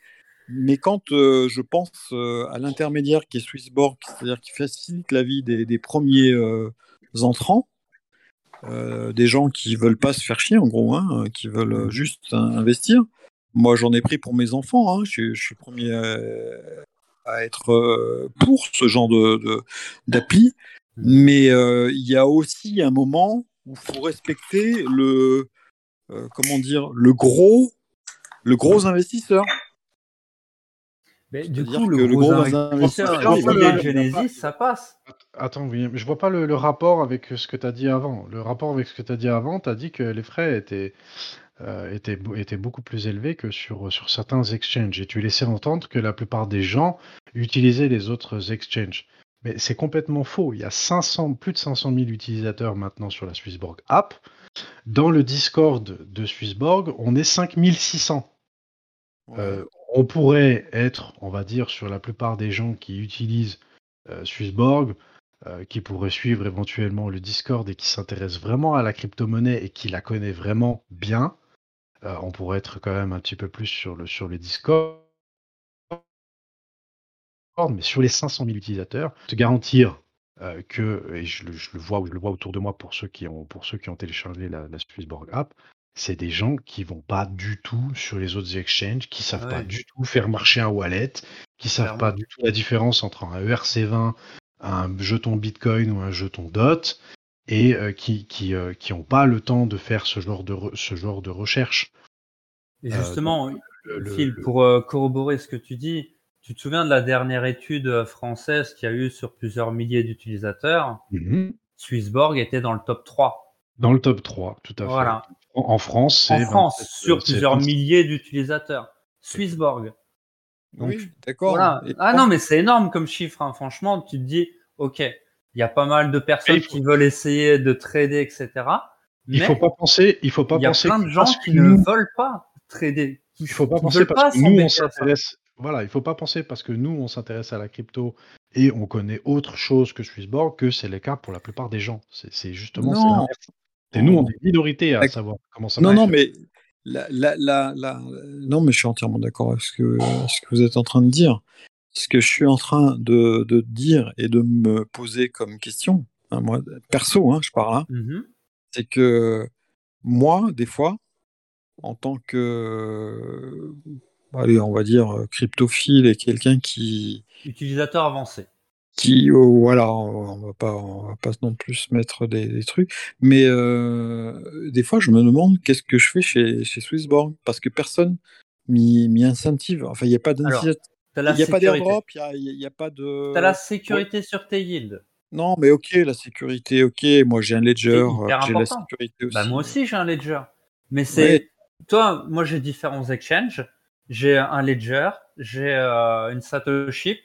Mais quand euh, je pense à l'intermédiaire qui est Swissborg, c'est-à-dire qui facilite la vie des, des premiers entrants, des gens qui veulent pas se faire chier en gros, hein, qui veulent juste hein, investir. Moi, j'en ai pris pour mes enfants. hein. Je, suis- je suis le premier euh, à être euh, pour ce genre de de- d'appli. Mais euh, il y a aussi un moment où il faut respecter le euh, comment dire le gros le gros investisseur. Mais du coup, le le gros investisseur, Genesis, ça passe. Attends, William, je vois pas le, le rapport avec ce que tu as dit avant. Le rapport avec ce que tu as dit avant, tu as dit que les frais étaient, euh, étaient, beau- étaient beaucoup plus élevés que sur, sur certains exchanges. Et tu laissais entendre que la plupart des gens utilisaient les autres exchanges. Mais c'est complètement faux. Il y a 500, plus de 500 000 utilisateurs maintenant sur la Swissborg app. Dans le Discord de Swissborg, on est 5600. Ouais. Euh, on pourrait être, on va dire, sur la plupart des gens qui utilisent euh, Swissborg, euh, qui pourraient suivre éventuellement le Discord et qui s'intéressent vraiment à la crypto-monnaie et qui la connaît vraiment bien. Euh, on pourrait être quand même un petit peu plus sur le, sur le Discord. Mais sur les 500 000 utilisateurs, te garantir euh, que, et je le, je le vois, je le vois autour de moi pour ceux qui ont, pour ceux qui ont téléchargé la, la Swissborg app, c'est des gens qui vont pas du tout sur les autres exchanges, qui savent pas du tout faire marcher un wallet, qui savent Clairement. pas du tout la différence entre un E ERC20, un jeton Bitcoin ou un jeton DOT, et euh, qui qui euh, qui ont pas le temps de faire ce genre de ce genre de recherche. Et Euh, justement, Le- Phil, le- pour euh, corroborer ce que tu dis, tu te souviens de la dernière étude française qui a eu sur plusieurs milliers d'utilisateurs? Mhm. Swissborg était dans le top 3. Dans le top 3, tout à fait. Voilà. En, en France, c'est En France, 27, sur plusieurs 27. milliers d'utilisateurs. Swissborg. Donc, oui, d'accord. Voilà. Ah non, mais c'est énorme comme chiffre. hein. Franchement, tu te dis, ok, il y a pas mal de personnes faut- qui veulent essayer de trader, etc. Il faut pas penser, il faut pas il y a penser plein de gens qui ne nous- veulent pas trader. Il faut pas penser parce pas que nous on s'intéresse. Voilà, il faut pas penser parce que nous on s'intéresse à la crypto et on connaît autre chose que Swissborg que c'est le cas pour la plupart des gens. C'est justement c'est Non. Et nous on est minorité à savoir comment ça Non, marche. non, mais la, la, la, la- non, mais je suis entièrement d'accord avec ce que, ce que vous êtes en train de dire. Ce que je suis en train de, de dire et de me poser comme question, hein, moi, perso, hein, je parle, hein, Mhm. c'est que moi, des fois, en tant que, allez, on va dire, cryptophile et quelqu'un qui, Utilisateur avancé. qui oh, voilà, on va pas, on va pas non plus mettre des, des trucs, mais euh, des fois je me demande qu'est-ce que je fais chez, chez Swissborg parce que personne m'y incentive. Enfin, il n'y a pas la il n'y a pas sécurité. d'airdrop, il n'y a, pas de. T'as la sécurité sur tes yields. Non, mais ok, la sécurité, ok. Moi, j'ai un ledger, j'ai la sécurité aussi. Bah, moi aussi, j'ai un ledger. Mais c'est. Ouais. Toi, moi, j'ai différents exchanges. J'ai un ledger, j'ai euh, une Satoshi,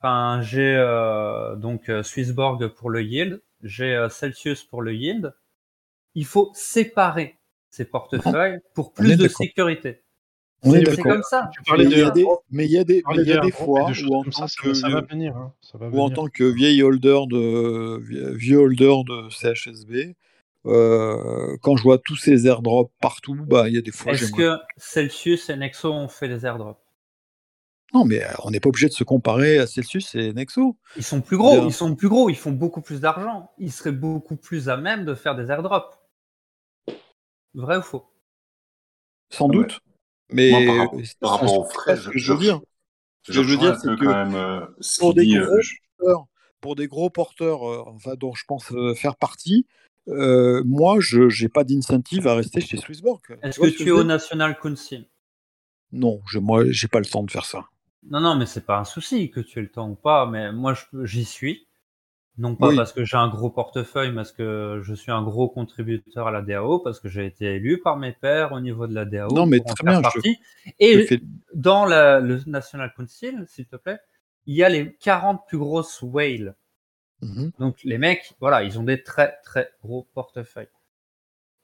enfin, j'ai euh, donc euh, Swissborg pour le yield, j'ai euh, Celsius pour le yield. Il faut séparer ces portefeuilles pour plus de sécurité. On est d'accord. comme ça. Mais il y a des, mais il y a des, il y a des fois de choses où en ça, tant ça, que, ça va venir. hein, ça va ou en tant que vieil holder de vie- vieux holder de CHSB, euh, quand je vois tous ces airdrops partout, bah il y a des fois Est-ce que Celsius et Nexo ont fait des airdrops? Non, mais euh, on n'est pas obligé de se comparer à Celsius et Nexo. Ils sont plus gros, ils sont plus gros, ils font beaucoup plus d'argent. Ils seraient beaucoup plus à même de faire des airdrops. Vrai ou faux? Sans Ah ouais. Mais Moi, par rapport- par aux frais, ce je- que je je veux dire. Ce Je que je veux dire, c'est que quand même euh, ce pour qu'il des dit. gros euh, porteurs, pour des gros porteurs, euh, enfin dont je pense euh, faire partie, euh, moi je n'ai pas d'incentive à rester chez Swissborg. Est-ce que tu es au National Council? Non, je, moi j'ai pas le temps de faire ça. Non, non, mais c'est pas un souci que tu aies le temps ou pas, mais moi je- j'y suis. Non pas Oui. parce que j'ai un gros portefeuille, mais parce que je suis un gros contributeur à la DAO, parce que j'ai été élu par mes pairs au niveau de la DAO Non, mais pour très bien, je- partie. Je Et fais- dans la- le National Council, s'il te plaît, il y a les 40 plus grosses whales. Mhm. Donc les mecs, voilà, ils ont des très très gros portefeuilles.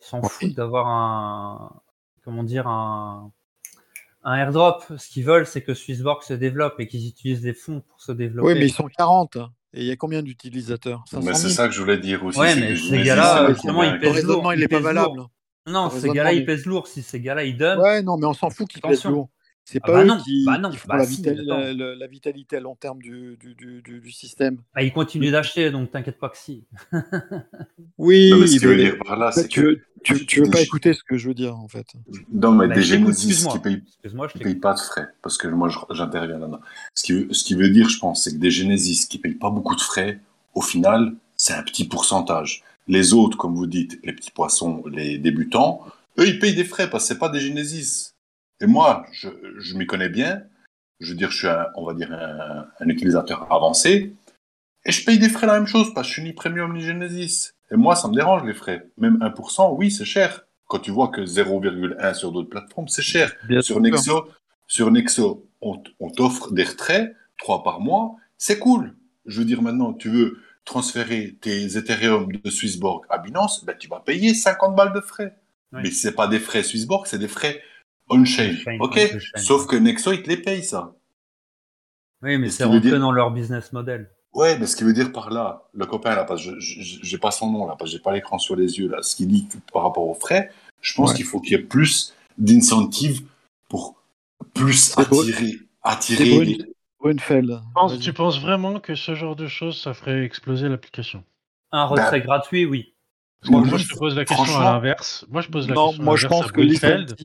Ils s'en Oui. foutent d'avoir un, comment dire, un, un airdrop. Ce qu'ils veulent, c'est que Swissborg se développe et qu'ils utilisent les fonds pour se développer. Oui, mais ils sont 40. hein. Et il y a combien d'utilisateurs? 500 Mais c'est 000 ça que je voulais dire aussi. Ouais, mais ces gars-là, qu'on ils pèsent raisonnement, lourd, il n'est pas valable. Non, ces gars-là, ils pèsent lourd. Si ces gars-là, ils donnent, Ouais, non, mais on s'en fout qu'ils pèsent lourd. C'est Ah pas bah eux non, qui, bah non, qui font bah la, si, vita- attends. la, la- la vitalité à long terme du, du, du, du- du système. bah, ils continuent d'acheter, donc t'inquiète pas que si. [LAUGHS] Oui, Non, mais ce veut mais- dire par là, c'est tu, que. tu, tu veux pas écouter ce que je veux dire, en fait. Non, mais Bah, des excuse-moi. qui payent qui payent pas de frais, parce que moi j'interviens là-dedans. Ce qui, veut, ce qui veut dire, je pense, c'est que des Genesis qui payent pas beaucoup de frais, au final, c'est un petit pourcentage. Les autres, comme vous dites, les petits poissons, les débutants, eux, ils payent des frais parce que c'est pas des Genesis. Et moi, je, je m'y connais bien. Je veux dire, je suis, un, on va dire, un, un utilisateur avancé. Et je paye des frais la même chose parce que je suis ni premium ni Genesis. Et moi, ça me dérange les frais. Même 1%, oui, c'est cher. Quand tu vois que 0,1 sur d'autres plateformes, c'est cher. Bien Sur sûr. Nexo, sur Nexo, on, t'offre des retraits, 3 par mois, c'est cool. Je veux dire, maintenant, tu veux transférer tes Ethereum de Swissborg à Binance, ben, tu vas payer 50 balles de frais. Oui. Mais c'est pas des frais Swissborg, c'est des frais On-chain. Chain, Ok. Sauf que Nexo, ils te les payent, ça. Oui, mais Ce c'est rentré dire- dans leur business model. Ouais, mais ce qui veut dire par là, le copain là, parce que j'ai pas son nom là, parce que j'ai pas l'écran sur les yeux là, ce qu'il dit par rapport aux frais, je pense Ouais. qu'il faut qu'il y ait plus d'incentives pour plus attirer, attirer les... Brunfeld. Tu penses- Vas-y. tu penses vraiment que ce genre de choses, ça ferait exploser l'application? Un retrait gratuit, oui. Moi, moi, je- te pose la question à l'inverse. Moi, je pose la Non, question moi à je l'inverse pense que Brunfeld.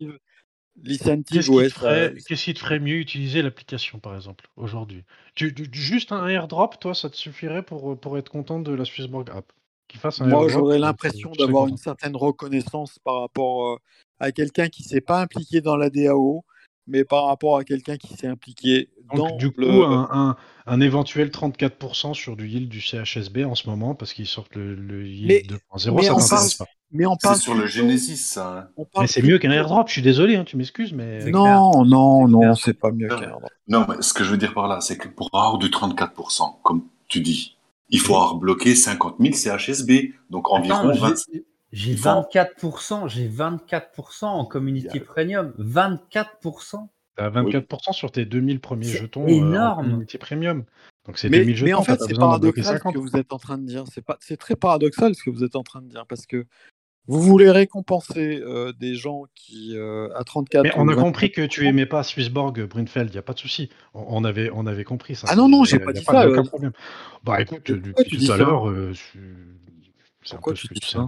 Qu'est-ce qui, ouais, te ferait, ça- qu'est-ce qui te ferait mieux utiliser l'application, par exemple, aujourd'hui? Juste un airdrop, toi, ça te suffirait pour, pour être content de la Swissborg app? Qu'il fasse un Moi, j'aurais tu- l'impression d'avoir une certaine reconnaissance par rapport euh, à quelqu'un qui s'est pas impliqué dans la DAO, mais par rapport à quelqu'un qui s'est impliqué Donc, dans du coup, le. un, un- un éventuel 34% sur du yield du CHSB en ce moment, parce qu'ils sortent le, le yield Mais- 2.0, mais ça t'intéresse pas. Mais on C'est parle sur le Genesis, ça. hein. Mais c'est mieux qu'un airdrop, je suis désolé, hein, tu m'excuses, mais... Non, non, non, c'est pas mieux qu'un airdrop. Non, mais ce que je veux dire par là, c'est que pour avoir du 34%, comme tu dis, il faut avoir bloqué 50 000 CHSB, donc environ Attends, 20... j'ai- j'ai Il faut- 24%, j'ai 24% en community premium. 24%. T'as 24% sur tes 2000 premiers jetons énorme. en community premium. Donc c'est Mais, 2000 jetons, mais en fait, c'est paradoxal ce 50. que vous êtes en train de dire. C'est pas, c'est très paradoxal ce que vous êtes en train de dire parce que vous voulez récompenser euh, des gens qui euh, à 34. Mais on a 24 compris que tu aimais pas Swissborg, Brunfeld, il n'y a pas de souci. On, on avait, on avait compris ça. Ah non, non, j'ai pas dit pas ça, aucun euh. problème. Bah écoute, depuis tout dis à l'heure,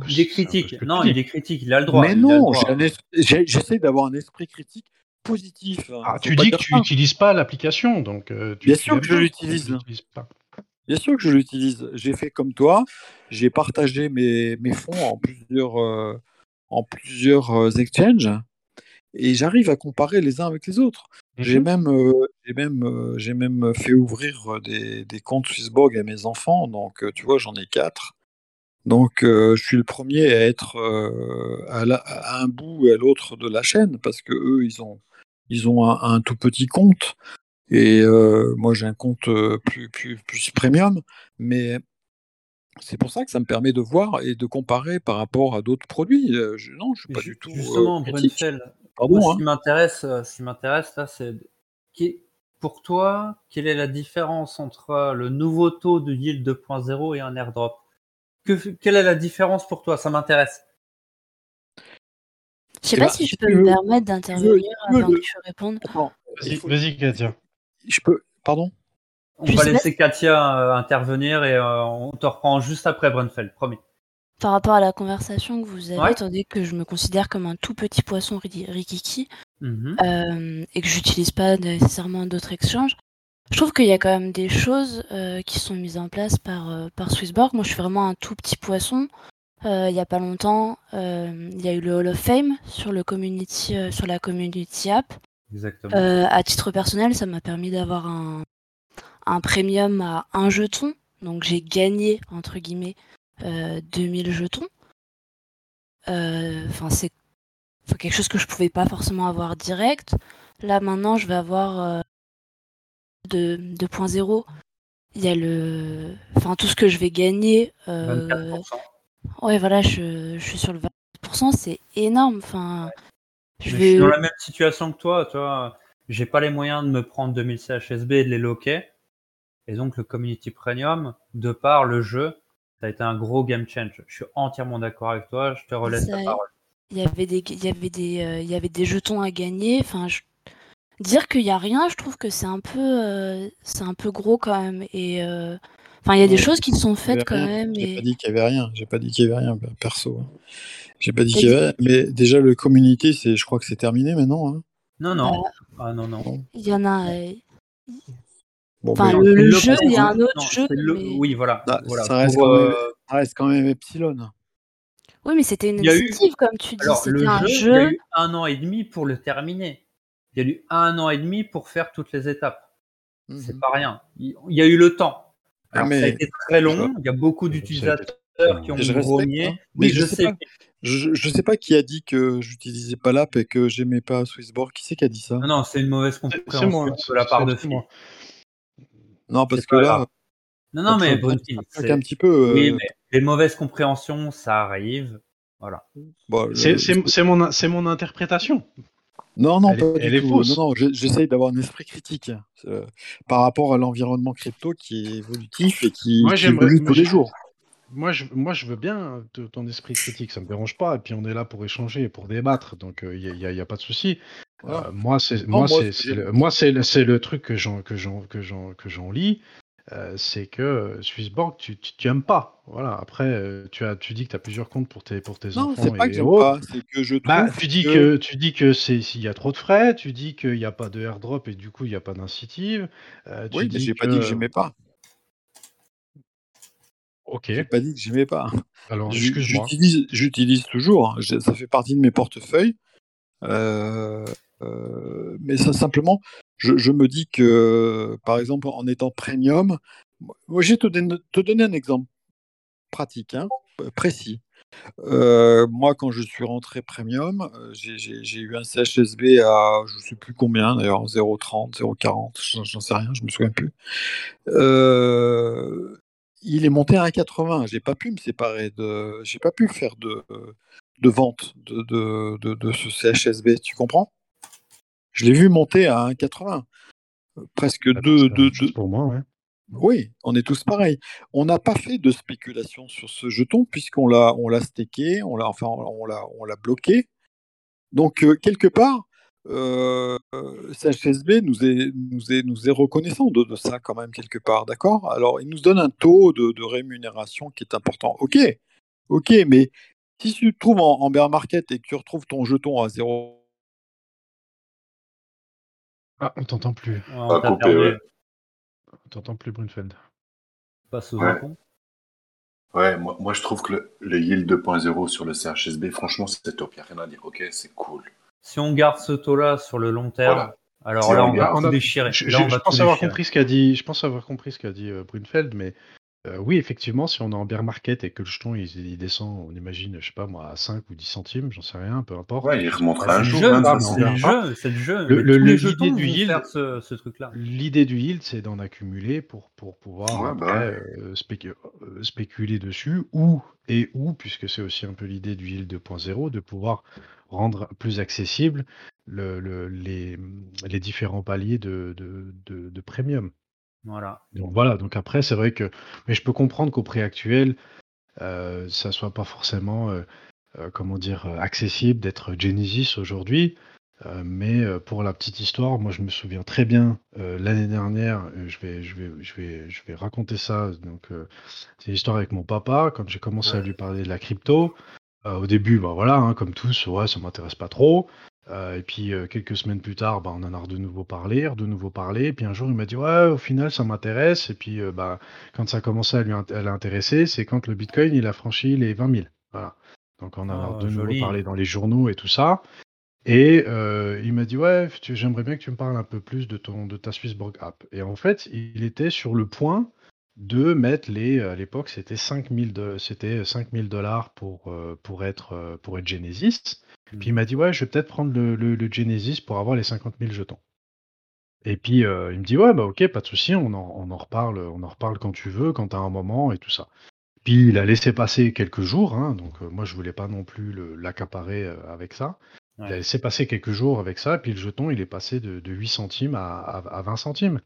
Il est critique. Non, il est critique. Il a le droit. Mais non, j'essaie d'avoir un esprit critique positif. hein. Ah, tu dis que tu n'utilises pas l'application, donc euh, tu Bien tu sûr que je pas, l'utilise. Bien sûr que je l'utilise. J'ai fait comme toi. J'ai partagé mes, mes fonds en plusieurs, euh, en plusieurs euh, exchanges et j'arrive à comparer les uns avec les autres. J'ai même, euh, j'ai même, euh, j'ai même fait ouvrir des, des comptes Swissborg à mes enfants. Donc, tu vois, j'en ai quatre. Donc, euh, je suis le premier à être à, la- à un bout et à l'autre de la chaîne parce que eux, ils ont, ils ont un, un tout petit compte et euh, moi, j'ai un compte euh, plus, plus, plus premium. Mais c'est pour ça que ça me permet de voir et de comparer par rapport à d'autres produits. Euh, je- non, je suis pas du tout euh, Justement. Brunfeld, Pardon, moi, hein. ce qui m'intéresse, euh, ce qui m'intéresse là, c'est pour toi, quelle est la différence entre le nouveau taux de yield 2.0 et un airdrop? Que, Quelle est la différence pour toi? Ça m'intéresse. Je sais Eh pas ben, si je si peux me permettre d'intervenir avant le- que tu répondes. Vas-y, Katia. Je peux. Pardon? On Je va laisser Katia euh, intervenir et euh, on te reprend juste après Brunfeld, promis. Par rapport à la conversation que vous avez, Ouais. étant donné que je me considère comme un tout petit poisson ri- rikiki Mhm. euh, et que j'utilise pas nécessairement d'autres exchanges, je trouve qu'il y a quand même des choses euh, qui sont mises en place par, euh, par Swissborg. Moi, je suis vraiment un tout petit poisson. Euh, il y a pas longtemps, euh, il y a eu le Hall of Fame sur, le community, euh, sur la community app. Exactement. Euh, à titre personnel, ça m'a permis d'avoir un, un premium à un jeton. Donc j'ai gagné, entre guillemets, euh, 2000 jetons. Euh, Enfin, c'est quelque chose que je pouvais pas forcément avoir direct. Là, maintenant, je vais avoir euh, de 2.0. Il y a le... Enfin, tout ce que je vais gagner. euh, 24%. Ouais, voilà, je, je suis sur le 20%. C'est énorme. Enfin, je suis dans la même situation que toi, tu vois. J'ai pas les moyens de me prendre 2000 CHSB et de les loquer. Et donc, le Community Premium, de par le jeu, ça a été un gros game change. Je suis entièrement d'accord avec toi. Je te relaisse Ça- la parole. il y avait des il y avait des euh, il y avait des jetons à gagner enfin je- dire qu'il y a rien je trouve que c'est un peu euh, c'est un peu gros quand même et euh, enfin il y a des Ouais, choses qui sont faites quand rien. même J'ai et pas dit qu'il y avait rien. J'ai pas dit qu'il y avait rien, perso. hein. J'ai pas dit qu'il y avait. Mais déjà, le community, c'est, je crois que c'est terminé maintenant. hein. Non, non. Ah non, non. il y en a euh, Bon, Enfin, ben, le- jeu, il y a un autre non, jeu, c'est le- mais- Oui, voilà. Ah, voilà. ça, reste Pour, quand même, euh, ça reste quand même Epsilon. oui mais c'était une eu- initiative comme tu dis Alors, le un jeu, il y a eu un an et demi pour le terminer. Il y a eu un an et demi pour faire toutes les étapes. C'est Mhm. pas rien. Il y a eu le temps. Ah, Alors, mais- ça a été très long. Il y a beaucoup d'utilisateurs qui ont Je grogné. hein. Mais je je sais sais. pas. Je, je sais pas qui a dit que j'utilisais pas l'app et que j'aimais pas Swissborg. Qui c'est qui a dit ça? Non, non, c'est une mauvaise compréhension moi. de la part de moi. Non, parce que là, grave. Non, non, mais craque un petit peu. euh, Oui, mais les mauvaises compréhensions, ça arrive. Voilà. bon, le- C'est- c'est mon, c'est mon interprétation. Non, non, Elle pas elle du est tout. Non, non, je- j'essaye d'avoir un esprit critique euh, par rapport à l'environnement crypto qui est évolutif et qui, Moi, qui évolue tous les jours. Moi je, moi, je veux bien te- ton esprit critique, ça me dérange pas. Et puis, on est là pour échanger et pour débattre, donc il n'y a, pas de souci. Voilà. Euh, moi, c'est Non, moi, moi, c'est le, truc que j'en que j'en que j'en que j'en lis, euh, c'est que euh, Swissborg, tu, tu, tu aimes pas. Voilà. Après, euh, tu as tu dis que tu as plusieurs comptes pour tes pour tes Non, enfants c'est pas que j'aime pas, c'est que je trouve Bah, tu dis que- que tu dis que c'est s'il y a trop de frais, tu dis qu'il n'y a pas de airdrop et du coup il n'y a pas d'incentive. euh, tu Oui, mais j'ai pas dit que j'aimais pas. Ok. J'ai pas dit que j'aimais pas. Alors, J- excuse-moi. J'utilise, j'utilise toujours. J'ai- Ça fait partie de mes portefeuilles. Euh, euh, mais ça simplement, je, je me dis que, par exemple, en étant premium, moi, je vais te, donner- te donner un exemple pratique, hein, précis. Euh, moi, quand je suis rentré premium, j'ai- eu un CHSB à je sais plus combien d'ailleurs, 0,30, 0,40, j'en j'en sais rien, je me souviens plus. Euh, il est monté à 1,80. J'ai pas pu me séparer de, j'ai pas pu faire de, de vente de, de, de, de ce CHSB. Tu comprends? Je l'ai vu monter à 1,80. Euh, Presque Bah, deux, deux, deux- pour moi, ouais. oui, on est tous pareils. On n'a pas fait de spéculation sur ce jeton puisqu'on l'a, on l'a stacké, on l'a, enfin, on l'a, on l'a bloqué. Donc euh, quelque part, euh, euh, CHSB nous est, nous est, nous est reconnaissant de, de ça quand même quelque part, d'accord? Alors il nous donne un taux de, de rémunération qui est important. Ok, ok, mais si tu te trouves en, en bear market et que tu retrouves ton jeton à zéro, Ah, on t'entend plus. On Ah, ouais. On t'entend plus, Brunfeld. Passe aux Ouais. Ouais, moi, moi je trouve que le, le yield 2.0 sur le CHSB, franchement, c'est top. Il n'y a rien à dire. Ok, c'est cool. Si on garde ce taux-là sur le long terme, Voilà. alors Si là, on on va on a- déchirer. Je, Là, je- on je va pense tout avoir déchirer. compris ce qu'a dit. Je pense avoir compris ce qu'a dit euh, Brunfeld, mais euh, oui, effectivement, si on est en bear market et que le jeton il, il descend, on imagine, je sais pas moi, à 5 ou 10 centimes, j'en sais rien, peu importe. Ouais, il remontera Bah, un jour. hein, Ah, c'est le jeu, c'est le jeu. Le- le- le- l'idée du yield- ce, ce truc-là. L'idée du yield, c'est d'en accumuler pour, pour pouvoir Ouais, après bah euh, spécu- euh, spéculer dessus, ou et ou, puisque c'est aussi un peu l'idée du yield 2.0, de pouvoir rendre plus accessible le, le- les, les différents paliers de, de, de, de premium. Voilà. Donc voilà, donc après, c'est vrai que. Mais je peux comprendre qu'au prix actuel, euh, ça soit pas forcément, euh, euh, comment dire, accessible d'être Genesis aujourd'hui. Mais pour la petite histoire, moi je me souviens très bien l'année dernière, je, vais, je, vais, je, vais, je vais raconter ça. Donc, c'est l'histoire avec mon papa, quand j'ai commencé à lui parler de la crypto. Euh, au début, bah voilà, hein, comme tous, ouais, ça m'intéresse pas trop. Euh, et puis euh, quelques semaines plus tard, bah, on en a de nouveau parlé, de nouveau parlé. Et puis un jour, il m'a dit ouais, au final, ça m'intéresse. Et puis bah, quand ça a commencé à lui int- à l'intéresser, c'est quand le Bitcoin il a franchi les 20 000. Voilà. Donc on en a Oh, de nouveau parlé dans les journaux et tout ça. Et il m'a dit ouais, j'aimerais bien que tu me parles un peu plus de ton de ta Swissborg app. Et en fait, il était sur le point de mettre les à l'époque c'était 5000 de c'était 5000 dollars pour euh, pour être euh, pour être Genesis. Puis il m'a dit ouais, je vais peut-être prendre le, le, le Genesis pour avoir les 50 000 jetons. Et puis euh, il me dit ouais bah ok pas de souci, on en, on en reparle on en reparle quand tu veux, quand t'as un moment et tout ça. Puis il a laissé passer quelques jours, hein, donc euh, moi je voulais pas non plus le- l'accaparer euh, avec ça. Il a Ouais. laissé passer quelques jours avec ça, puis le jeton il est passé de, de 8 centimes à, à, à 20 centimes.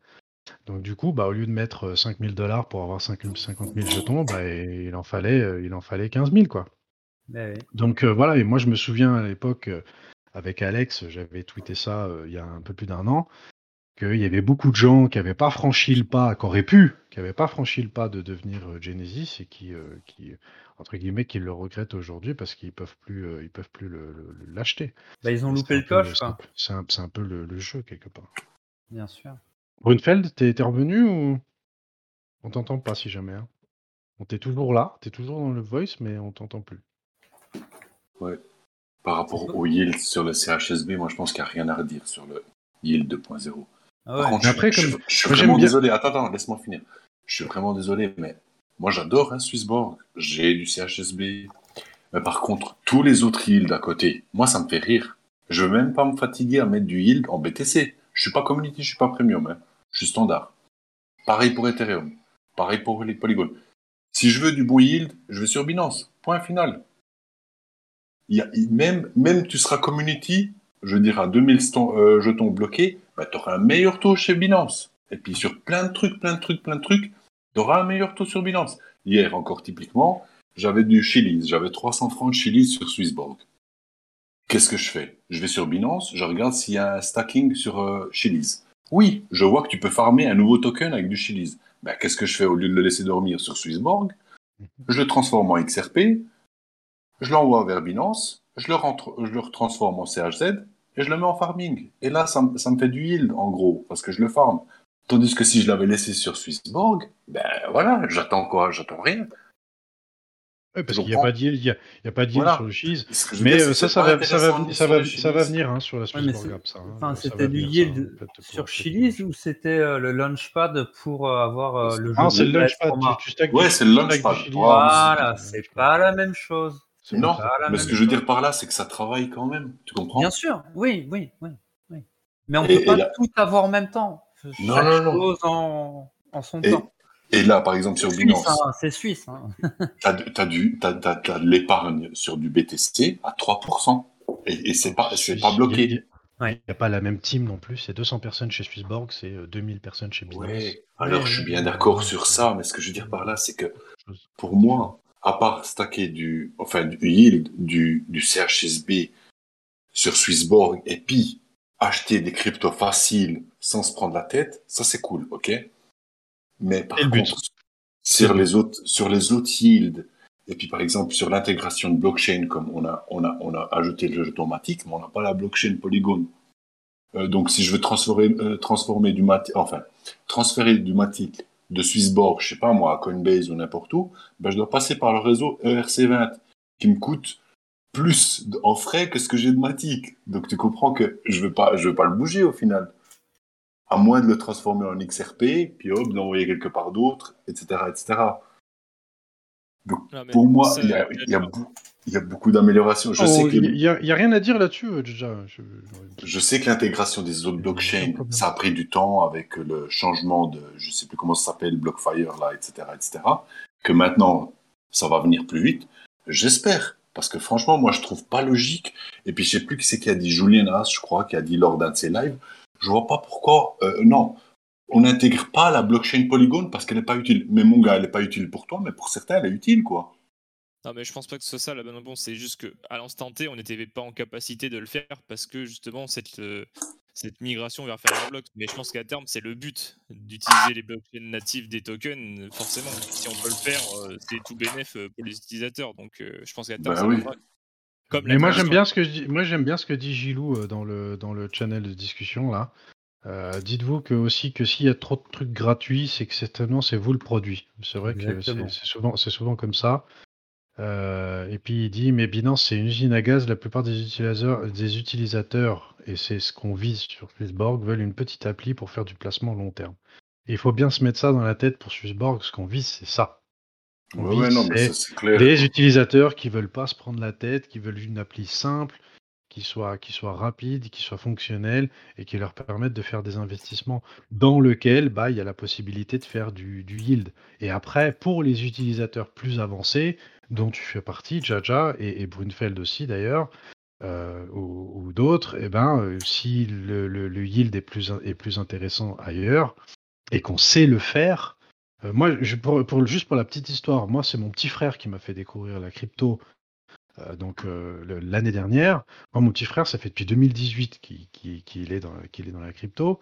Donc du coup, bah, au lieu de mettre 5000 dollars pour avoir 5 50 000 jetons, bah, il en fallait, euh, il en fallait 15 000 quoi. Oui. Donc euh, voilà, et moi je me souviens à l'époque euh, avec Alex, j'avais tweeté ça euh, il y a un peu plus d'un an, qu'il y avait beaucoup de gens qui n'avaient pas franchi le pas, qui auraient pu, qui n'avaient pas franchi le pas de devenir euh, Genesis et qui, euh, qui entre guillemets, qui le regrettent aujourd'hui parce qu'ils peuvent plus, euh, ils peuvent plus le- le- le- l'acheter. Bah, ils ont loupé le coche, c'est un quoi. peu- C'est un, peu le, le jeu quelque part. Bien sûr. Brunfeld, t'es t'es revenu ou? On t'entend pas si jamais hein On t'es toujours là, t'es toujours dans le voice, mais on t'entend plus. Ouais. Par rapport au yield sur le CHSB, moi je pense qu'il n'y a rien à redire sur le yield 2.0. Ah Par ouais. contre, Mais je, après, je- comme- je suis moi, j'aime vraiment bien- désolé. Attends, attends, laisse-moi finir. Je suis vraiment désolé, mais moi j'adore un Swissborg. J'ai du CHSB. Mais par contre, tous les autres yields à côté, moi ça me fait rire. Je veux même pas me fatiguer à mettre du yield en BTC. Je suis pas community, je suis pas premium. Hein. Je suis standard. Pareil pour Ethereum. Pareil pour les Polygon. Si je veux du bon yield, je vais sur Binance. Point final. Même, même tu seras community, je veux dire, à 2000 sto- euh, jetons bloqués, bah, tu auras un meilleur taux chez Binance. Et puis sur plein de trucs, plein de trucs, plein de trucs, tu auras un meilleur taux sur Binance. Hier, encore typiquement, j'avais du Chili's, j'avais 300 francs de Chili's sur Swissborg. Qu'est-ce que je fais? Je vais sur Binance, je regarde s'il y a un stacking sur euh, Chili's. Oui, je vois que tu peux farmer un nouveau token avec du Chili's. Ben, Qu'est-ce que je fais au lieu de le laisser dormir sur Swissborg? Je le transforme en XRP, je l'envoie vers Binance, je le, rentre, je le transforme en CHZ et je le mets en farming. Et là, ça, me- ça me fait du yield en gros, parce que je le farme. Tandis que si je l'avais laissé sur Swissborg, ben voilà, j'attends quoi? J'attends rien. Ouais, parce qu'il n'y a pas il y a, a pas de yield Voilà. sur le veux Mais dire, euh, ça, ça va, ça va, intéressant ça va, sur ça va Chili's. venir hein, sur la Ouais, App, ça. hein. Enfin, c'était du yield sur Chili's ou c'était euh, le Launchpad pour euh, avoir euh, le jeu Ah, c'est le de Launchpad. Tu, tu Ouais, c'est le Launchpad. Voilà, c'est- pas la même chose. Non, mais ce que je veux dire par là, c'est que ça travaille quand même. Tu comprends? Bien sûr, oui, oui, oui, oui. Mais on Et- peut pas tout avoir en même temps. Non, non, non. chose en, en son Et, temps. Et là, par exemple, sur Suisse, Binance, hein, c'est suisse. Hein. [LAUGHS] t'as du- t'as du- t'as- t'as- t'as de l'épargne sur du BTC à 3%. Et, et c'est pas, c'est pas Il bloqué. n'y a, pas la même team non plus. C'est 200 personnes chez Swissborg, c'est euh, 2000 personnes chez Binance. Ouais, alors je suis bien d'accord ouais, sur ça, mais ce que je veux dire par là, c'est que pour moi, à part stacker du, enfin, du yield du, du CHSB sur Swissborg et puis acheter des cryptos faciles sans se prendre la tête, ça c'est cool, ok? Mais par but. contre, sur les autres, sur les autres yields, et puis par exemple sur l'intégration de blockchain, comme on a, on a, on a ajouté le jeu automatique, mais on n'a pas la blockchain Polygon. Euh, donc si je veux transformer, euh, transformer du mat, enfin, transférer du matic de Swissborg, je sais pas moi, à Coinbase ou n'importe où, ben, je dois passer par le réseau E ERC20, qui me coûte plus en frais que ce que j'ai de matic. Donc tu comprends que je veux pas, je veux pas le bouger au final. À moins de le transformer en XRP, puis hop, d'envoyer quelque part d'autre, etc., etc. Donc pour moi, il y a, suis il y a, d'accord. bou- il y a beaucoup d'améliorations. Je Oh, sais que Il n'y a, il y a rien à dire là-dessus, euh, déjà. Je- je sais que l'intégration des autres blockchains, ça a pris du temps avec le changement de, je sais plus comment ça s'appelle, BlockFire, là, etc., etc. Que maintenant, ça va venir plus vite. J'espère. Parce que franchement, moi, je trouve pas logique. Et puis, je sais plus qui c'est qui a dit, Julien Haas, je crois, qui a dit lors d'un de ses lives. Je vois pas pourquoi, euh, non. On n'intègre pas la blockchain Polygon parce qu'elle n'est pas utile. Mais mon gars, elle n'est pas utile pour toi, mais pour certains, elle est utile, quoi. Non, mais je pense pas que ce soit ça la bonne réponse. C'est juste que à l'instant T, on n'était pas en capacité de le faire parce que justement cette, euh, cette migration vers Fireblock. Mais je pense qu'à terme, c'est le but d'utiliser les blockchains natives des tokens. Forcément, si on peut le faire, euh, c'est tout bénéf pour les utilisateurs. Donc, euh, je pense qu'à terme, Bah ça oui. Comme Mais moi j'aime bien ce que je dis, moi j'aime bien ce que dit Gilou euh, dans le dans le channel de discussion là. Euh, Dites-vous que aussi que s'il y a trop de trucs gratuits, c'est que certainement c'est vous le produit. C'est vrai que c'est souvent c'est souvent comme ça. Euh, et puis il dit mais Binance c'est une usine à gaz. La plupart des utilisateurs des utilisateurs et c'est ce qu'on vise sur Swissborg veulent une petite appli pour faire du placement long terme. Et il faut bien se mettre ça dans la tête pour Swissborg. Ce qu'on vise c'est ça. On Ouais, ouais, vise, non, mais c'est ça, c'est clair. des utilisateurs qui veulent pas se prendre la tête, qui veulent une appli simple, qui soit, qui soit rapide, qui soit fonctionnelle et qui leur permette de faire des investissements dans lequel bah, il y a la possibilité de faire du, du yield. Et après, pour les utilisateurs plus avancés, dont tu fais partie, Jaja et, et Brunfeld aussi d'ailleurs, euh, ou, ou d'autres, eh ben, euh, si le, le- le yield est plus, est plus intéressant ailleurs et qu'on sait le faire, euh, moi, pour, juste pour la petite histoire, moi, c'est mon petit frère qui m'a fait découvrir la crypto. euh, donc euh, l'année dernière, moi mon petit frère, ça fait depuis 2018 qu'il est dans la crypto,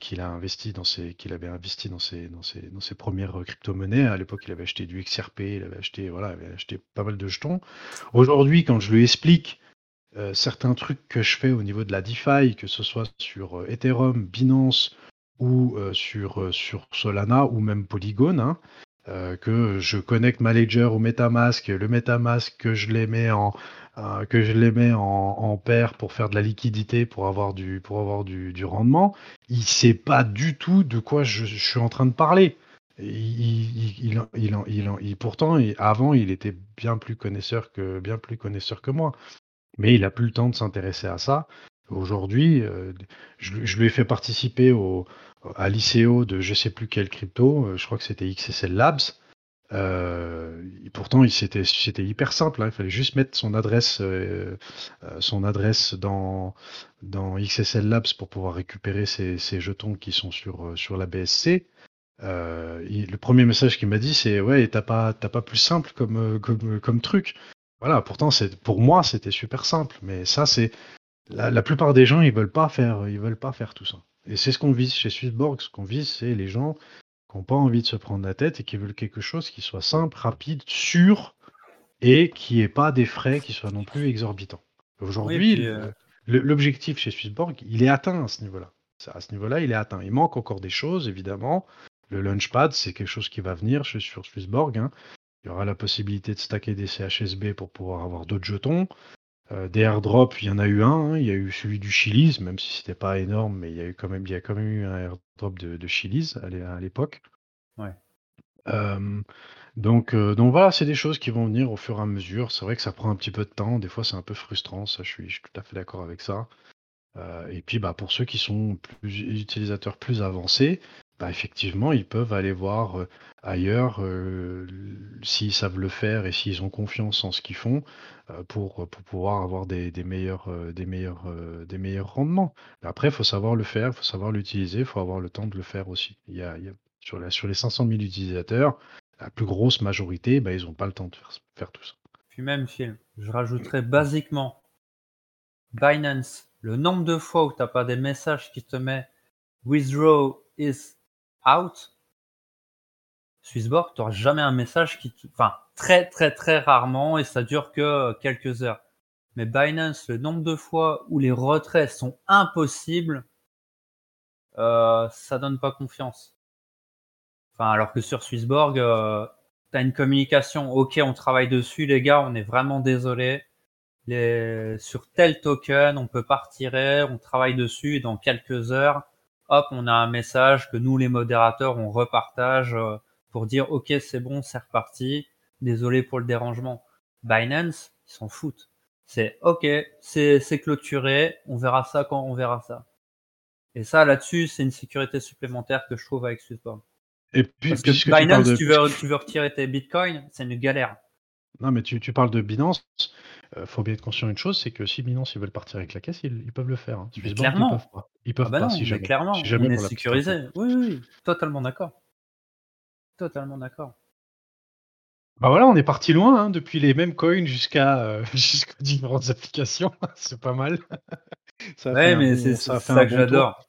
qu'il a investi dans ses qu'il avait investi dans ses dans ses dans crypto-monnaies. À l'époque, il avait acheté du XRP, il avait acheté voilà, il avait acheté pas mal de jetons. Aujourd'hui, quand je lui explique certains trucs que je fais au niveau de la DeFi, que ce soit sur Ethereum, Binance ou euh, sur, euh, sur Solana ou même Polygon, hein, euh, que je connecte ma Ledger au MetaMask, le MetaMask que je les mets en que je les mets en, en paire pour faire de la liquidité, pour avoir du pour avoir du, du rendement, il sait pas du tout de quoi je, suis en train de parler. Il, il, il, pourtant, avant, il était bien plus connaisseur que bien plus connaisseur que moi mais il a plus le temps de s'intéresser à ça. Aujourd'hui, je lui ai fait participer au, à l'ICO de je sais plus quel crypto, euh, je crois que c'était XSL Labs. Euh, pourtant, c'était hyper simple. hein. Il fallait juste mettre son adresse, euh, son adresse dans, dans XSL Labs pour pouvoir récupérer ces, jetons qui sont sur, sur la BSC. Le premier message qu'il m'a dit, c'est ouais, t'as pas, pas plus simple comme, comme, comme truc. Voilà, pourtant, pour moi, c'était super simple. Mais ça, c'est la, la plupart des gens, ils veulent pas faire, ils veulent pas faire tout ça. Et c'est ce qu'on vise chez Swissborg. Ce qu'on vise, c'est les gens qui n'ont pas envie de se prendre la tête et qui veulent quelque chose qui soit simple, rapide, sûr et qui n'ait pas des frais qui soient non plus exorbitants. Aujourd'hui, euh, l'objectif chez Swissborg, il est atteint à ce niveau-là. À ce niveau-là, il est atteint. Il manque encore des choses, évidemment. Le Launchpad, c'est quelque chose qui va venir chez- sur Swissborg. hein. Il y aura la possibilité de stacker des CHSB pour pouvoir avoir d'autres jetons. Euh, des airdrops, il y en a eu un. hein. Il y a eu celui du Chili's, même si c'était pas énorme, mais il y a eu quand même, il y a quand même eu un airdrop de, de Chili's à l'é- à l'époque. Ouais. Euh, donc, euh, donc voilà, c'est des choses qui vont venir au fur et à mesure. C'est vrai que ça prend un petit peu de temps. Des fois, c'est un peu frustrant. Ça, je suis, je suis tout à fait d'accord avec ça. Euh, et puis, bah, pour ceux qui sont plus utilisateurs plus avancés, bah, effectivement, ils peuvent aller voir ailleurs s'ils savent le faire et s'ils ont confiance en ce qu'ils font pour, pour pouvoir avoir des, des meilleurs, des, meilleurs, des meilleurs rendements. Mais après, il faut savoir le faire, il faut savoir l'utiliser, il faut avoir le temps de le faire aussi. Il y a, il y a- sur, la- sur les 500 000 utilisateurs, la plus grosse majorité, bah, ils n'ont pas le temps de faire, faire tout ça. Puis même, Phil, je rajouterais basiquement Binance, le nombre de fois où tu n'as pas des messages qui te met withdraw is out, Swissborg, tu n'auras jamais un message qui, enfin, très très très rarement et ça dure que euh, quelques heures. Mais Binance, le nombre de fois où les retraits sont impossibles, euh, ça donne pas confiance. Enfin, alors que sur Swissborg, euh, tu as une communication, ok, on travaille dessus, les gars, on est vraiment désolé. Les... Sur tel token, on peut pas retirer, on travaille dessus et dans quelques heures, hop, on a un message que nous, les modérateurs, on repartage euh, pour dire, ok, c'est bon, c'est reparti, désolé pour le dérangement. Binance, ils s'en foutent. C'est ok, c'est c'est clôturé, on verra ça quand on verra ça. Et ça, là-dessus, c'est une sécurité supplémentaire que je trouve avec Swissborg. Et puis, Parce que tu Binance, de- tu, veux, tu veux retirer tes bitcoins, c'est une galère. Non, mais tu, tu parles de Binance. Il faut bien être conscient d'une chose, c'est que si Binance ils veulent partir avec la caisse, ils, ils peuvent le faire. hein. Clairement. Ils peuvent pas. Ils peuvent Ah bah pas non, si mais jamais. clairement, si jamais on est sécurisé. Oui, oui, oui, totalement d'accord. Totalement d'accord. Bah voilà, on est parti loin, hein, depuis les mêmes coins jusqu'à euh, [LAUGHS] jusqu'aux différentes applications. [LAUGHS] c'est pas mal. [LAUGHS] ça Ouais, mais c'est ça que bon j'adore.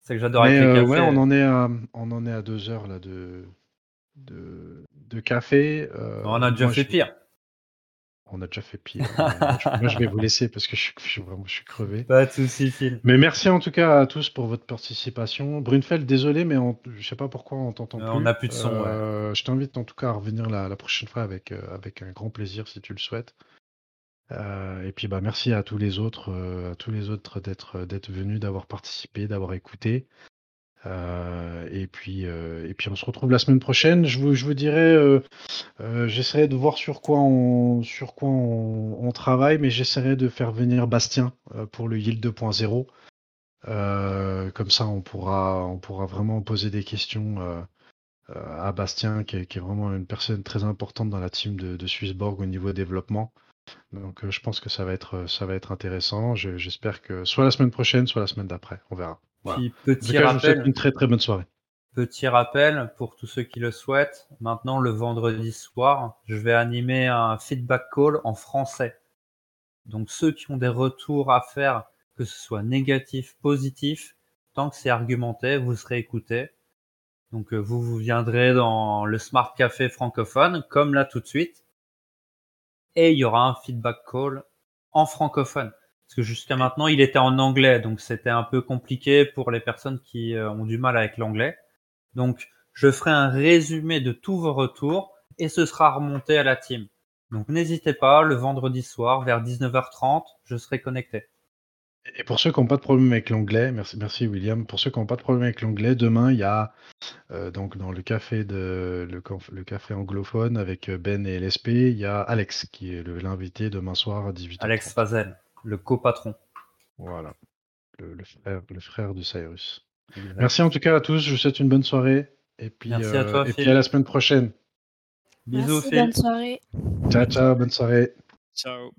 C'est ça que j'adore avec les euh, cafés. ouais, on en est à, on en est à deux heures là de de, de café. euh, on a déjà moi, fait je- pire. On a déjà fait [LAUGHS] pire. Moi, je, vais vous laisser parce que je, suis- je suis vraiment je suis crevé. Pas de soucis, Phil. Mais merci en tout cas à tous pour votre participation. Brunfeld, désolé, mais on, je sais pas pourquoi on t'entend Euh, plus. on n'a plus de son, ouais. Euh, Je t'invite en tout cas à revenir la, la prochaine fois avec, euh, avec un grand plaisir si tu le souhaites. Euh, et puis bah merci à tous les autres, à tous les autres d'être d'être venus, d'avoir participé, d'avoir écouté. Euh, et puis euh, et puis on se retrouve la semaine prochaine. Je vous je vous dirai, euh, j'essaierai de voir sur quoi on sur quoi on, travaille, mais j'essaierai de faire venir Bastien pour le Yield 2.0. Euh, comme ça, on pourra, on pourra vraiment poser des questions à Bastien, qui est, vraiment une personne très importante dans la team de, Swissborg au niveau développement. Donc, je pense que ça va être, ça va être intéressant. Je- J'espère que soit la semaine prochaine, soit la semaine d'après. On verra. Voilà. Puis, petit cas, rappel, une très très bonne soirée. petit rappel pour tous ceux qui le souhaitent. Maintenant, le vendredi soir, je vais animer un feedback call en français. Donc, ceux qui ont des retours à faire, que ce soit négatif, positif, tant que c'est argumenté, vous serez écouté. Donc, euh, vous, vous viendrez dans le Smart Café francophone, comme là tout de suite. Et il y aura un feedback call en francophone. Parce que jusqu'à maintenant, il était en anglais, donc c'était un peu compliqué pour les personnes qui euh, ont du mal avec l'anglais. Donc, je ferai un résumé de tous vos retours et ce sera remonté à la team. Donc, n'hésitez pas, le vendredi soir, vers 19h30, je serai connecté. Et pour ceux qui n'ont pas de problème avec l'anglais, merci, merci William. Pour ceux qui n'ont pas de problème avec l'anglais, demain il y a euh, donc dans le café de le, le café anglophone avec euh, Ben et LSP, il y a Alex qui est l'invité demain soir à 18h. Alex Fazel, le copatron. Voilà, le, le frère, le frère de Cyrus. Merci en tout cas à tous. Je vous souhaite une bonne soirée et puis Merci à euh, toi, et puis à la semaine prochaine. Bisous, Merci, Phil. bonne soirée. Ciao, ciao, bonne soirée. Ciao.